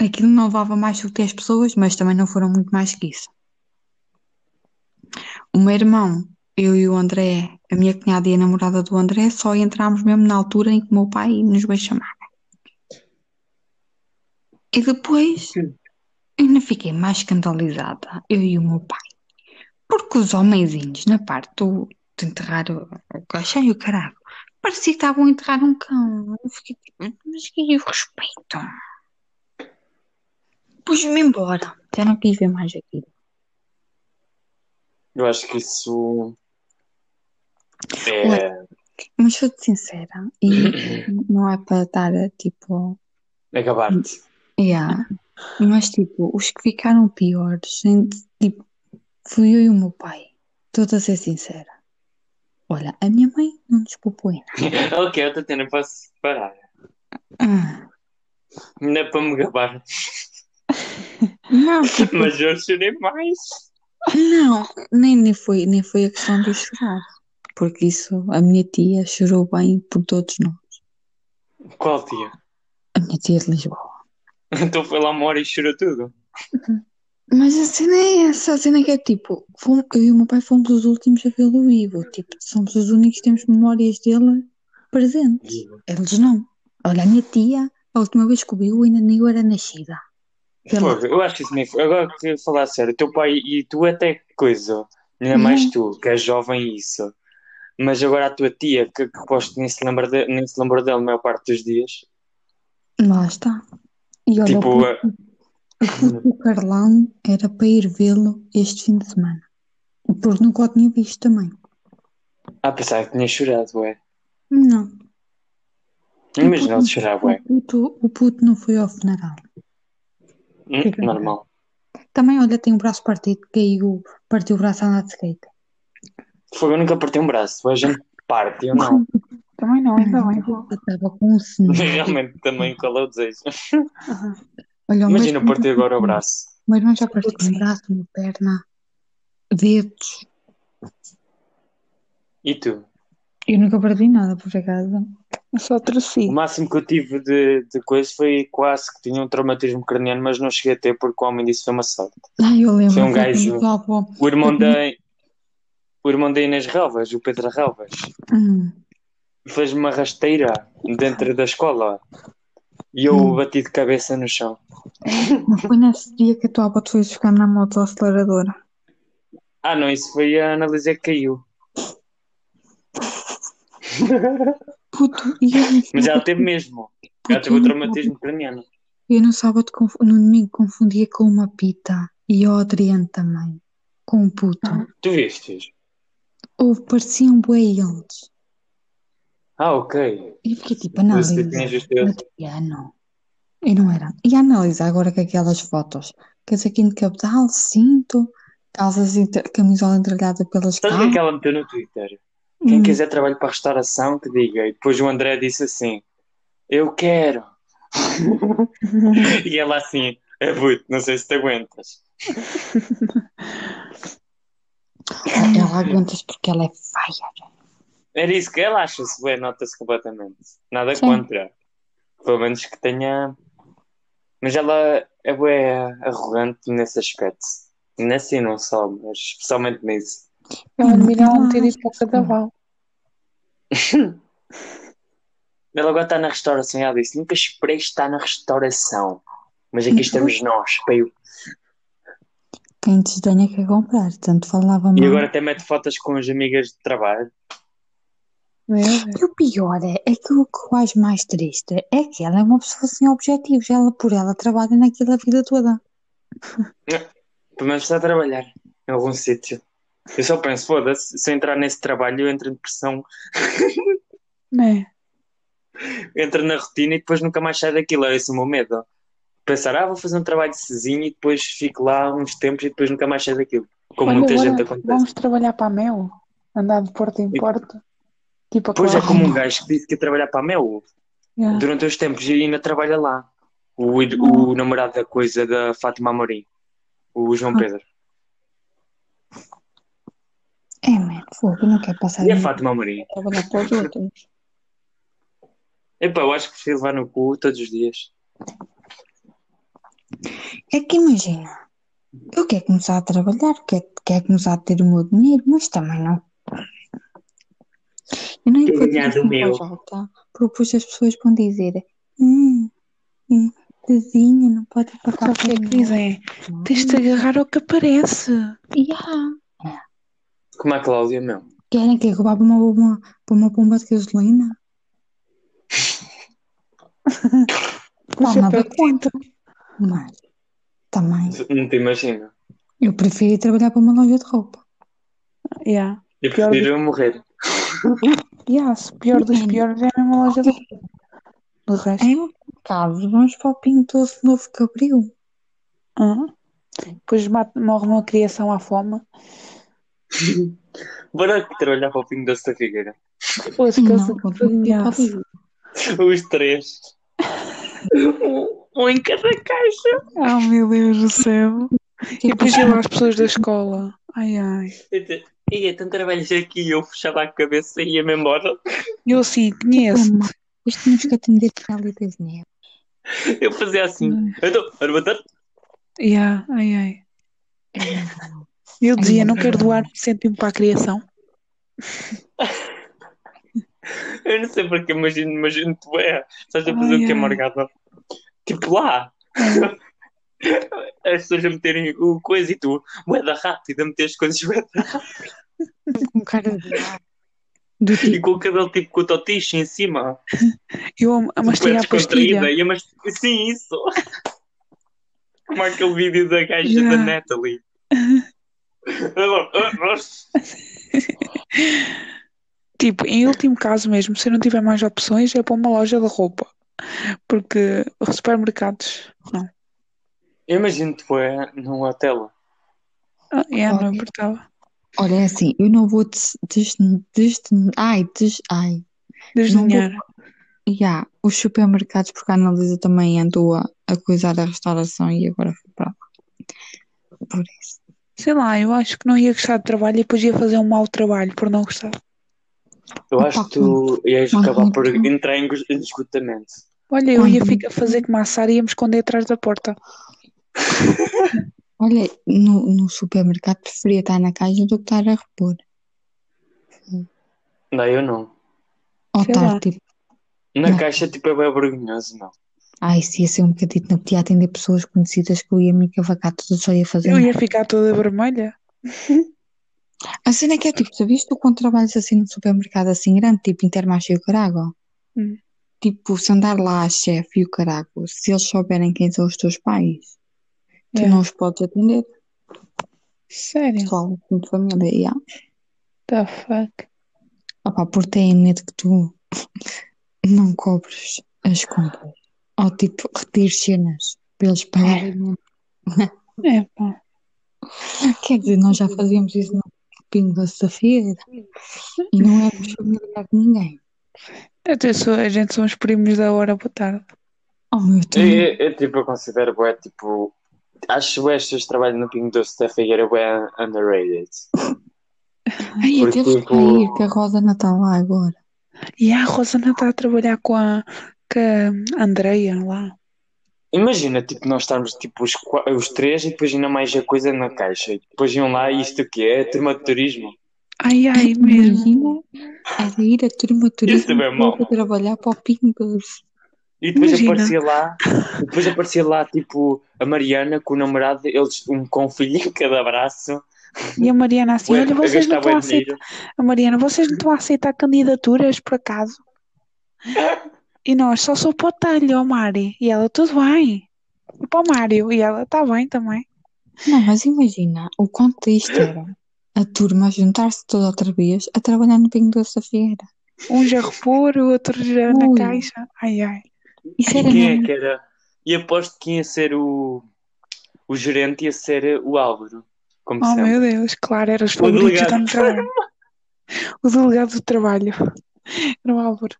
Aquilo não levava mais do que 10 pessoas, mas também não foram muito mais que isso. O meu irmão, eu e o André, a minha cunhada e a namorada do André, só entrámos mesmo na altura em que o meu pai nos veio chamar. E depois ainda fiquei mais escandalizada, eu e o meu pai. Porque os homenzinhos na parte do, de enterrar o, caixão e o caralho, parecia que estavam a enterrar um cão. Eu fiquei tipo, mas que respeito. Pus-me embora. Já não quis ver mais aquilo. Eu acho que isso é, Mas sou-te sincera, e não é para estar tipo. é acabar-te. Yeah. Mas tipo, os que ficaram piores, gente, tipo, fui eu e o meu pai. Estou a ser sincera. Olha, a minha mãe não nos poupou em nada. ok, eu estou tendo, posso parar. Ah, Não é para me gabar, Não, tipo, mas eu chorei mais. não, nem, nem foi, nem foi a questão de chorar. Porque isso, a minha tia chorou bem por todos nós. Qual dia? A minha tia de Lisboa. Então foi lá uma hora e chorou tudo. Mas a cena é essa, a cena é que é tipo, fomos- eu e o meu pai fomos os últimos a vê-lo vivo. Tipo, somos os únicos que temos memórias dele presentes. Eles não. Olha, a minha tia, a última vez que o viu, ainda nem eu era nascida. Pô, eu acho que isso nem foi. Agora que falar a sério, teu pai e tu até que coisa, ainda mais tu, que és jovem e isso. Mas agora a tua tia, que, que posto nem se lembra de, nem se lembra dela a maior parte dos dias. Lá está. E olha, Tipo, o puto- o puto do Carlão era para ir vê-lo este fim de semana. Porque nunca o tinha visto também. Ah, pensava que tinha chorado, ué. Não. Imagina ele chorar, ué. O puto, o puto não foi ao funeral. Hum, normal. Também, olha, tem o braço partido, caiu, partiu o braço a andar de skate. Fogo, eu nunca partei um braço, a gente parte, eu não. Também não, ainda bem. Eu estava com um. Realmente também qual é o desejo. Olha, Imagina eu irmão- partir agora o braço. O meu irmão já partiu um braço, uma perna, dedos. E tu? Eu nunca perdi nada, por acaso. Eu só torci. O máximo que eu tive de, de coisa foi quase que tinha um traumatismo craniano, mas não cheguei a ter porque o homem disse que foi uma sorte. Ai, eu lembro. Foi um foi gajo- o irmão da, o irmão da Inês Relvas, o Pedro Relvas, Hum, fez-me uma rasteira dentro da escola e eu Hum. bati de cabeça no chão. não foi nesse dia que a tua avó te fez ficar na moto aceleradora. Ah, não, isso foi a Analisa que caiu. Puto, e eu Mas ela teve mesmo. Ela teve o traumatismo craniano. sábado- Eu no sábado, no domingo, confundia com uma pita. E o Adriano também. Com um puto. Tu viste? Ou pareciam bué eles. Ah, ok. E fiquei tipo, analisa. Adriano. E não era. E analisar agora com aquelas fotos. Casaquinho de cabedal, cinto, calças, camisola entregalhada pelas Sabes o que é calças. que ela meteu no Twitter? Quem Hum. quiser trabalho para a restauração, que diga. E depois o André disse assim: Eu quero. E ela assim: É muito, não sei se te aguentas. Ela aguentas porque ela é feia. Era isso que ela acha-se, bem, nota-se completamente. Nada Sim. contra. Pelo menos que tenha. Mas ela é bem arrogante nesse aspecto. Nesse e não só, mas especialmente nisso. Eu admiro ela não ter ido para o cadaval. Ela agora está na restauração e ela disse: Nunca esperei estar na restauração. Mas aqui estamos nós, peio. Quem te tenha que comprar. Tanto falava mal. E agora até mete fotos com as amigas de trabalho. Meu Deus. E o pior é, é que o que eu acho mais triste é que ela é uma pessoa sem objetivos. Ela por ela trabalha naquilo a vida toda. Pelo menos está a trabalhar em algum sítio. Eu só penso, foda-se, se eu entrar nesse trabalho eu entro em depressão, Né? entro na rotina e depois nunca mais saio daquilo. É esse o meu medo. Pensar, ah, vou fazer um trabalho sozinho e depois fico lá uns tempos e depois nunca mais saio daquilo. Como Olha, muita agora gente acontece. Vamos trabalhar para a Mel. Andar de porta em porta. Tipo a Pois é Clara. como um gajo que disse que ia trabalhar para a Mel Yeah. durante os tempos e ainda trabalha lá. O, o namorado da coisa da Fátima Amorim. O João Pedro. É, mano, fogo, não quer passar E a Fátima Amorim? trabalhar para os outros. Epá, eu acho que prefiro levar no cu todos os dias. É que imagina, eu quero começar a trabalhar, quero, quero começar a ter o meu dinheiro, mas também não. Eu não encontro em meu. alta, depois as pessoas vão dizer: hum, hum, vizinha, não pode ir para Só cá o que é que dizem? Tens de agarrar ao que aparece. Yeah. Como a Cláudia, meu. Querem que eu roubar para uma, bomba, para uma bomba de gasolina? Não, nada para contra. Mas também, Não te imagino. eu prefiro ir trabalhar para uma loja de roupa. Yeah. Eu Pior prefiro morrer. Yeah, se pior dos piores é mesmo a loja de roupa. Do resto. Em caso, vamos para o Pingo Doce novo que abriu. Hum. Depois morre uma criação à fome. Bora trabalhar para o Pingo Doce da Figueira. Depois que Não, eles não pode. Os três. Um- em cada caixa. Oh meu Deus do céu. E depois iam lá as pessoas da escola. Ai ai. Ia, então trabalhas aqui e eu fechava a cabeça e ia-me embora. Eu assim, conheço. Toma, Isto temos que atender para ali das neves. Eu fazia assim. Então, tarde. Yeah, ai ai. Eu dizia, não quero doar um cêntimo para a criação. Eu não sei porque imagino, imagino tu é. Estás a fazer Ai, o que é. Morgada? Tipo lá. As pessoas a meterem o coisa e tu, moeda rápida, a meter as coisas bué da rápido. Com cara de do e tipo, com o cabelo tipo com o totiche em cima. Eu a, a mastigar a pastilha. E a mas... Sim, isso. Como aquele vídeo da gaja Yeah. da Natalie. Tipo, em último caso mesmo, se eu não tiver mais opções, é para uma loja de roupa. Porque os supermercados, não. Eu imagino que foi num hotel. Ah, é, não Olha. importava. olha, é assim, eu não vou des, des, des, ai, des, ai, Desdenhar. já, os supermercados, porque a Analisa também andou a, a coisar a restauração e agora foi para lá. Por isso. Sei lá, eu acho que não ia gostar de trabalho e depois ia fazer um mau trabalho por não gostar. Eu Opa, acho que tu ias acabar por entrar em esgotamento. Olha, eu ia ficar, fazer como a Sara e ia me esconder atrás da porta. Olha, no, no supermercado preferia estar na caixa do que estar a repor. Não, eu não. Ou estar tipo, Na Não. caixa, tipo, é bem vergonhoso, não. Ai, se ia ser um bocadinho, não podia atender pessoas conhecidas que eu ia me cavacar tudo, só ia fazer Eu ia ficar toda vermelha. A cena é que é tipo, sabias tu quando trabalhas assim num supermercado assim grande, tipo Intermarché e o Carago? Hum. Tipo, se andar lá a chefe e o Carago, se eles souberem quem são os teus pais, tu É. não os podes atender. Sério? Pessoal, de família, yeah. The fuck? Opa, porque têm medo que tu não cobres as compras. Ou tipo, retires cenas para eles pagarem. É pá. Quer dizer, nós já fazíamos isso no Pingo da Figueira e não éramos familiar de ninguém. Até sou, a gente somos primos da hora boa tarde. Oh meu Eu, Deus. eu, eu, tipo, eu considero, bué, tipo... Acho que estes trabalhos no Pingo Doce da Figueira bué underrated. Ai, Porque, temos que tipo- ir, que a Rosa não está lá agora. E a Rosana está a trabalhar com a, a Andreia lá. Imagina, tipo, nós estarmos, tipo, os, os três e depois ainda mais a coisa na caixa. E depois iam lá e isto o quê? É turma de turismo. Ai, ai, mesmo. Imagina, era ir a turma turismo também é para trabalhar para o Doce. E depois Imagina. aparecia lá, depois aparecia lá, tipo, a Mariana com o namorado, eles um com um filho em cada braço. E a Mariana assim, olha, a vocês não estão a aceitar. A Mariana, vocês não estão a aceitar candidaturas por acaso? E nós, só sou para o talho, ó Mari. E ela, tudo bem. E para o Mário. E ela, está bem também. Não, mas imagina o quanto isto era a turma juntar-se toda outra vez a trabalhar no Pingo Doce da Figueira. Uns a repor, outros já na Ui. caixa. Ai, ai. Isso E era quem é que era? E aposto que ia ser o, o gerente, ia ser o Álvaro, como Oh, sempre. meu Deus. Claro, eram os O favoritos delegado. do trabalho. O delegado do trabalho. Era o Álvaro.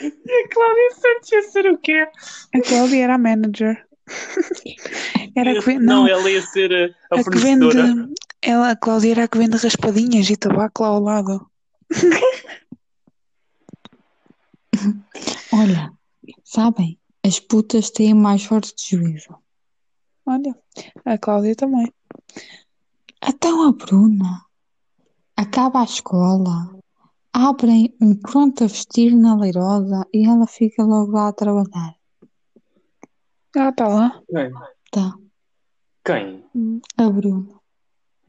E a Cláudia Santos ia ser o quê? A Cláudia era a manager. Era que vende, Não, não, ela ia ser a, a a que vende, ela, a Cláudia era a que vende raspadinhas e tabaco lá ao lado. Olha, sabem, as putas têm mais forte de juízo. Olha, a Cláudia também. Então a Bruna acaba a escola, abrem um pronto a vestir na leirosa e ela fica logo lá a trabalhar. Ela está lá. Quem? Tá, Quem? a Bruna.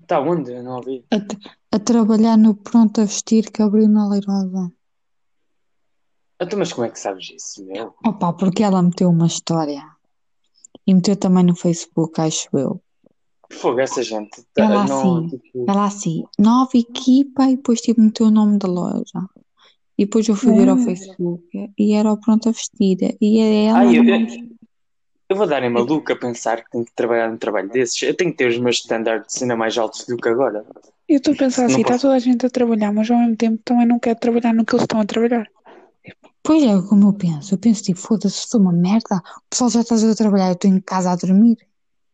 Está onde? Eu não ouvi. A, a trabalhar no pronto a vestir que abriu na leirosa. Então, mas como é que sabes isso, meu? Opa, porque ela meteu uma história. E meteu também no Facebook, acho eu. Fogo, essa gente. tá- Ela não, assim. tipo, Ela assim, nova equipa e depois tipo meteu o nome da loja. E depois eu fui ver ao Hum. Facebook e era o pronto a vestir. E é ela. Ai, eu, eu, eu vou dar em maluco a pensar que tenho que trabalhar num trabalho desses. Eu tenho que ter os meus standards ainda mais altos do que agora. Eu estou a pensar assim, está posso. toda a gente a trabalhar, mas ao mesmo tempo também não quer trabalhar no que eles estão a trabalhar. Pois é, como eu penso. Eu penso tipo, foda-se, sou uma merda. O pessoal já está a trabalhar, eu estou em casa a dormir.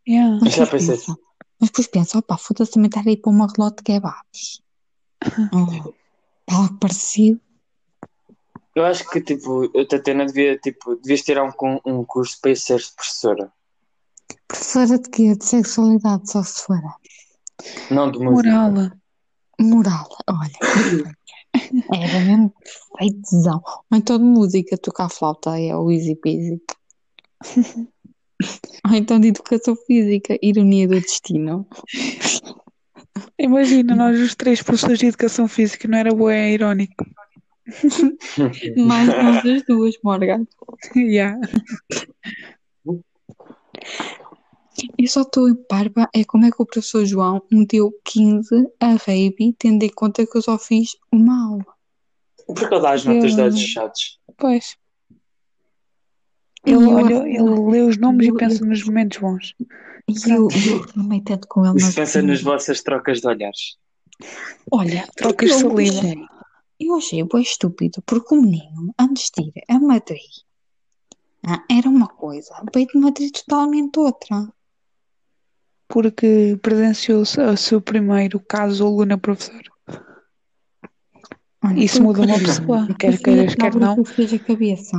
Yeah. Mas Já depois pensei pensa, mas depois pensa, opa, foda-se também estar aí para uma relote de kebabs. Oh, algo parecido. Eu acho que, tipo, a Tatiana devia, tipo, devias tirar um, um curso para ser professora. Professora de quê? De sexualidade, só se for. Não de música. Moral. Moral, olha. Era mesmo perfeitezão. Ou então de música, tocar flauta é o easy peasy. Ou então de educação física, ironia do destino. Imagina, nós os três professores de educação física, não era boa, é irónico. Mais nós as duas, Morgan. yeah. Eu só estou em parva é como é que o professor João me deu 15 a Reiby, tendo em conta que eu só fiz uma aula. Por que eu dá as notas Eu- das chatos? Pois. Ele, eu- olha, ele lê os nomes eu- e pensa nos momentos bons. E eu, eu reclamei tanto com ele. Isso pensa nas vossas trocas de olhares. Olha, Trocas eu de achei, eu achei bem estúpido, porque o menino, antes de ir a Madrid, ah, era uma coisa, veio de Madrid totalmente outra. Porque presenciou o seu primeiro caso aluna professor. Olha, Isso eu muda uma pessoa, eu quer queiras, que quer não. que fez a cabeça.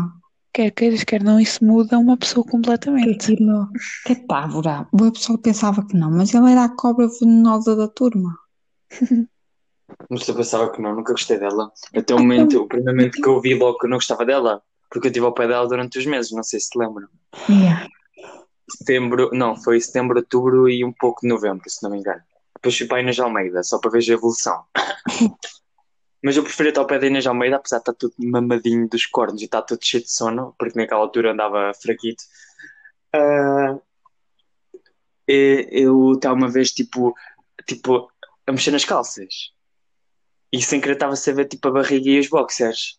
Quer queiras, quer não, isso muda uma pessoa completamente. aquilo, que tábora. O pessoal pensava que não, mas ele era a cobra venenosa da turma. Mas eu pensava que não, nunca gostei dela. Até o momento, o primeiro momento que eu vi logo que eu não gostava dela, porque eu estive ao pé dela durante os meses, não sei se te lembram. Yeah. Setembro, não, foi setembro, outubro e um pouco de novembro, se não me engano. Depois fui para a Inês Almeida, só para ver a evolução. Mas eu preferi estar ao pé da Inês Almeida, apesar de estar tudo mamadinho dos cornos e estar tudo cheio de sono, porque naquela altura andava fraquito. E- eu estava uma vez, tipo, tipo, a mexer nas calças. E sem querer estava-se a ver, tipo, a barriga e os boxers.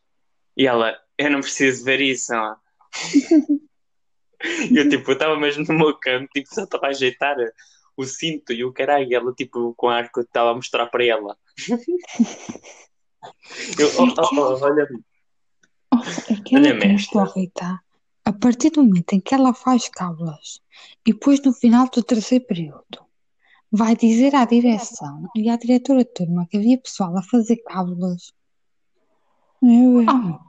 E ela, eu não preciso ver isso. E eu, tipo, estava mesmo no meu canto, tipo, só estava a ajeitar o cinto e o caralho. E ela, tipo, com arco, estava a mostrar para ela. Eu, oh, oh, oh, olha, Oh, aquela Olha, mestra. estou a partir do momento em que ela faz cábulas e depois no final do terceiro período vai dizer à direção e à diretora de turma que havia pessoal a fazer cábulas. Meu Deus. Ah.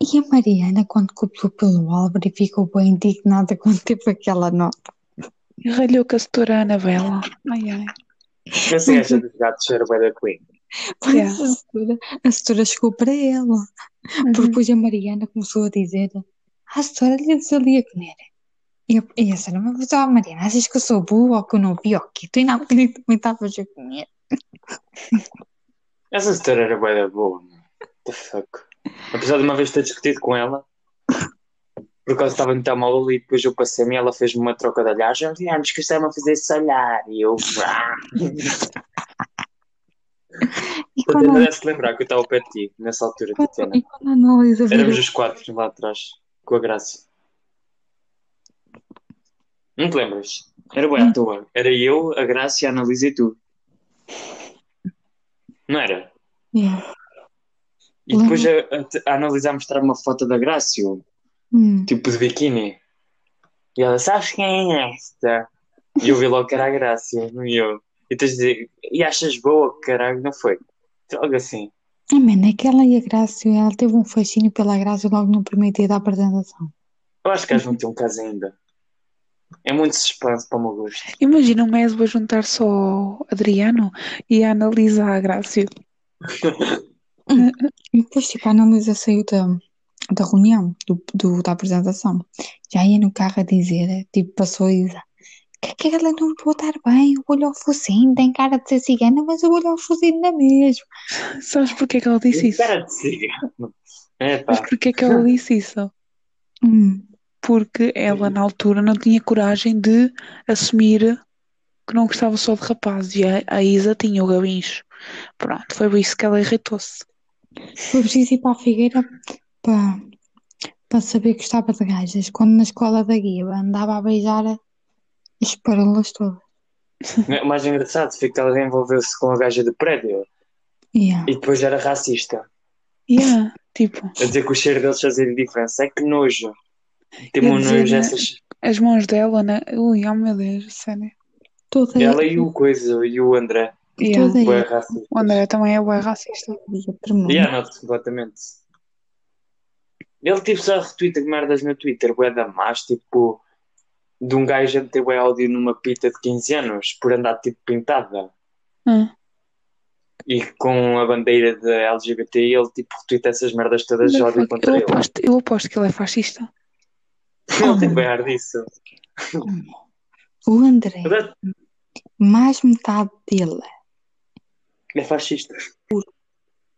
E a Mariana, quando copiou pelo Álvaro e ficou bem indignada quando teve aquela nota. E ralhou com a setora Anabela. Ai, ai. Essa gaja dos gatos era bué da Queen. Yeah. a setora, a setora chegou para ela. Porque Uhum. depois a Mariana começou a dizer: Ah, setora, lhe ali a comer. E, eu- e a senhora, mas oh, Mariana, achas que eu sou boa ou que eu não vi o quê? Tu ainda também estavas a comer. Essa história era bué da boa, mano. What the fuck? Apesar de uma vez ter discutido com ela, por causa estava muito mal e depois eu passei-me e ela fez-me uma troca de olhares. Eu disse, antes que estava a fazer esse olhar. E eu. Ah. E Tatiana quando, deve se lembrar que eu estava pé de ti, nessa altura, quando, Tatiana. e quando a Éramos os quatro lá atrás, com a Graça. Não te lembras? Era bué à toa. Era eu, a Graça, a Analisa e tu. Não era? Yeah. E depois a, a, a analisar mostrar uma foto da Grácio, Hum. tipo de biquíni. E ela, sabes quem é esta? E eu vi logo que era a Grácio, e eu. E tens de dizer, e achas boa, caralho, não foi? Algo assim. Ah, mano, aquela e a Grácia, ela teve um fascínio pela Grácia logo no primeiro dia da apresentação. Eu acho que eles vão ter um caso ainda. É muito suspense para o meu gosto. Imagina o Mesbo a juntar só ao Adriano e a analisar a Grácio. E depois, tipo, a Analisa saiu da, da reunião, do, do- da apresentação. Já ia no carro a dizer, tipo, passou e dizer que aquela não pode estar bem, o olho ao focinho, tem cara de ser cigana, mas o olho ao focinho não é mesmo. Sabes porquê que ela disse isso? Cara de cigano. É pá. Mas porquê que ela disse isso? Hum. Porque ela, na altura, não tinha coragem de assumir que não gostava só de rapazes. E a, a Isa tinha o gabincho. Pronto, foi por isso que ela irritou-se. Foi preciso ir para a Figueira para, para saber que gostava de gajas. Quando na escola da guia andava a beijar as parolas todas. O mais engraçado foi que ela envolveu-se com a gaja de prédio Yeah. e depois era racista. Yeah, tipo, A dizer que o cheiro deles fazia diferença. É que nojo. Tem Eu um nojo né? essas. as mãos dela, né? Ui, oh meu Deus, sério. Toda Ela e o Coisa e o André. Yeah. toda. O André também é bué racista. E noto completamente. Ele tipo só retweeta merdas no Twitter, bué da más, tipo de um gajo a meter bué áudio numa pita de 15 anos por andar tipo pintada Hum. e com a bandeira da LGBT ele tipo retweeta essas merdas todas de ódio contra Eu ele. aposto, eu aposto que ele é fascista. Ele tem bem ar disso. O André, Mas mais metade dele. É fascista.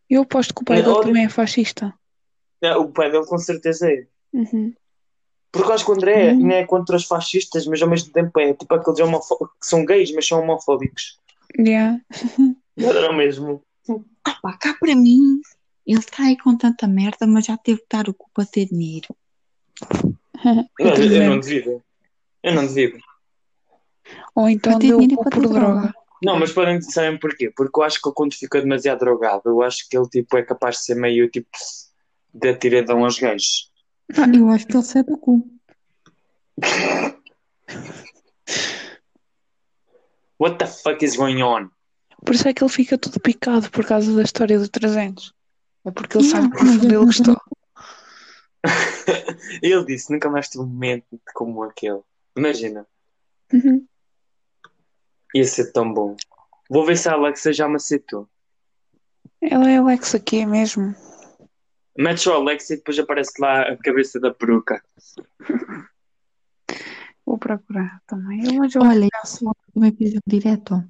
Eu aposto que o pai É, dele também é fascista. É, O pai dele com certeza é. Uhum. Porque eu acho que o André não é contra os fascistas, mas ao mesmo tempo é tipo aqueles que são gays, mas são homofóbicos. Yeah. Era o mesmo. Ah pá, cá para mim, ele está aí com tanta merda, mas já teve que dar o cu para ter dinheiro. Não, eu, eu não devido. Eu não devido. Ou então Para ter deu dinheiro o para ter por droga. droga. Não, mas podem sabem porquê? Porque eu acho que ele, quando fica demasiado drogado, eu acho que ele tipo, é capaz de ser meio tipo de atiradão aos gajos. Ah, eu acho que ele sai do cu. What the fuck is going on? Por isso é que ele fica todo picado por causa da história do 300. É porque ele sabe que fundo ele gostou. Ele disse: nunca mais tive um momento como aquele. Imagina, Uhum. ia ser tão bom. Vou ver se a Alexa já me aceitou. Ela é Alexa aqui mesmo. Mete só a Alexa e depois aparece lá a cabeça da peruca. Vou procurar também. Eu, mas eu Olha, que no episódio direto,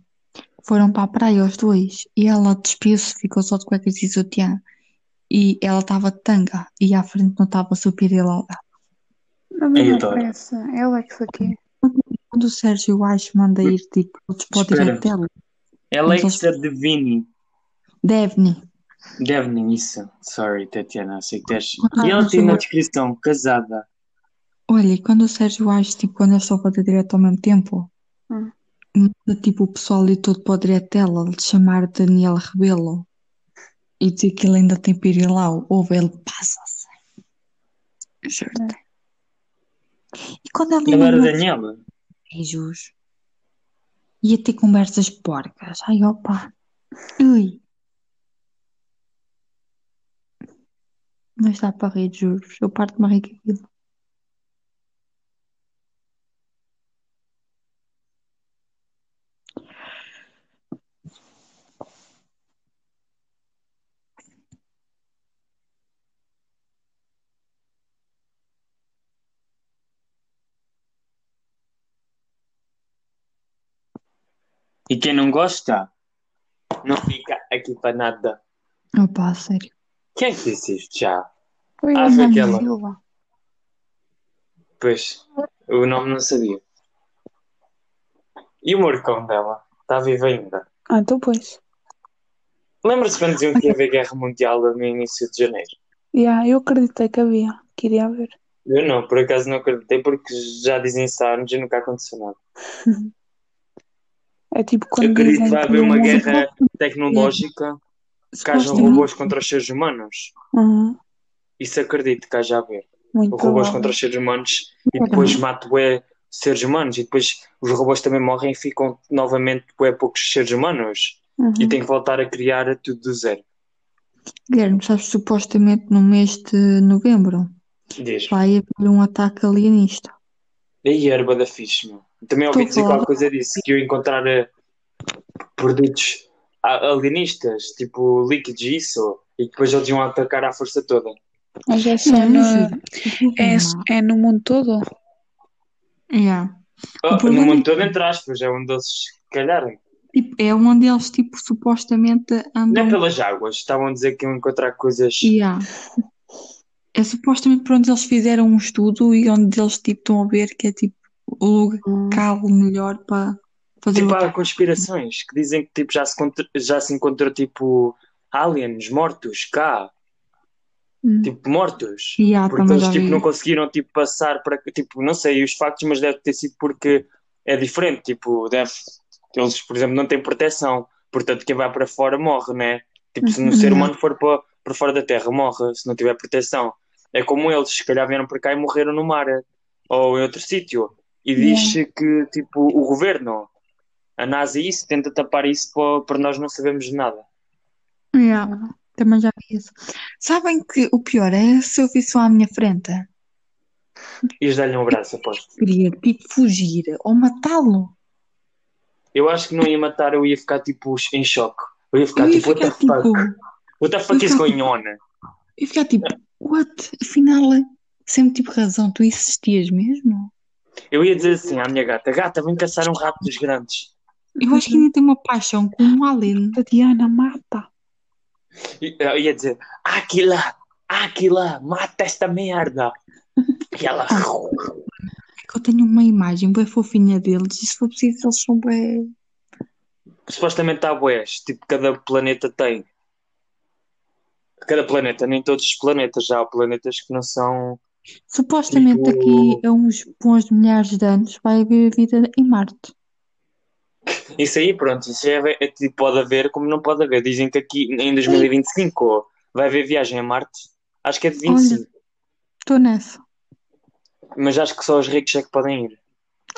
foram para a praia os dois e ela despiu-se, ficou só de cuecas e sutiã. E ela estava de tanga e à frente não estava super não, mas não. É Alexa aqui. Quando o Sérgio Acho manda ir tipo, todos para o Espera. direto dela, Alexa Devini. Devni. Devni, isso. Sorry, Tatiana, sei que tens. Ah, E ela tem na descrição, casada. Olha, e quando o Sérgio Acho, tipo, quando estão para o direto ao mesmo tempo, Hum. tipo o pessoal ali todo para o direto dela, de chamar Daniel Rebelo e dizer que ele ainda tem pirilau, ou ele passa-se. Juro-te. E quando ela E agora, manda Daniela? beijos, ia ter conversas porcas. Ai, opa. Ui. Mas dá para rir, juro. Eu parto-me a rir com aquilo. E quem não gosta, não fica aqui para nada. Opa, sério. Quem é que disse isto já? Foi Ah, foi aquela. Silva. Pois, o nome não sabia. E o morcão dela? Está vivo ainda? Ah, então pois. Lembra-se quando diziam que ia haver guerra mundial no início de janeiro? Yeah, eu acreditei que havia. Queria haver. Eu não, por acaso não acreditei porque já dizem anos e nunca aconteceu nada. É tipo Eu quando acredito dizem que vai que haver uma guerra tecnológica que supostamente- robôs contra os seres humanos. Uhum. Isso acredito que haja a ver. Muito Robôs provável. contra os seres humanos e depois matam bué seres humanos e depois os robôs também morrem e ficam novamente bué poucos seres humanos Uhum. e tem que voltar a criar tudo do zero. Guilherme, sabes, supostamente no mês de novembro Diz. vai haver um ataque alienista. E aí, erva da fixe, meu. Também ouvi a dizer qualquer coisa disso, que eu encontrar eh, produtos a- alienistas, tipo líquidos e isso, e depois eles iam atacar à força toda. Mas é só Não, no, juro. é, é no mundo todo? Yeah. Ah, no mundo é todo, entre aspas, é onde eles se calharem. Tipo, é onde eles tipo, supostamente Não andam. é pelas águas, estavam a dizer que iam encontrar coisas. Yeah. É supostamente por onde eles fizeram um estudo e onde eles tipo, estão a ver que é tipo o local melhor para fazer Tipo, há conspirações que dizem que tipo, já, se encontrou, já se encontrou tipo aliens mortos cá, Hum. tipo mortos. Yeah, Porque eles tipo, não conseguiram tipo, passar para. Tipo, não sei os factos, mas deve ter sido porque é diferente. Tipo, deve, eles, por exemplo, não têm proteção. Portanto, quem vai para fora morre, né? Tipo, se um Uhum. ser humano for para, para fora da Terra, morre se não tiver proteção. É como eles, se calhar vieram para cá e morreram no mar ou em outro sítio. E diz-se que tipo, o governo, a NASA, isso tenta tapar isso para, para nós não sabermos de nada. Yeah, também já vi isso. Sabem que o pior é se eu visse à minha frente, E dar-lhe um abraço, aposto. queria tipo fugir ou matá-lo. Eu acho que não ia matar, eu ia ficar tipo em choque. Eu ia ficar Eu ia tipo, ficar what the fuck? tipo, What the fuck is going on? eu ia ficar tipo, what? Afinal, sempre tive razão, tu existias mesmo? Eu ia dizer assim à minha gata: Gata, vem caçar um rato dos grandes. Eu acho que ainda tenho uma paixão com um alien. Tatiana, mata. E Eu ia dizer: Aquila, Aquila, mata esta merda. E ela. É que eu tenho uma imagem bem fofinha deles e se for preciso eles são bem... Supostamente há boés, tipo, cada planeta tem. Cada planeta, nem todos os planetas, já há planetas que não são. Supostamente Tipo- daqui a uns bons milhares de anos vai haver vida em Marte. Isso aí, pronto, isso é, é tipo, pode haver como não pode haver. Dizem que aqui em 2025 vai haver viagem a Marte. Acho que é de 25, Estou nessa. mas acho que só os ricos é que podem ir.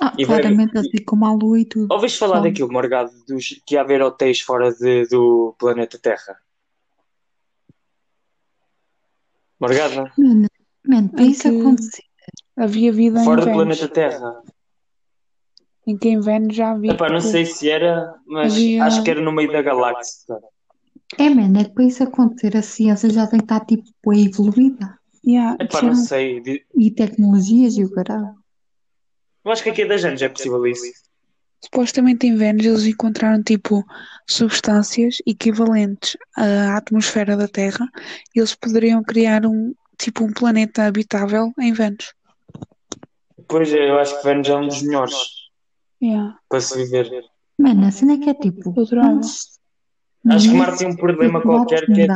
Ah, E vai- claramente assim como a Lua e tudo. Ouviste falar Só. daquilo, Morgado, dos, que ia haver hotéis fora de- do planeta Terra? Morgado, Mano, mano, isso que- acontecer, Havia vida em fora do planeta Terra. Em que em Vênus já havia. Epá, não tipo, sei se era, mas Havia- acho que era no meio da galáxia. é, mano, é que para isso acontecer a ciência já tem que estar tipo bem evoluída. yeah, Epá, não sei. E tecnologias e o caralho. Eu acho que aqui a 10 anos é possível isso. Supostamente em Vênus eles encontraram tipo substâncias equivalentes à atmosfera da Terra e eles poderiam criar um tipo um planeta habitável em Vênus. Pois eu acho que Vênus é um dos melhores Yeah. para se viver. Mano, a cena é que é tipo. Antes- Acho que Marte tem um problema tipo, qualquer que é.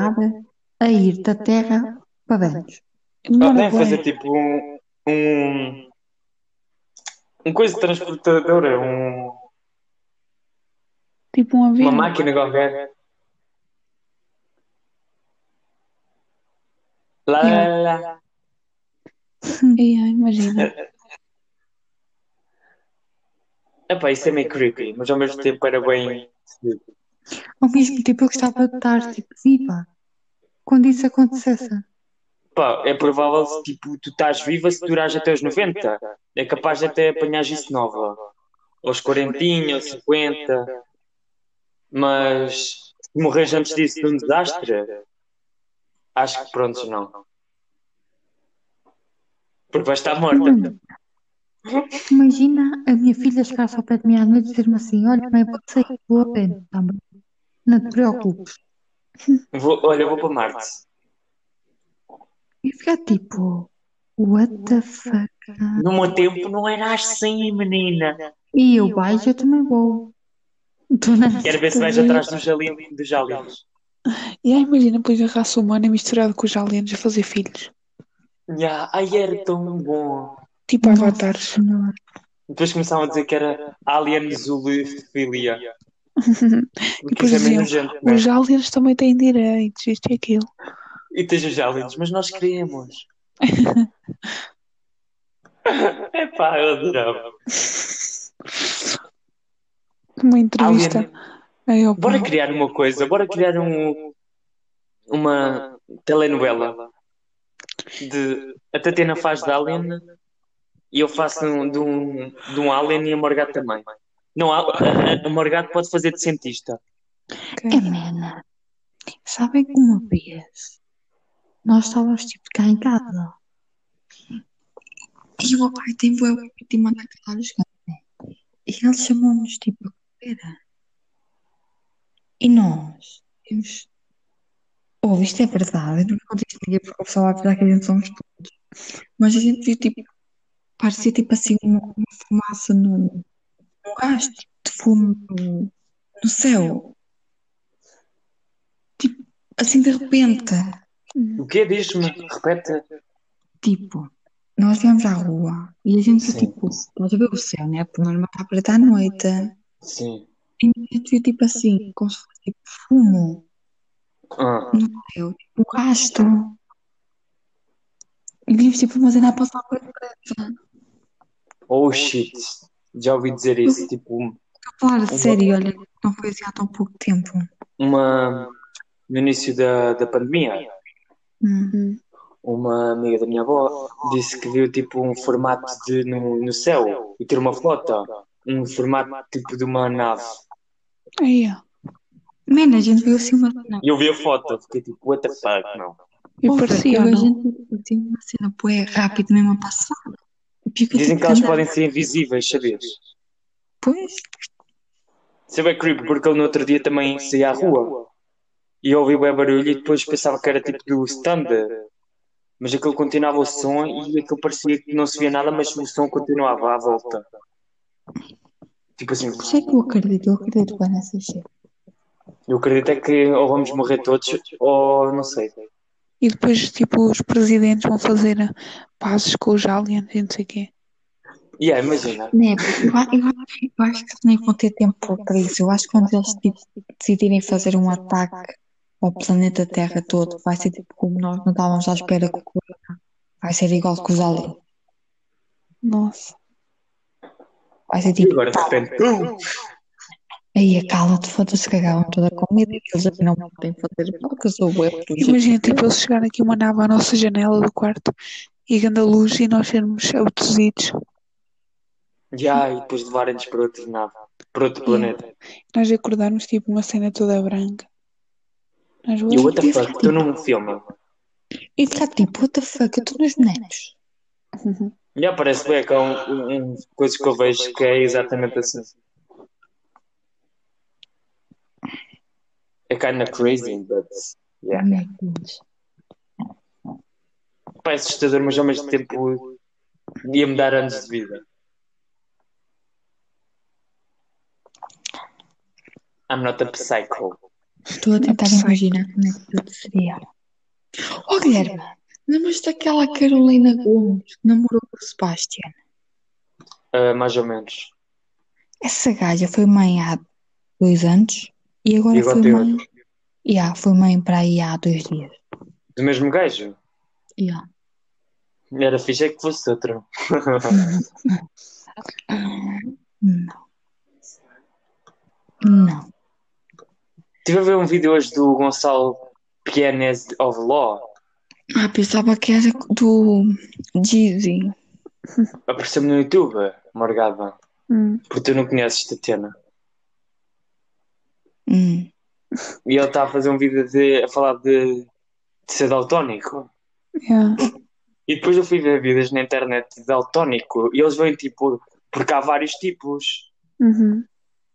a ir da Terra para Vênus. Demora Podem fazer tipo um. um um coisa transportadora, um, Tipo um avião. uma máquina qualquer. Lá, lá, lá, lá. Imagina. Epá, isso é meio creepy, mas ao mesmo tempo era bem. Ao mesmo tempo eu gostava de estar tipo viva quando isso acontecesse. Pá, é provável se tipo, tu estás viva se durares até os 90. É capaz de até apanhares isso nova. Aos 40, aos 50. Mas se morres antes disso de um desastre, acho que pronto, não. Porque vais estar morta. Imagina a minha filha chegar só perto de mim à noite e dizer-me assim: Olha, mãe, pode sair, vou a pé, tá bem? Não te preocupes. Vou, olha, vou para Marte. E ficar tipo: What the fuck? No meu tempo não era assim, menina. E eu baixo, eu também vou. Quero ver se vais atrás dos aliens. Dos aliens. Yeah, imagina depois a raça humana misturada com os aliens a fazer filhos. Ya, Ai, era tão bom. Tipo Nossa avatares. Senhora. Depois começavam a dizer que era alien zoofilia. É meio diziam, nojento, não é? Os aliens também têm direitos, isto e aquilo. E tens os aliens, mas nós queremos. Epá, eu adorava. Uma entrevista. Alien. Opa, Bora criar uma coisa, bora criar um, uma telenovela de a Tatiana faz de Alien e eu faço um- de um, de um Alien e a Morgado também. Não, a, a, Morgado pode fazer de cientista. ok. É. Sabem que uma vez nós estávamos tipo cá em casa e o meu pai tem voe de mandar calar os gatos. né? E ele chamou-nos tipo a correr. E nós temos. Ouve, isto é verdade. Eu não conto isto ninguém porque o pessoal vai pensar que a gente somos todos. Mas a gente viu tipo. Parecia tipo assim uma, uma fumaça no, no gás, tipo de fumo no, no céu. Tipo, assim de repente. O quê? Diz-me, repete. Tipo, nós viemos à rua e a gente Sim. tipo, estás a ver o céu, né? Porque normal está preto à noite. Sim. E a gente viu tipo assim, como se fosse tipo fumo Ah, no céu, tipo gasto. E vimos tipo uma cena a passar por preta. Oh shit. Já ouvi dizer isso. Tipo, Estou a falar a sério, olha, não foi assim há tão pouco tempo. uma. No início da, da pandemia, Hum. Hum. uma amiga da minha avó disse que viu tipo um formato de, no, no céu e ter uma foto. Um formato tipo de uma nave. Aí, ó. Mano, a gente viu assim uma cena. E eu vi a foto, fiquei tipo, what the fuck, não. E parecia, a gente viu assim uma cena bué rápido mesmo a passar. Fica, Dizem que elas andar. podem ser invisíveis, sabias? Pois, Isso é bem creepy, porque eu no outro dia também saí à rua e ouvi bem barulho e depois pensava que era tipo do stand, mas aquilo continuava o som e aquilo parecia que não se via nada, mas o som continuava à volta. Tipo assim, por isso é que eu acredito, eu acredito bem nessas cenas. eu acredito é que ou vamos morrer todos ou não sei. E depois, tipo, os presidentes vão fazer pazes com os aliens e não sei o quê. E yeah, imagina, Né, eu, eu, acho- eu acho que nem vão ter tempo para isso. Eu acho que quando eles tipo, decidirem fazer um ataque ao planeta Terra todo, vai ser tipo como nós não estávamos à espera que. Vai ser igual que os aliens. Nossa. Vai ser e tipo, agora de repente, aí cala-te, foda-se, cagavam toda a comida e eles aqui não podem fazer mal, que eu sou por Imagina, tipo, eles chegar aqui uma nave à nossa janela do quarto e ganda luz e nós sermos abduzidos. já, e depois levarem-nos para outro nave, para outro planeta. Nós acordarmos, tipo, uma cena toda branca. Nós E o what the fuck, estou num filme. E ficar tipo, what the fuck, eu estou nos netos. Já parece bem que há um, um, um- coisas que eu vejo que é exatamente assim. É kind of crazy, but yeah. Netos. Pá, é assustador, mas ao mesmo tempo ia-me dar anos de vida. I'm not a psycho. Estou a tentar imaginar como é que tudo seria. Oh, Guilherme, lembras daquela Carolina Gomes que namorou com o Sebastian? Ah, mais ou menos. Essa gaja foi mãe há dois anos e agora E agora foi mãe. outro. Yeah, foi mãe para aí há dois dias. Do mesmo gajo? Yeah. Era fixe é que fosse outro. Não. Não. Estive a ver um vídeo hoje do Gonçalo Pianese of Law. Ah, pensava que era do Jeezy. Apareceu-me no YouTube, Morgada. Hum. Porque tu não conheces Tatiana. Hum. E ele está a fazer um vídeo de, a falar de, de ser daltónico. Yeah. E depois eu fui ver vídeos na internet de daltónico e eles vêm tipo, porque há vários tipos. Uhum.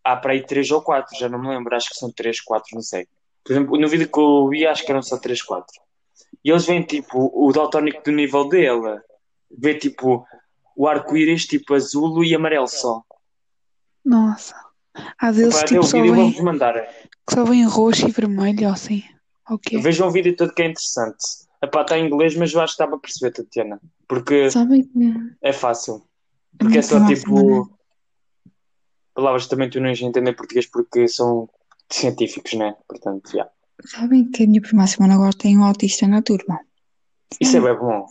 Há para aí três ou quatro, já não me lembro, acho que são três, quatro, não sei. Por exemplo, no vídeo que eu vi, acho que eram só três, quatro. E eles veem tipo o daltónico do nível dele, vê tipo o arco-íris tipo azul e amarelo só. Nossa. Há deles, Epá, até tipo, só vídeo vem, mandar. que só vem roxo e vermelho, assim. Ok. Vejam o vídeo todo que é interessante. Epá, está em inglês, mas eu acho que dá para perceber, Tatiana. Porque Sabem que é fácil. Porque é Nunca só mais tipo. palavras que também tu não entender português porque são científicos, né? Portanto, já. Sabem que a minha prima semana agora tem um autista na turma. Isso é bem bom.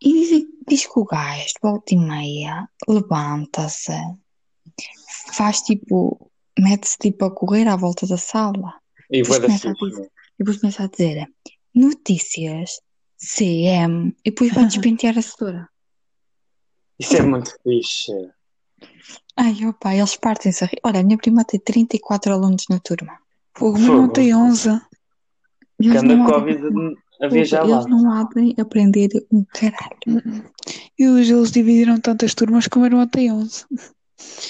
E diz, diz que o gajo, de volta e meia, levanta-se, faz tipo, mete-se tipo a correr à volta da sala. E Depois começa a dizer, e depois começa a dizer notícias, CM, e depois vai despentear a setora. Isso é muito fixe. Ai, opa, eles partem-se a rir. Olha, a minha prima tem 34 alunos na turma. O meu irmão tem 11. Eles Que anda não Covid abrem, a viajar lá. eles não abrem a aprender um caralho. E hoje eles dividiram tantas turmas que o meu irmão tem 11.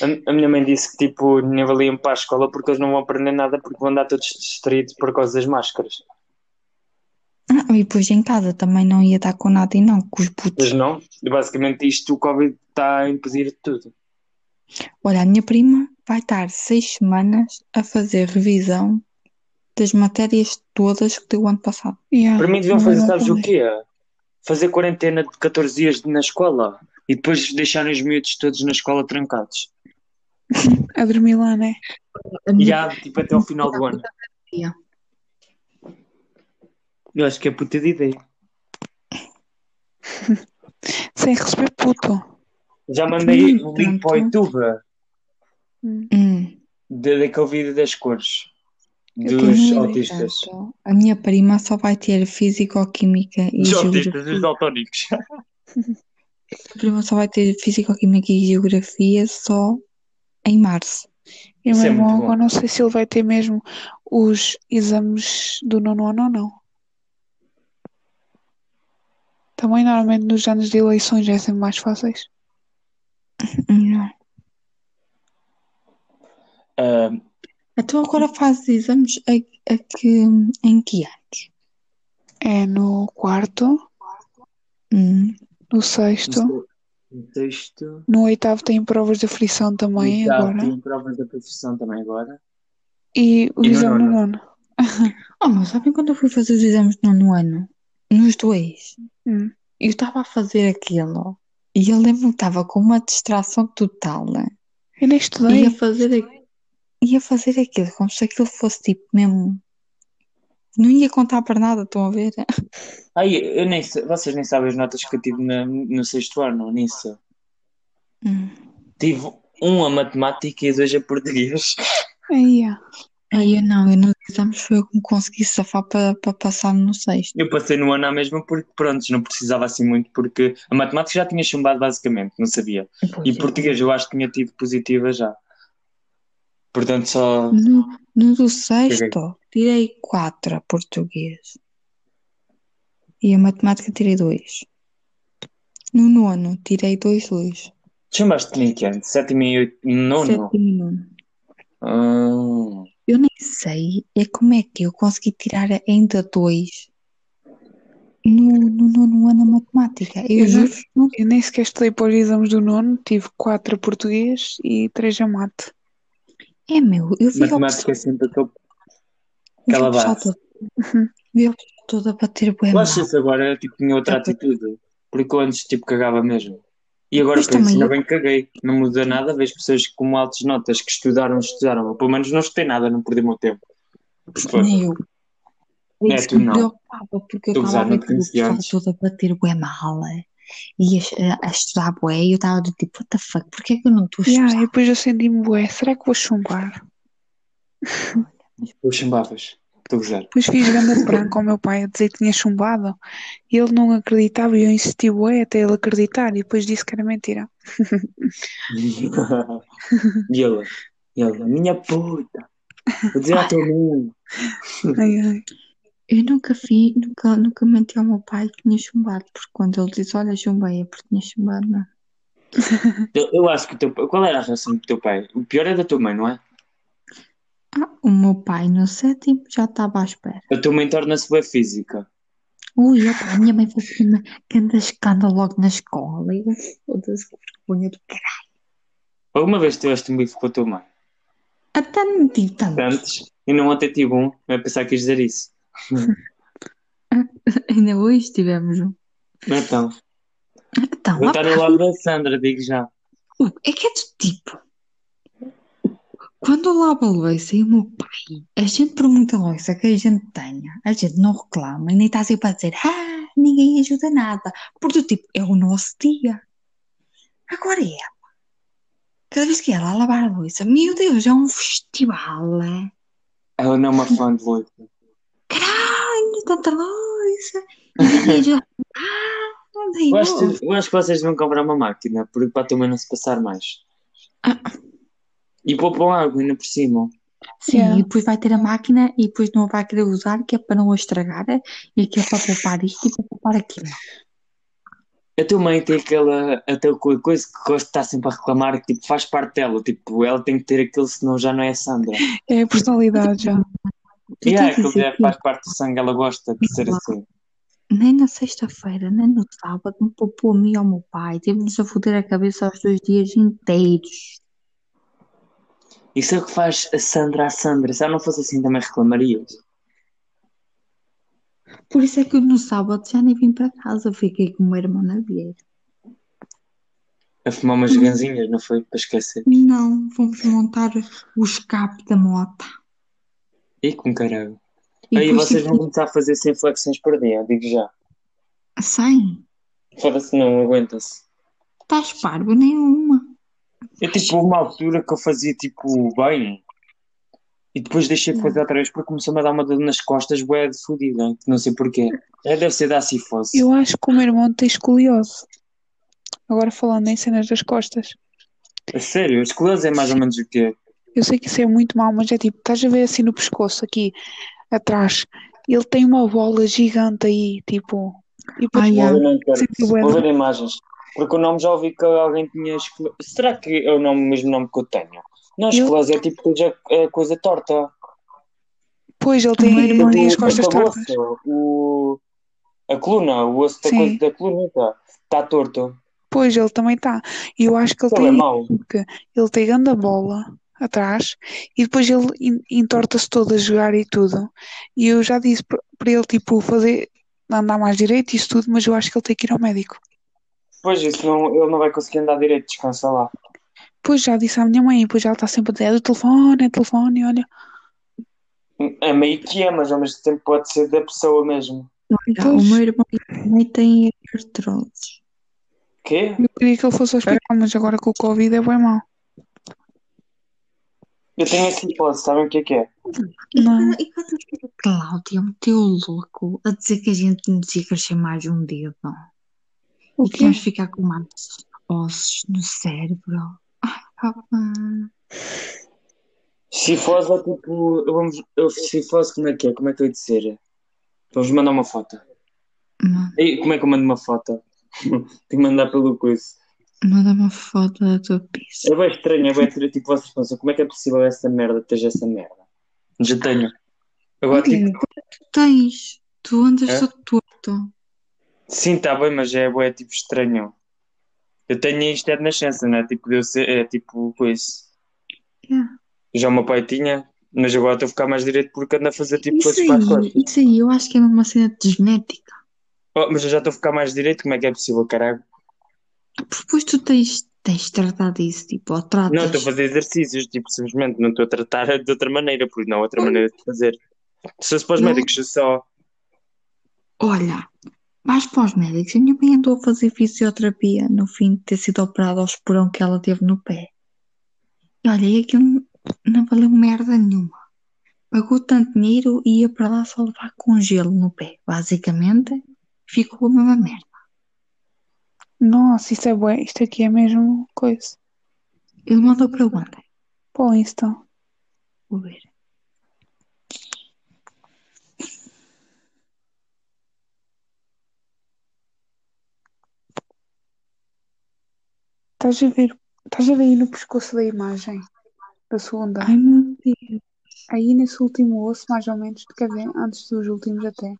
A, a minha mãe disse que tipo, nem valiam para a escola porque eles não vão aprender nada porque vão andar todos distraídos por causa das máscaras. Ah, e depois em casa também não ia dar com nada e não, com os putos. Mas não, basicamente isto o Covid está a impedir tudo. Olha, a minha prima vai estar seis semanas a fazer revisão das matérias todas que deu o ano passado. Yeah, Para mim deviam fazer, sabes o quê? Fazer quarentena de 14 dias na escola e depois deixarem os miúdos todos na escola trancados. A dormir lá, né? A E há, tipo até ao final do ano. Eu acho que é puta de ideia. Sem receber puto. Já mandei Hum, o link para o YouTube Hum. daquele vídeo das cores dos autistas. A minha prima só vai ter Físico-Química e Dos autistas, Geografia. dos daltónicos. A prima só vai ter Físico-Química e Geografia só em março. E o meu é irmão, agora não sei se ele vai ter mesmo os exames do nono ano ou não. Também normalmente nos anos de eleições é sempre mais fáceis. Não. Ah, Então agora fazes exames a, a que, em que anos? É no quarto, Hum. no sexto, no sexto. no oitavo tem provas de aflição também Já agora. tem provas da profissão também agora. E o E exame no nono? Oh, mas sabem quando eu fui fazer os exames no nono ano? Nos dois. Hum. Eu estava a fazer aquilo e eu lembro-me que estava com uma distração total. né? Eu nem estudei. Ia fazer, a- ia fazer aquilo como se aquilo fosse tipo mesmo. Não ia contar para nada, estão a ver? Ai, eu nem vocês nem sabem as notas que eu tive na- no sexto ano, nisso. Hum. Tive um a matemática e dois a português. Aí. Aí eu não, eu nos exames foi eu que me consegui safar para para passar no sexto. Eu passei no ano à mesma porque, pronto, não precisava assim muito, porque a matemática já tinha chumbado basicamente, não sabia. Pois E é. português eu acho que tinha tido positiva já. Portanto, só. No, no do sexto, tirei quatro a português. E a matemática tirei dois. No nono, tirei dois dois. Chamaste-te em que ano? Sétimo e oito, nono? Sétimo e nono. Ah, Eu nem sei é como é que eu consegui tirar ainda dois no, no nono ano a matemática. Eu Eu juro, não Eu nem sequer estudei para os exames do nono, tive quatro a português e três a mate. É meu. Eu vi matemática é sempre aquele. aquela base. vi o pessoal todo a bater Eu mal. isso agora tipo, tinha outra É, atitude. Porque eu antes tipo, cagava mesmo. E agora Pois penso, também ainda eu. bem que caguei. Não muda nada. Vejo pessoas com altas notas que estudaram, estudaram. Eu, pelo menos não estudei nada, não perdi o meu tempo. Foi. Nem eu. É, Isso tu me não. preocupava, porque eu Tu estava a já ver não te que o pessoal antes. todo a bater bué mal é, e a, a estudar bué, e eu estava do tipo, what the fuck, porquê é que eu não estou a Yeah, estudar? e depois eu senti-me, bué, será que vou chumbar? Tu chumbavas. Estou a gozar. Depois fiz grande branco ao meu pai a dizer que tinha chumbado e ele não acreditava e eu insisti, bué, até ele acreditar e depois disse que era mentira. e ela, e ela, minha puta, vou dizer à tua mãe. Ai, ai. Eu nunca vi, nunca, nunca menti ao meu pai que tinha chumbado, porque quando ele diz, olha, chumbei, é porque tinha chumbado, não. Eu, eu acho que o teu pai, qual era a reação do teu pai? O pior é da tua mãe, não é? Ah, o meu pai no sétimo já estava à espera. A tua mãe torna-se bem física. Ui, opa, a minha mãe fazia uma grande escândalo logo na escola, e foda-se, que vergonha do caralho. Alguma vez tiveste um bife com a tua mãe? Até não tive tanto. Antes, e não ontem tive um, não é pensar que quis dizer isso. Ainda hoje tivemos um. Então, Então, vou estar no lado da Sandra, digo já. É que é do tipo. Quando eu lavo a louça e o meu pai, a gente por muita louça que a gente tenha, a gente não reclama e nem está sempre a dizer, ah, ninguém ajuda nada. Porque tipo, é o nosso dia. Agora é ela. Cada vez que ela lavar a louça, meu Deus, é um festival, é? Ela não é uma fã de louça. Caralho, tanta louça. E ninguém ajuda. Ah, não tem Eu acho, eu acho que vocês vão comprar uma máquina, porque para também não se passar mais. Ah. E poupam água ainda por cima. Sim, Yeah. e depois vai ter a máquina e depois não vai querer usar, que é para não a estragar e que é para poupar isto e para poupar aquilo. A tua mãe tem aquela, co- coisa que gosta de estar sempre a reclamar, que tipo, faz parte dela. Tipo, ela tem que ter aquilo, senão já não é a Sandra. É a personalidade já. E é, tens de aquilo dizer já que faz parte do sangue, ela gosta de ser assim. nem na sexta-feira, nem no sábado, me poupou a mim e ao meu pai. Teve-nos a foder a cabeça aos dois dias inteiros. Isso é o que faz a Sandra a Sandra. Se ela não fosse assim, também reclamarias. Por isso é que no sábado já nem vim para casa, fiquei com o meu irmão na vieira. A fumar umas ganzinhas, não foi? Para esquecer. Não, fomos montar o escape da moto. E com caralho. E Aí vocês vão começar a fazer 100 flexões por dia, digo já. que- Sem, Foda-se, não, aguenta-se. estás parvo nenhuma. É tipo uma altura que eu fazia tipo bem e depois deixei de fazer outra vez porque começou-me a dar uma dor nas costas, bué de fodida, não sei porquê. É, deve ser da cifose. Eu acho que o meu irmão tem escoliose. Agora falando em cenas das costas. A sério, a esclerose é mais ou menos o quê? Eu sei que isso é muito mau, mas é tipo, estás a ver assim no pescoço, aqui atrás. Ele tem uma bola gigante aí, tipo. E depois Ai, ai. Eu não quero. Vou ver imagens. Porque o nome já ouvi que alguém tinha esclerose. Será que é o nome, mesmo nome que eu tenho? Não, esclerose é tipo já é coisa torta. Pois ele tem, ele tem as O costas tortas. o, a coluna, o osso da, coisa, da coluna está torto. Pois ele também está. E eu acho que ele Ele é tem. mau. Porque ele tem grande bola atrás e depois ele en- entorta-se todo a jogar e tudo. E eu já disse para ele, tipo, fazer, andar mais direito e isso tudo, mas eu acho que ele tem que ir ao médico. Pois isso, não, ele não vai conseguir andar direito, descansa lá. Pois já disse à minha mãe, e depois ela está sempre a dizer, é do telefone, é do telefone, olha. É meio que é, mas ao mesmo tempo pode ser da pessoa mesmo. Olha, o Pois. meu irmão também tem artrose. Quê? Eu queria que ele fosse ao hospital, mas agora com o Covid é bem mau. Eu tenho essa hipótese, sabem o que é que é? E Não. quando, e Cláudia meteu o louco a dizer que a gente nos ia crescer mais um dedo O e que quê? íamos ficar com mais ossos no cérebro. Ai, papá. Cifose é tipo. Vamos, eu, cifose, como é que é? Como é que eu ia dizer? Vamos mandar uma foto. Ma- E como é que eu mando uma foto? Tenho que mandar pelo coisa. Manda uma foto da tua pizza. É bem estranho, é bem estranho. Tipo, vocês pensam, como é que é possível essa merda ter essa merda? Já tenho. Agora, tipo, Tu tens, tu andas É? todo torto. sim, está bem, mas é, é tipo estranho. Eu tenho isto é de nascença, não é? Tipo, de eu ser, é tipo coisa. Yeah. Já o meu pai tinha, mas agora estou a ficar mais direito porque ando a fazer tipo Isso coisas para as aí, costas. isso aí, eu acho que é uma cena de genética. Oh, mas eu já estou a ficar mais direito, como é que é possível, caralho? Depois tu tens, tens de tratar disso, tipo, ou tratas. Não, estou a fazer exercícios, tipo, simplesmente não estou a tratar de outra maneira, porque não há outra maneira de fazer. Se fosse para os médicos, só. Olha, vais para os médicos. A minha mãe andou a fazer fisioterapia no fim de ter sido operada ao esporão que ela teve no pé. E olha, e aquilo não- não valeu merda nenhuma. Pagou tanto dinheiro e ia para lá só levar com gelo no pé. Basicamente, ficou a mesma merda. Nossa, isso é bué. Isto aqui é mesmo coisa. Ele mandou para onde? Para o Insta. Vou ver. Estás a ver? Estás a ver aí no pescoço da imagem? Da segunda. Ai meu Deus. Aí nesse último osso, mais ou menos, quer dizer, antes dos últimos até.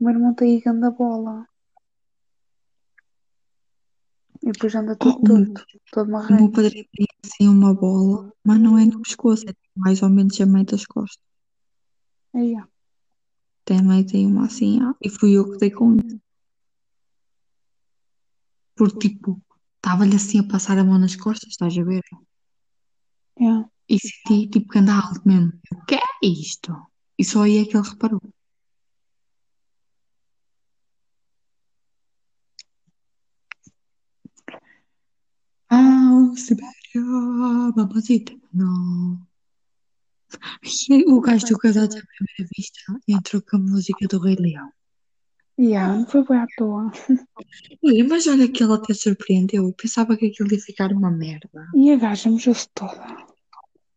O meu irmão tem aí grande bola. E depois anda todo Oh, torto, todo O meu padrinho tem assim uma bola, mas não é no pescoço, é mais ou menos a meio das costas. Aí, ó. Também tem uma assim, ah, e fui eu que dei com isso. Porque, tipo, estava-lhe assim a passar a mão nas costas, estás a ver? Yeah. E senti tipo que anda alto mesmo. O que é isto? E só aí é que ele reparou. Ah, Sibéria, mamacita, não. E o gajo do Casados à Primeira Vista entrou com a música do Rei Leão. Yeah, não foi bem à toa. Ih, mas olha que ele até surpreendeu. Eu pensava que aquilo ia ficar uma merda. E a gaja mexeu-se toda.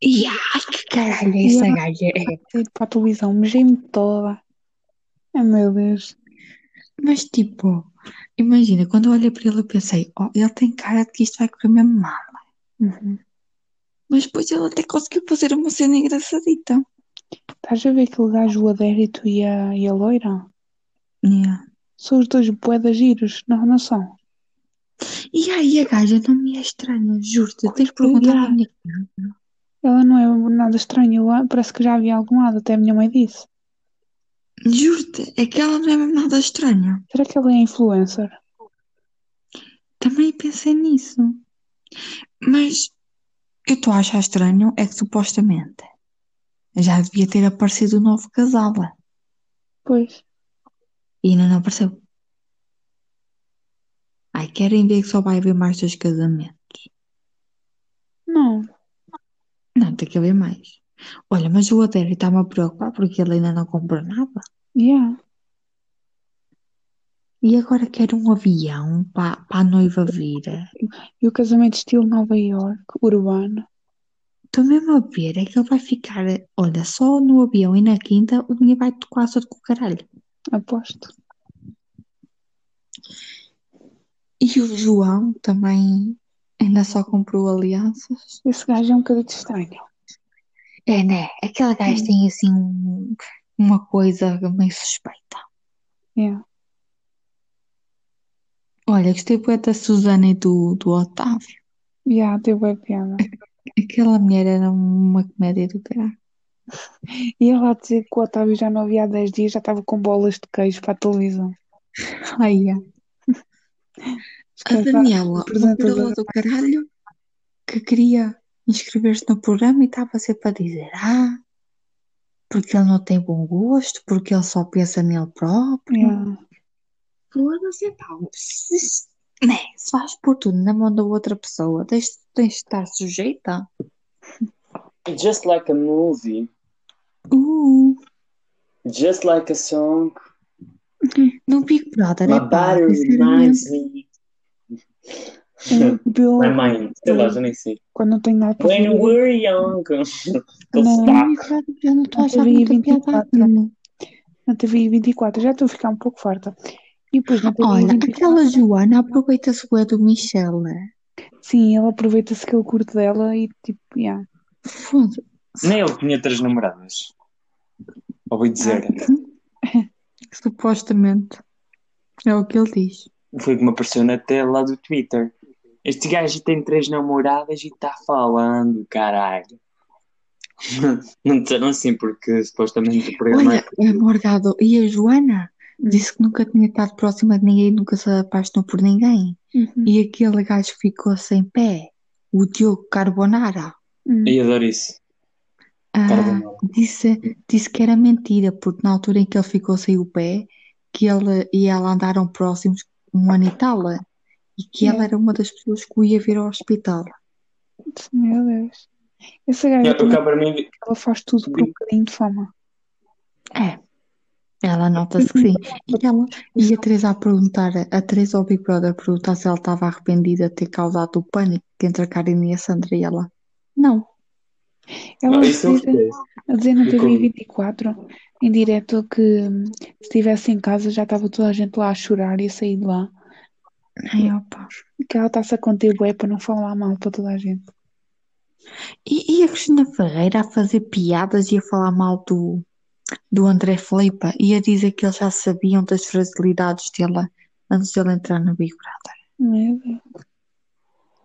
E ai, que caralho é essa gaja? É. Para a televisão, mexei-me toda. Ai meu Deus. Mas tipo, imagina, quando eu olhei para ele eu pensei, oh, ele tem cara de que isto vai correr mesmo mal. Uhum. Mas depois ele até conseguiu fazer uma cena engraçadita. Estás a ver aquele gajo, o Adérito e a, e a loira? Yeah. São os dois boedas giros, não, não são? E aí a gaja não me é estranha, juro-te, tens perguntado à Yeah. minha. Ela não é nada estranha, eu parece que já havia algum lado, até a minha mãe disse. Juro-te, é que ela não é mesmo nada estranha. Será que ela é influencer? Também pensei nisso. Mas eu estou a achar estranho é que supostamente já devia ter aparecido o novo casal Pois. e ainda não apareceu. Ai, querem ver que só vai haver mais dois casamentos? Não. Não, tem que haver mais. Olha, mas o Adério está-me a preocupar porque ele ainda não comprou nada. Yeah. E agora quer um avião para a noiva vir. E o casamento estilo Nova York, urbano. Estou mesmo a ver, é que ele vai ficar, olha, só no avião e na quinta o dinheiro vai tocar só de com o caralho. Aposto. E o João também ainda só comprou alianças. Esse gajo é um bocadinho estranho. É, né? Aquele gajo tem assim um- uma coisa meio suspeita. Yeah. Olha, gostei bué da Susana e do, do Otávio. Yeah, deu bem piada. Aquela mulher era uma comédia do caralho. E ela a dizer que o Otávio já não havia há 10 dias, já estava com bolas de queijo para a televisão. Ai, é. A Daniela, uma apresentadora. do caralho, que queria inscrever-se no programa e estava sempre a dizer: Ah, porque ele não tem bom gosto, porque ele só pensa nele próprio. Foda-se, pá. Se, se- né, se vais pôr tudo na mão da outra pessoa, tens, tens de estar sujeita. Just like a movie, Uh, just like a song, no Big Brother my é pá, body reminds me. Eu, Bill, My mind, sei lá, já nem sei. quando não tenho nada para When fazer, we were young. Não. já não estou a Eu achar vi muita 24. piada aquilo. na TV 24, já estou a ficar um pouco farta. E depois na TV Olha, 24, aquela Joana aproveita-se bué do Michel. né? sim, ela aproveita-se que ele curte dela e tipo, yeah. Foda-se. Nem ele tinha três namoradas. Ouvi dizer. Supostamente. É o que ele diz. Foi como apareceu na tela do Twitter. Este gajo tem três namoradas e está falando, caralho. Não disseram assim porque supostamente o programa Olha, a Morgado e a Joana disse que nunca tinha estado próxima de ninguém, nunca se apaixonou por ninguém. Uhum. E aquele gajo que ficou sem pé, o Diogo Carbonara, Uhum. Eu adoro isso. ah, disse, disse que era mentira, porque na altura em que ele ficou sem o pé, que ele e ela andaram próximos um ano e tal, e que ela era uma das pessoas que o ia ver ao hospital. Meu Deus. Essa gaja Eu, também, ela faz tudo por um bocadinho de fama. É, ela nota-se que sim. E, ela, e a Teresa a perguntar, a Teresa ao Big Brother a perguntar se ela estava arrependida de ter causado o pânico entre a Karina e a Sandra e ela, não. Ela Ah, a dizer, gostei. a dizer na Do TV Covid. 24, em direto, que se estivesse em casa já estava toda a gente lá a chorar e a sair de lá. Ai, opa. E que ela está-se a conter bué para não falar mal para toda a gente. E, e a Cristina Ferreira a fazer piadas e a falar mal do, do André Filipe e a dizer que eles já sabiam das fragilidades dele antes de ele entrar no Big Brother. Meu Deus.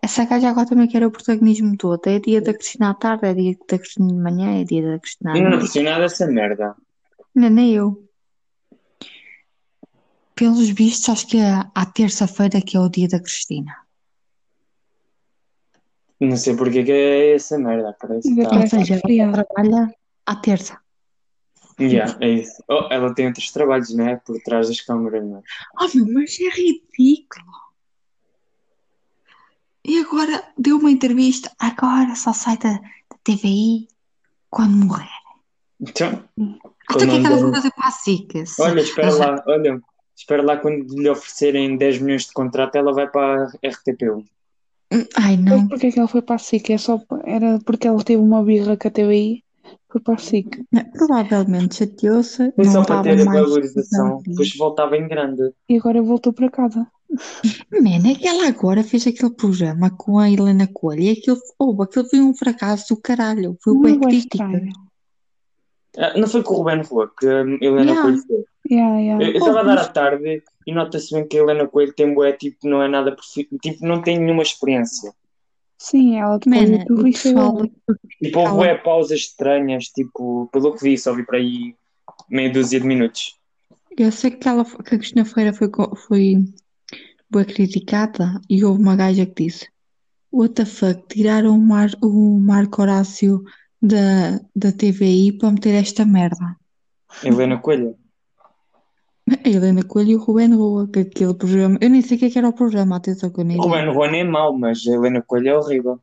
Essa gaja agora também quer o protagonismo todo. É dia da Cristina à tarde, é dia da Cristina de manhã, é dia da Cristina à Eu não noite. percebi nada dessa merda. Não, nem eu. Pelos vistos, acho que é à terça-feira que é o dia da Cristina. Não sei porque que é essa merda, parece que tá. Ou seja, ela trabalha à terça. Yeah, é isso. Oh, ela tem outros trabalhos, não é? Por trás das câmaras, não é? Oh, meu, mas é ridículo. E agora deu uma entrevista. Agora só sai da, da TVI quando morrer. Então, Até o que é que ela foi fazer para a SIC? Se- olha, espera lá, olha, espera lá quando lhe oferecerem 10 milhões de contrato, ela vai para a RTP1. Ai, Mas não. porquê que ela foi para a SIC? É só, era porque ela teve uma birra com a TVI, foi para a SIC. Provavelmente chateou-se. Foi só para ter a valorização, depois voltava em grande. E agora voltou para casa. Man, é que ela agora fez aquele programa com a Helena Coelho e aquilo, oh, aquilo foi um fracasso do caralho. Foi Não bem é crítica. estranho. Ah, Não foi com o Ruben Rua que a Helena Yeah. Coelho fez. Yeah, yeah. Eu eu estava a dar à tarde e nota-se bem que a Helena Coelho tem bué, tipo, não é nada, profi- tipo, não tem nenhuma experiência. Sim, ela do tudo o isso é pessoal, Tipo, houve bué pausas estranhas, tipo, pelo que vi, só vi para aí meia dúzia de minutos. eu sei que, ela, que a Cristina Ferreira foi, foi bem criticada e houve uma gaja que disse What the fuck, tiraram o, Mar, o Marco Horácio da, da TVI para meter esta merda. Helena Coelho. A Helena Coelho e o Ruben Rua, que aquele programa, eu nem sei o que é que era o programa, atenção que eu nem O Ruben Rua nem é mau, mas a Helena Coelho é horrível.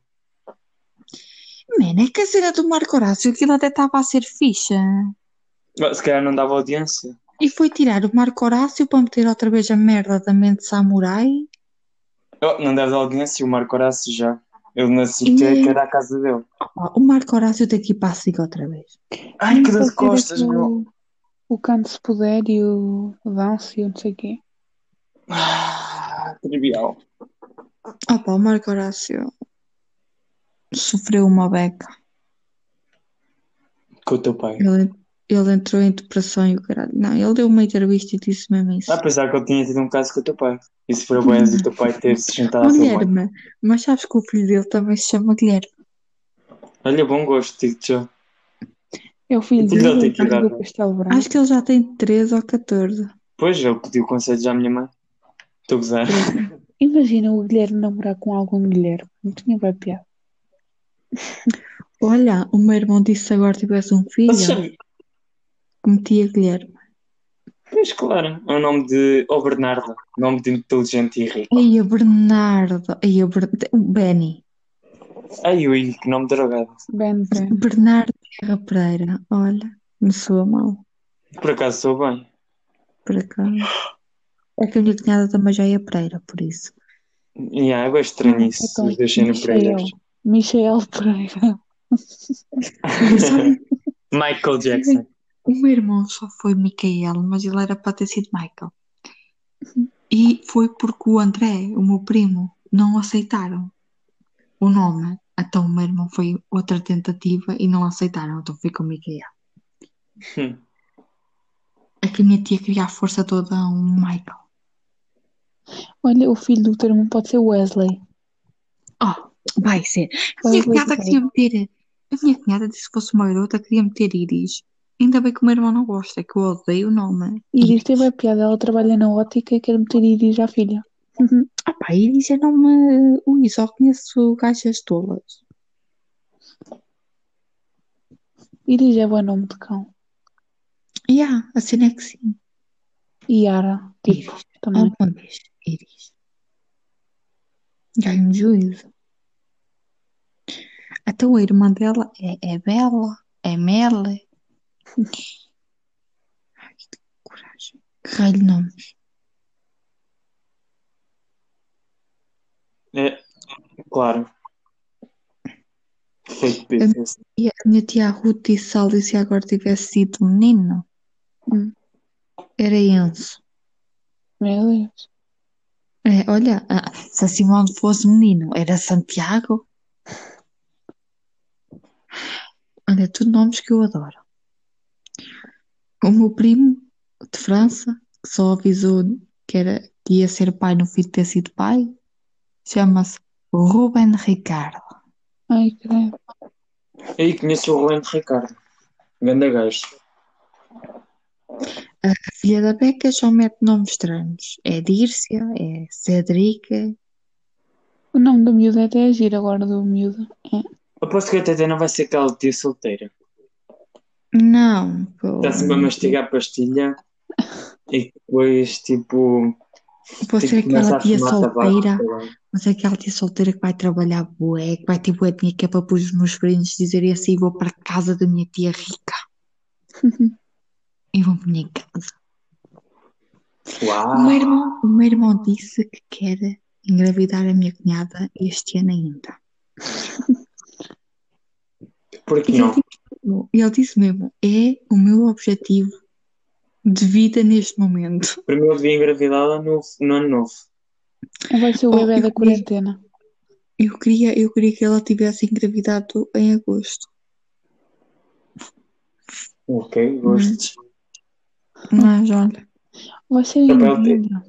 Man, é que a cena do Marco Horácio, aquilo até estava a ser ficha. Se calhar não dava audiência. E foi tirar o Marco Horácio para meter outra vez a merda da mente samurai. Oh, não deve dar audiência, o Marco Horácio já. Ele nasceu E- que era a casa dele. Opa, o Marco Horácio tem que ir para a SIC outra vez. Ai, que Pode dor de ser costas, meu. O canto se puder e o dance e não sei o quê. Ah, trivial. Opa, o Marco Horácio sofreu uma beca. Com o teu pai. Ele, ele entrou em depressão e o caralho. Não, ele deu uma entrevista e disse mesmo isso. Ah, apesar que ele tinha tido um caso com o teu pai. Isso foi bem do teu pai ter se juntado Oh, à tua mãe. Guilherme, mas sabes que o filho dele também se chama Guilherme. Olha, bom gosto, digo-te já. É o filho O dele, tem o que idade? Branco. Acho que ele já tem 13 ou 14. Pois, ele pediu conselhos à minha mãe. Estou a gozar. Imagina o Guilherme namorar com algum Guilherme. Não tinha bem piada. Olha, o meu irmão disse se agora tivesse um filho, que metia Guilherme. Pois, claro. É o nome de. Oh, Bernardo. Nome de inteligente e rico. Ai, a Bernardo. Ai, a Ber... o Benny. Ai, ui, que nome drogado. Ben, Ben. Bernardo Guerra Pereira. Olha, me soa mal, Por acaso sou bem. por acaso. É que a minha cunhada também já é Pereira, por isso. E é bem estranho isso. Então, Os dois sendo. Pereiras. Michel Pereira. Michael Jackson. O meu irmão só foi Micael, mas ele era para ter sido Michael. E foi porque o André, o meu primo, não aceitaram o nome. Então o meu irmão foi outra tentativa e não aceitaram, então ficou Micael. Hum. É que a minha tia queria a força toda a um Michael. Olha, o filho do teu irmão pode ser Wesley. Oh, vai ser. A minha Wesley cunhada queria meter. A minha cunhada disse que fosse uma garota, queria meter Iris. Ainda bem que o meu irmão não gosta, que eu odeio o nome. Iris teve a piada, ela trabalha na ótica e quer meter Iris à filha. Uhum. Ah pá, Iris é nome. Ui, só conheço gajas tolas. Iris é bom nome de cão. Yeah, a cena é que sim. Yara, tipo, Iris. também. Alguma vez. Iris. Ganho juízo. Então a irmã dela é, é Bela, é Mele. Ai, que coragem. Que raio de nomes. É, claro. Fake business. E a minha tia Ruth disse se a Alice agora tivesse sido menino, Hum. era Enzo. Meu Deus. É, olha, ah, se a Simone fosse menino, era Santiago. Olha, tudo nomes que eu adoro. O meu primo de França, que só avisou que, era, que ia ser pai no fim de ter sido pai, chama-se Ruben Ricardo. Ai, credo. Aí conheço o Rolando Ricardo. Ganda gajo. A filha da Beca só mete nomes estranhos. É Dírcia, é Cedrica. O nome da miúda é até agir agora do miúdo. É. Aposto que a Tete não vai ser aquela tia solteira. Não, pô. Está sempre a mastigar pastilha e depois, tipo. Você tipo, é aquela tia solteira, você é aquela tia solteira que vai trabalhar bué, que vai ter bué dinheiro que é para depois os meus sobrinhos dizerem assim, vou para a casa da minha tia rica. E vão para minha casa. O meu Uau! irmão, o meu irmão disse que quer engravidar a minha cunhada este ano ainda. Por que não? Ele disse mesmo, é o meu objetivo de vida neste momento. Primeiro devia engravidá-la no, no ano novo. Vai ser o Oh, bebê eu da queria- quarentena. Eu queria, eu queria que ela tivesse engravidado em agosto. Ok, gostos. Mas olha, Vai ser novembro.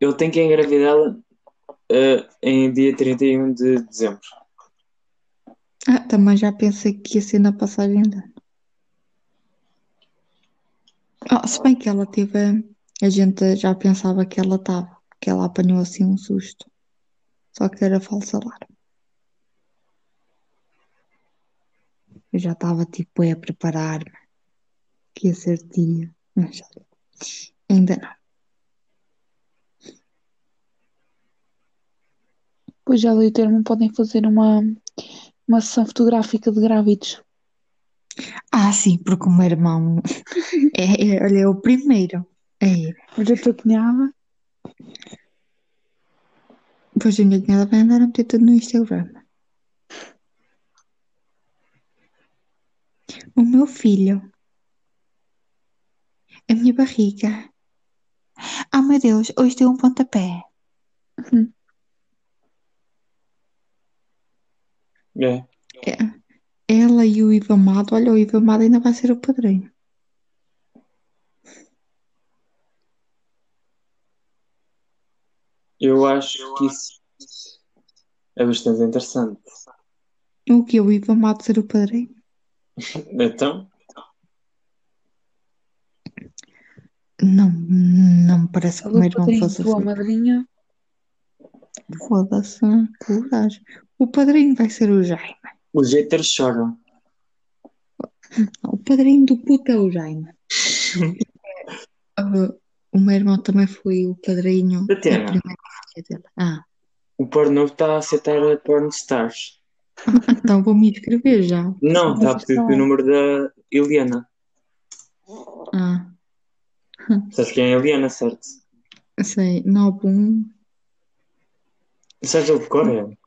Eu tenho que engravidá-la eh, em dia 31 de dezembro. Ah, também já pensei que ia ser na passagem de ano. Ah, se bem que ela teve, a gente já pensava que ela estava, que ela apanhou assim um susto. Só que era falso alarme. Eu já estava tipo a preparar-me que ia ser tia, mas ainda não. Pois já li o termo, podem fazer uma, uma sessão fotográfica de grávidos. Ah, sim, porque o meu irmão é, é, olha, é o primeiro. É, Mas a tua cunhada, Pois a minha cunhada vai andar a meter tudo no Instagram. O meu filho. A minha barriga. Ah, meu Deus, hoje deu um pontapé. É. Ela e o Ivo Amado, olha, o Ivo Amado ainda vai ser o padrinho. Eu acho que isso é bastante interessante. O que? O Ivo Amado ser o padrinho? Então, Não, não me parece que o meu irmão fosse tua assim. madrinha. Foda-se, coragem. O padrinho vai ser o Jaime. os haters choram. O padrinho do puto é o Jaime. O meu irmão também foi o padrinho da primeira dele. Ah, O porno está a aceitar porn stars. então vou me inscrever já. Não, está a pedir o número da Eliana. Ah, Sabes quem é a Eliana, certo? sei. 91. Sabes o de cor é?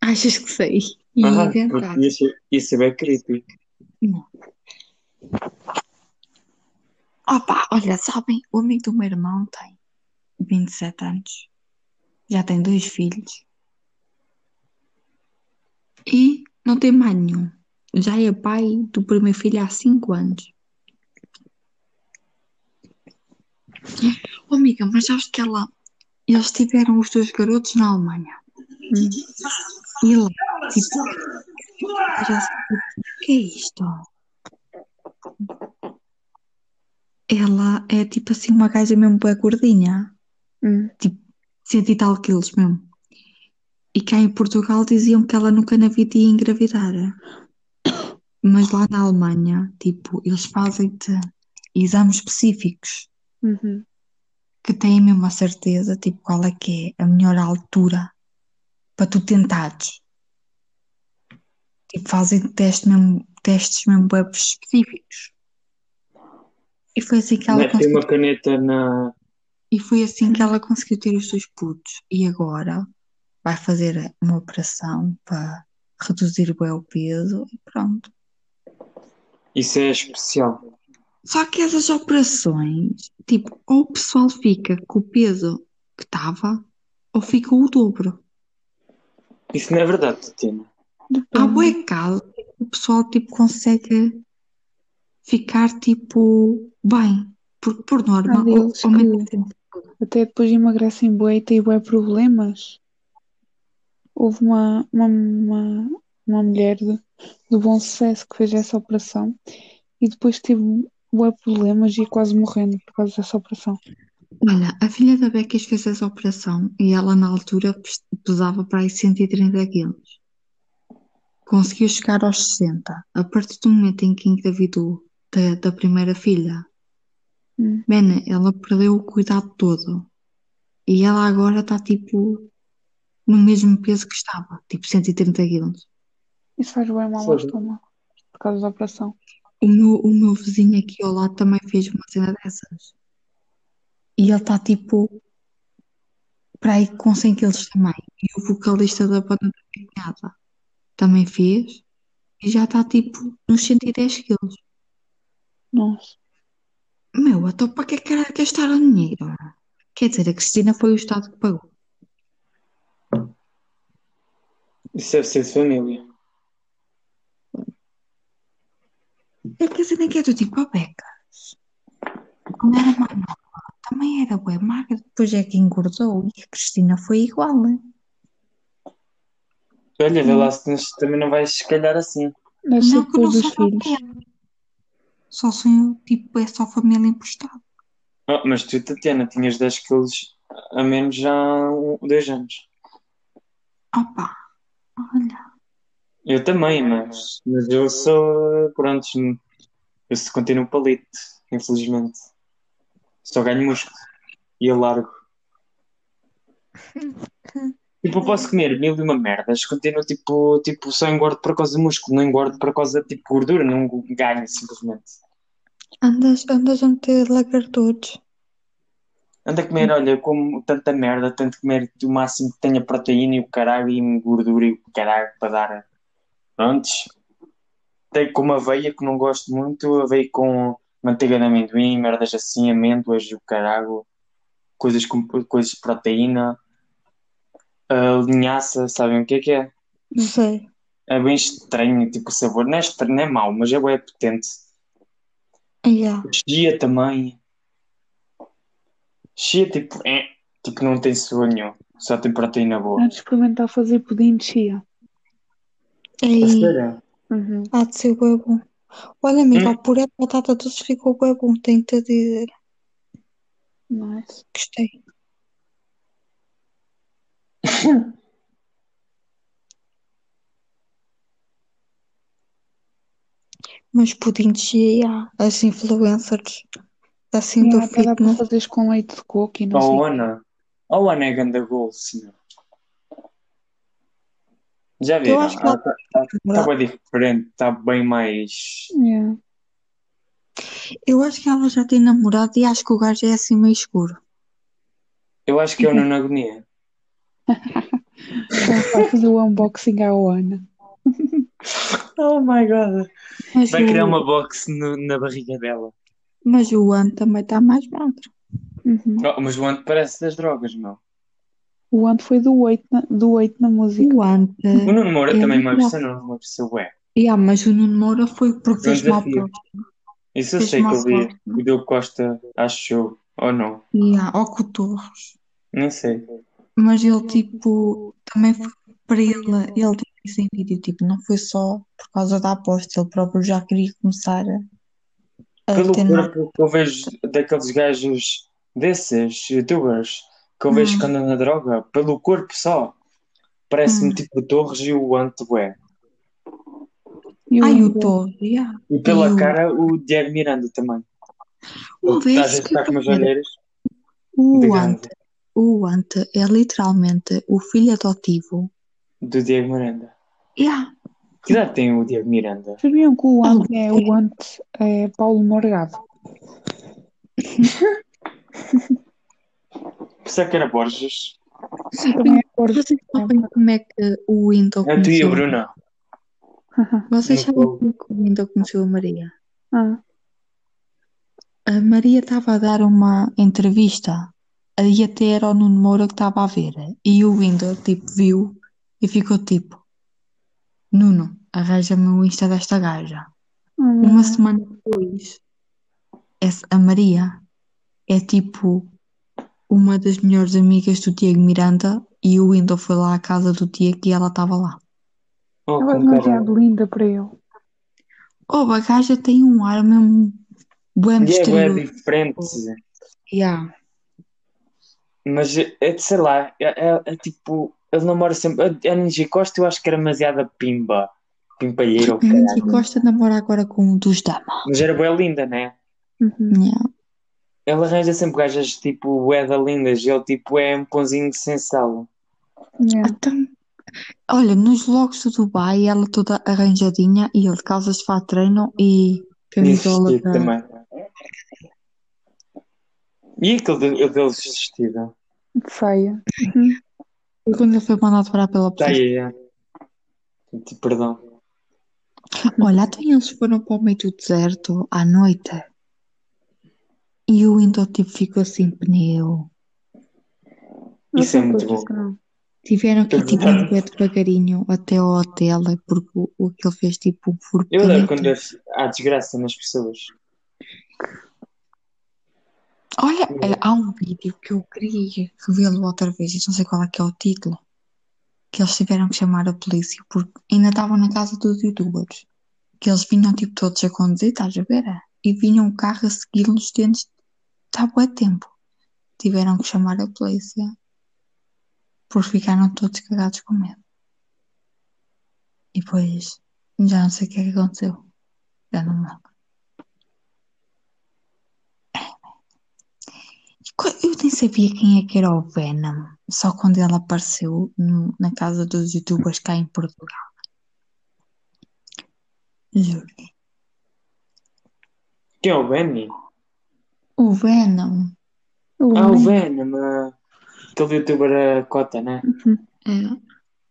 Achas que sei? E Ah, inventar. isso, isso é bem crítico. Opa, olha, sabem? O amigo do meu irmão tem 27 anos. Já tem dois filhos. E não tem mais nenhum. Já é pai do primeiro filho há 5 anos. Oh, amiga, mas sabes que ela. Eles tiveram os dois garotos na Alemanha. E lá, tipo. Já sei, o que é isto? Ela é tipo assim uma gaja mesmo bem gordinha. Hum. cento e tal quilos mesmo. E cá em Portugal diziam que ela nunca na vida ia engravidar. Mas lá na Alemanha, tipo, eles fazem-te exames específicos Uhum. que têm mesmo a certeza, tipo, qual é que é a melhor altura para tu tentares. Tipo, fazem testes mesmo, testes mesmo web específicos. E foi assim que ela Mete conseguiu uma caneta na. E foi assim que ela conseguiu ter os dois putos. E agora vai fazer uma operação para reduzir bem o peso e pronto. Isso é especial. Só que essas operações, tipo, ou o pessoal fica com o peso que estava, ou fica o dobro. Isso não é verdade, Tatiana. Há bué que o pessoal, tipo, consegue ficar, tipo, bem. Porque, por norma, Há deles o- aumenta Até depois emagrecem bué e têm bué problemas. Houve uma, uma, uma, uma mulher de, de bom sucesso que fez essa operação e depois teve bué problemas e quase morrendo por causa dessa operação. Olha, a filha da Becas fez essa operação e ela na altura pes- pesava para aí 130 quilos. Conseguiu chegar aos 60. A partir do momento em que engravidou da, da primeira filha, Hum. man, ela perdeu o cuidado todo. E ela agora está tipo no mesmo peso que estava, tipo 130 quilos. Isso faz bem mal ao estômago. Por causa da operação. O meu, o meu vizinho aqui ao lado também fez uma cena dessas. E ele está tipo para aí com 100 quilos também. E o vocalista da banda da minha cunhada também fez e já está tipo nos 110 quilos. Nossa. Meu, então para que é que era gastar o dinheiro? Quer dizer, a Cristina foi o Estado que pagou. Isso deve ser de família. É que a cena que é do tipo a Becas. Quando era mais nova, também era bué magra, depois é que engordou e a Cristina foi igual. né? Olha, vê lá se também não vais se calhar assim. Ser Não, que não sou filhos. Só sou tipo, é só família emprestada. Oh, mas tu, Tatiana, tinhas 10 quilos a menos já há um- dois anos. Opa, olha. Eu também, mas, mas eu sou, pronto, eu se continuo palito, infelizmente. Só ganho músculo e eu largo. Tipo, eu posso comer mil e uma merdas, continuo tipo, tipo, só engordo por causa de músculo, não engordo por causa de tipo gordura, não ganho simplesmente. Andas, andas a meter lagartos. Anda a comer, olha, como tanta merda, tanto comer o máximo que tenha proteína e o caralho e gordura e o caralho para dar. Prontos. Tenho com uma aveia que não gosto muito, aveia com manteiga de amendoim, merdas assim, amêndoas e o caralho, coisas com coisas de proteína, a linhaça, sabem o que é que é? Não sei. É bem estranho, tipo o sabor, não é estranho, não é mau, mas é bem potente. Yeah. Chia também. Chia tipo, é, tipo não tem sabor nenhum, só tem proteína boa. Antes de experimentar fazer pudim de chia. Ei, sério? Uhum. há de ser bom. Olha, amiga, Hum. o puré de batata doce ficou bué bom, tenho-te a dizer. Nice. Gostei. Mas pudim de chia, yeah. As influencers assim do Yeah, dá para fitness. fazeres com leite de coco e não Oh, sei. Ana. Oh, Ana é ganda gol, senhor. Já Eu acho que Ela ela está bem diferente, está bem mais. Yeah. Eu acho que ela já tem namorado e acho que o gajo é assim meio escuro. Eu acho que é o Nuno Agonia. Vai fazer o unboxing à Ana. Oh my god. Mas Vai criar o, uma box no- na barriga dela. mas o Ano também está mais magro. Uhum. Oh, mas o Ante parece das drogas, meu. O Ant foi do 8 na, do 8 na música. O Ante. O Nuno Moura É também emagreceu, não emagreceu, ué. Yeah, mas o Nuno Moura foi porque fez mal. Isso eu Fez sei que eu vi. O Diogo Costa achou, ou não? Yeah, ao com o Torres. Não sei. Mas ele, tipo, também foi para ele, ele tem isso em vídeo, tipo, não foi só por causa da aposta, ele próprio já queria começar a, a Pelo ter que eu vejo daqueles gajos desses youtubers que eu vejo Hum. que andam na droga, pelo corpo só, parece-me Hum. tipo o Torres e o Ante, ué. E Ai, o? Torres, yeah. E pela E o- cara, o Diego Miranda também. O às Vez vezes que está com umas era. olheiras O Ante, o Ante é literalmente o filho adotivo. do Diego Miranda. Yeah. Que idade tem o Diego Miranda? Sabiam que o Ant é o Ant é Paulo Morgado? Que era Borges. Sim, também é Borges. Vocês sabem como é que o Windows É tu e a? Bruna. Vocês sabem como é que o Windows conheceu a Maria? Ah, A Maria estava a dar uma entrevista e até era o Nuno Moura que estava a ver. E o Windows, tipo, viu e ficou tipo: Nuno, arranja-me o Insta desta gaja. Uma hum, semana depois, essa, a Maria é tipo uma das melhores amigas do Diego Miranda e o Windows foi lá à casa do Diego e ela estava lá. Oh, ela é caralho. demasiado linda para ele. Oh, a gaja tem um ar mesmo bem é misterioso. diferente. Yeah. Mas é de sei lá, é, é- é tipo, ele namora sempre. A Angie Costa eu acho que era demasiada pimba. Pimpalheira ou A Angie caralho. Costa namora agora com um dos Dama. Mas era bem linda, né? Uhum. Yeah. Ele arranja sempre gajas tipo bué da lindas e ele tipo é um pãozinho sem sal. Yeah. Então, olha, nos vlogs do Dubai, ela toda arranjadinha e ele de calças de fato treino e camisola da... também. E aquele de- deles vestido? Feia. E quando ele foi mandado parar pela Tá polícia. aí, é. Tipo, Perdão. Olha, até eles foram para o meio do deserto à noite e o Windows tipo ficou sem pneu. Isso é Não muito sei bom. não. Tiveram que ir tipo bué devagarinho até ao hotel porque o, o que ele fez tipo um furo Eu adoro quando há desgraça nas pessoas. Olha, há um vídeo que eu queria revê-lo outra vez e não sei qual é que é o título. Que eles tiveram que chamar a polícia porque ainda estavam na casa dos youtubers. Que eles vinham tipo todos a conduzir, estás a ver? E vinham o carro a segui-los dentro tá bué tempo. Tiveram que chamar a polícia porque ficaram todos cagados com medo. E depois já não sei o que é que aconteceu. Já não me lembro. Co- Eu nem sabia quem é que era o Venom, só quando ele apareceu no- na casa dos youtubers cá em Portugal. Juro. Quem é o Benny? O Venom. Ah, o Venom. ah, Aquele youtuber a cota, né? É,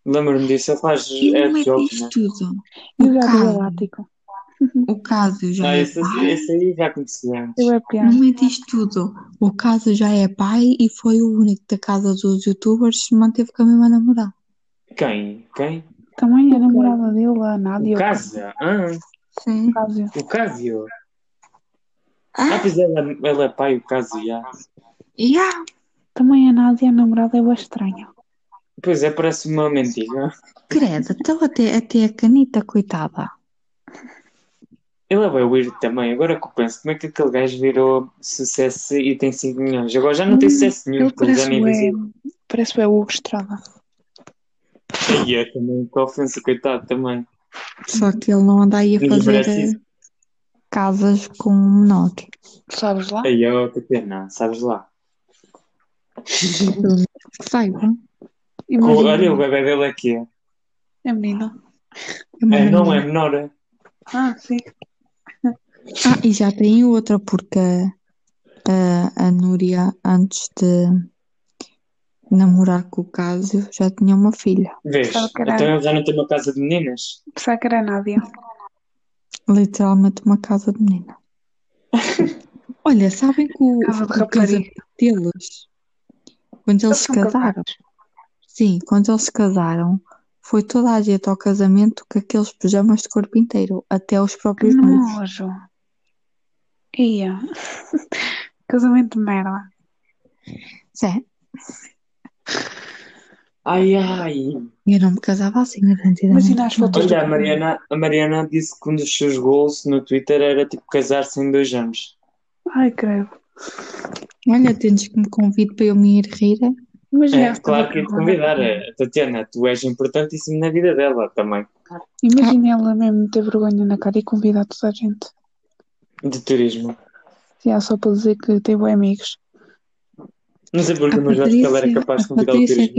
Lembro-me disso. Ele faz e é não é né? tudo. E o O gato caso, galáctico. o caso já Ah, é esse, pai. esse aí já conheci antes. É. Não é disto tudo. O caso já é pai e foi o único da casa dos youtubers que se manteve com a mesma namorada. Quem? Quem? Também a namorada dele, a Nádia. O Cásia? Ah, Sim. O Cásio. Ah, pois ela, ela é pai, o Cásio, já. Yeah. Também a Nádia, a namorada, é bem estranha. Pois é, parece uma mendiga. Credo, então até, até a canita, coitada. Ele é bem weird também. Agora que eu penso, como é que aquele gajo virou sucesso e tem 5 milhões? Agora já não tem sucesso nenhum, porque ele já parece nem bem, visita. parece bem o Hugo Estrada. E é também, com ofensa, coitado também. Só que ele não anda aí a fazer. Casas com menores. Sabes lá? Aí, ó, Tatiana, sabes lá. Pelo menos que. Imagina, Olha, o bebê dele aqui. é menina. É uma É, não é menor. Ah, sim. Ah, e já tem outra, porque a, a Núria, antes de namorar com o Cásio, já tinha uma filha. Vês? Que Então ele já não tem uma casa de meninas? Pensava que era Nádia. Literalmente uma casa de menina. Olha, sabem que o, Casa de o casamento deles, quando eles Eles se casaram, sim, quando eles se casaram, foi toda a gente ao casamento com aqueles pijamas de corpo inteiro, até os Que próprios noivos. nojo. Ia. Casamento de merda. Zé, Ai, ai. eu não me casava assim, garantidamente. Imagina as fotos Olha, a Mariana, a Mariana disse que um dos seus goals no Twitter era tipo casar-se em dois anos. Ai, credo. Olha, tens que me convide para eu me ir rir. Imagina É, claro que ia te convidar. É, Tatiana, tu és importantíssimo na vida dela também. Imagina ela mesmo ter vergonha na cara e convidar toda a gente. De turismo. Já só para dizer que tem bons amigos. Não sei porque, A mas eu acho que ela era Patrícia- capaz de a convidar o Patrícia turismo.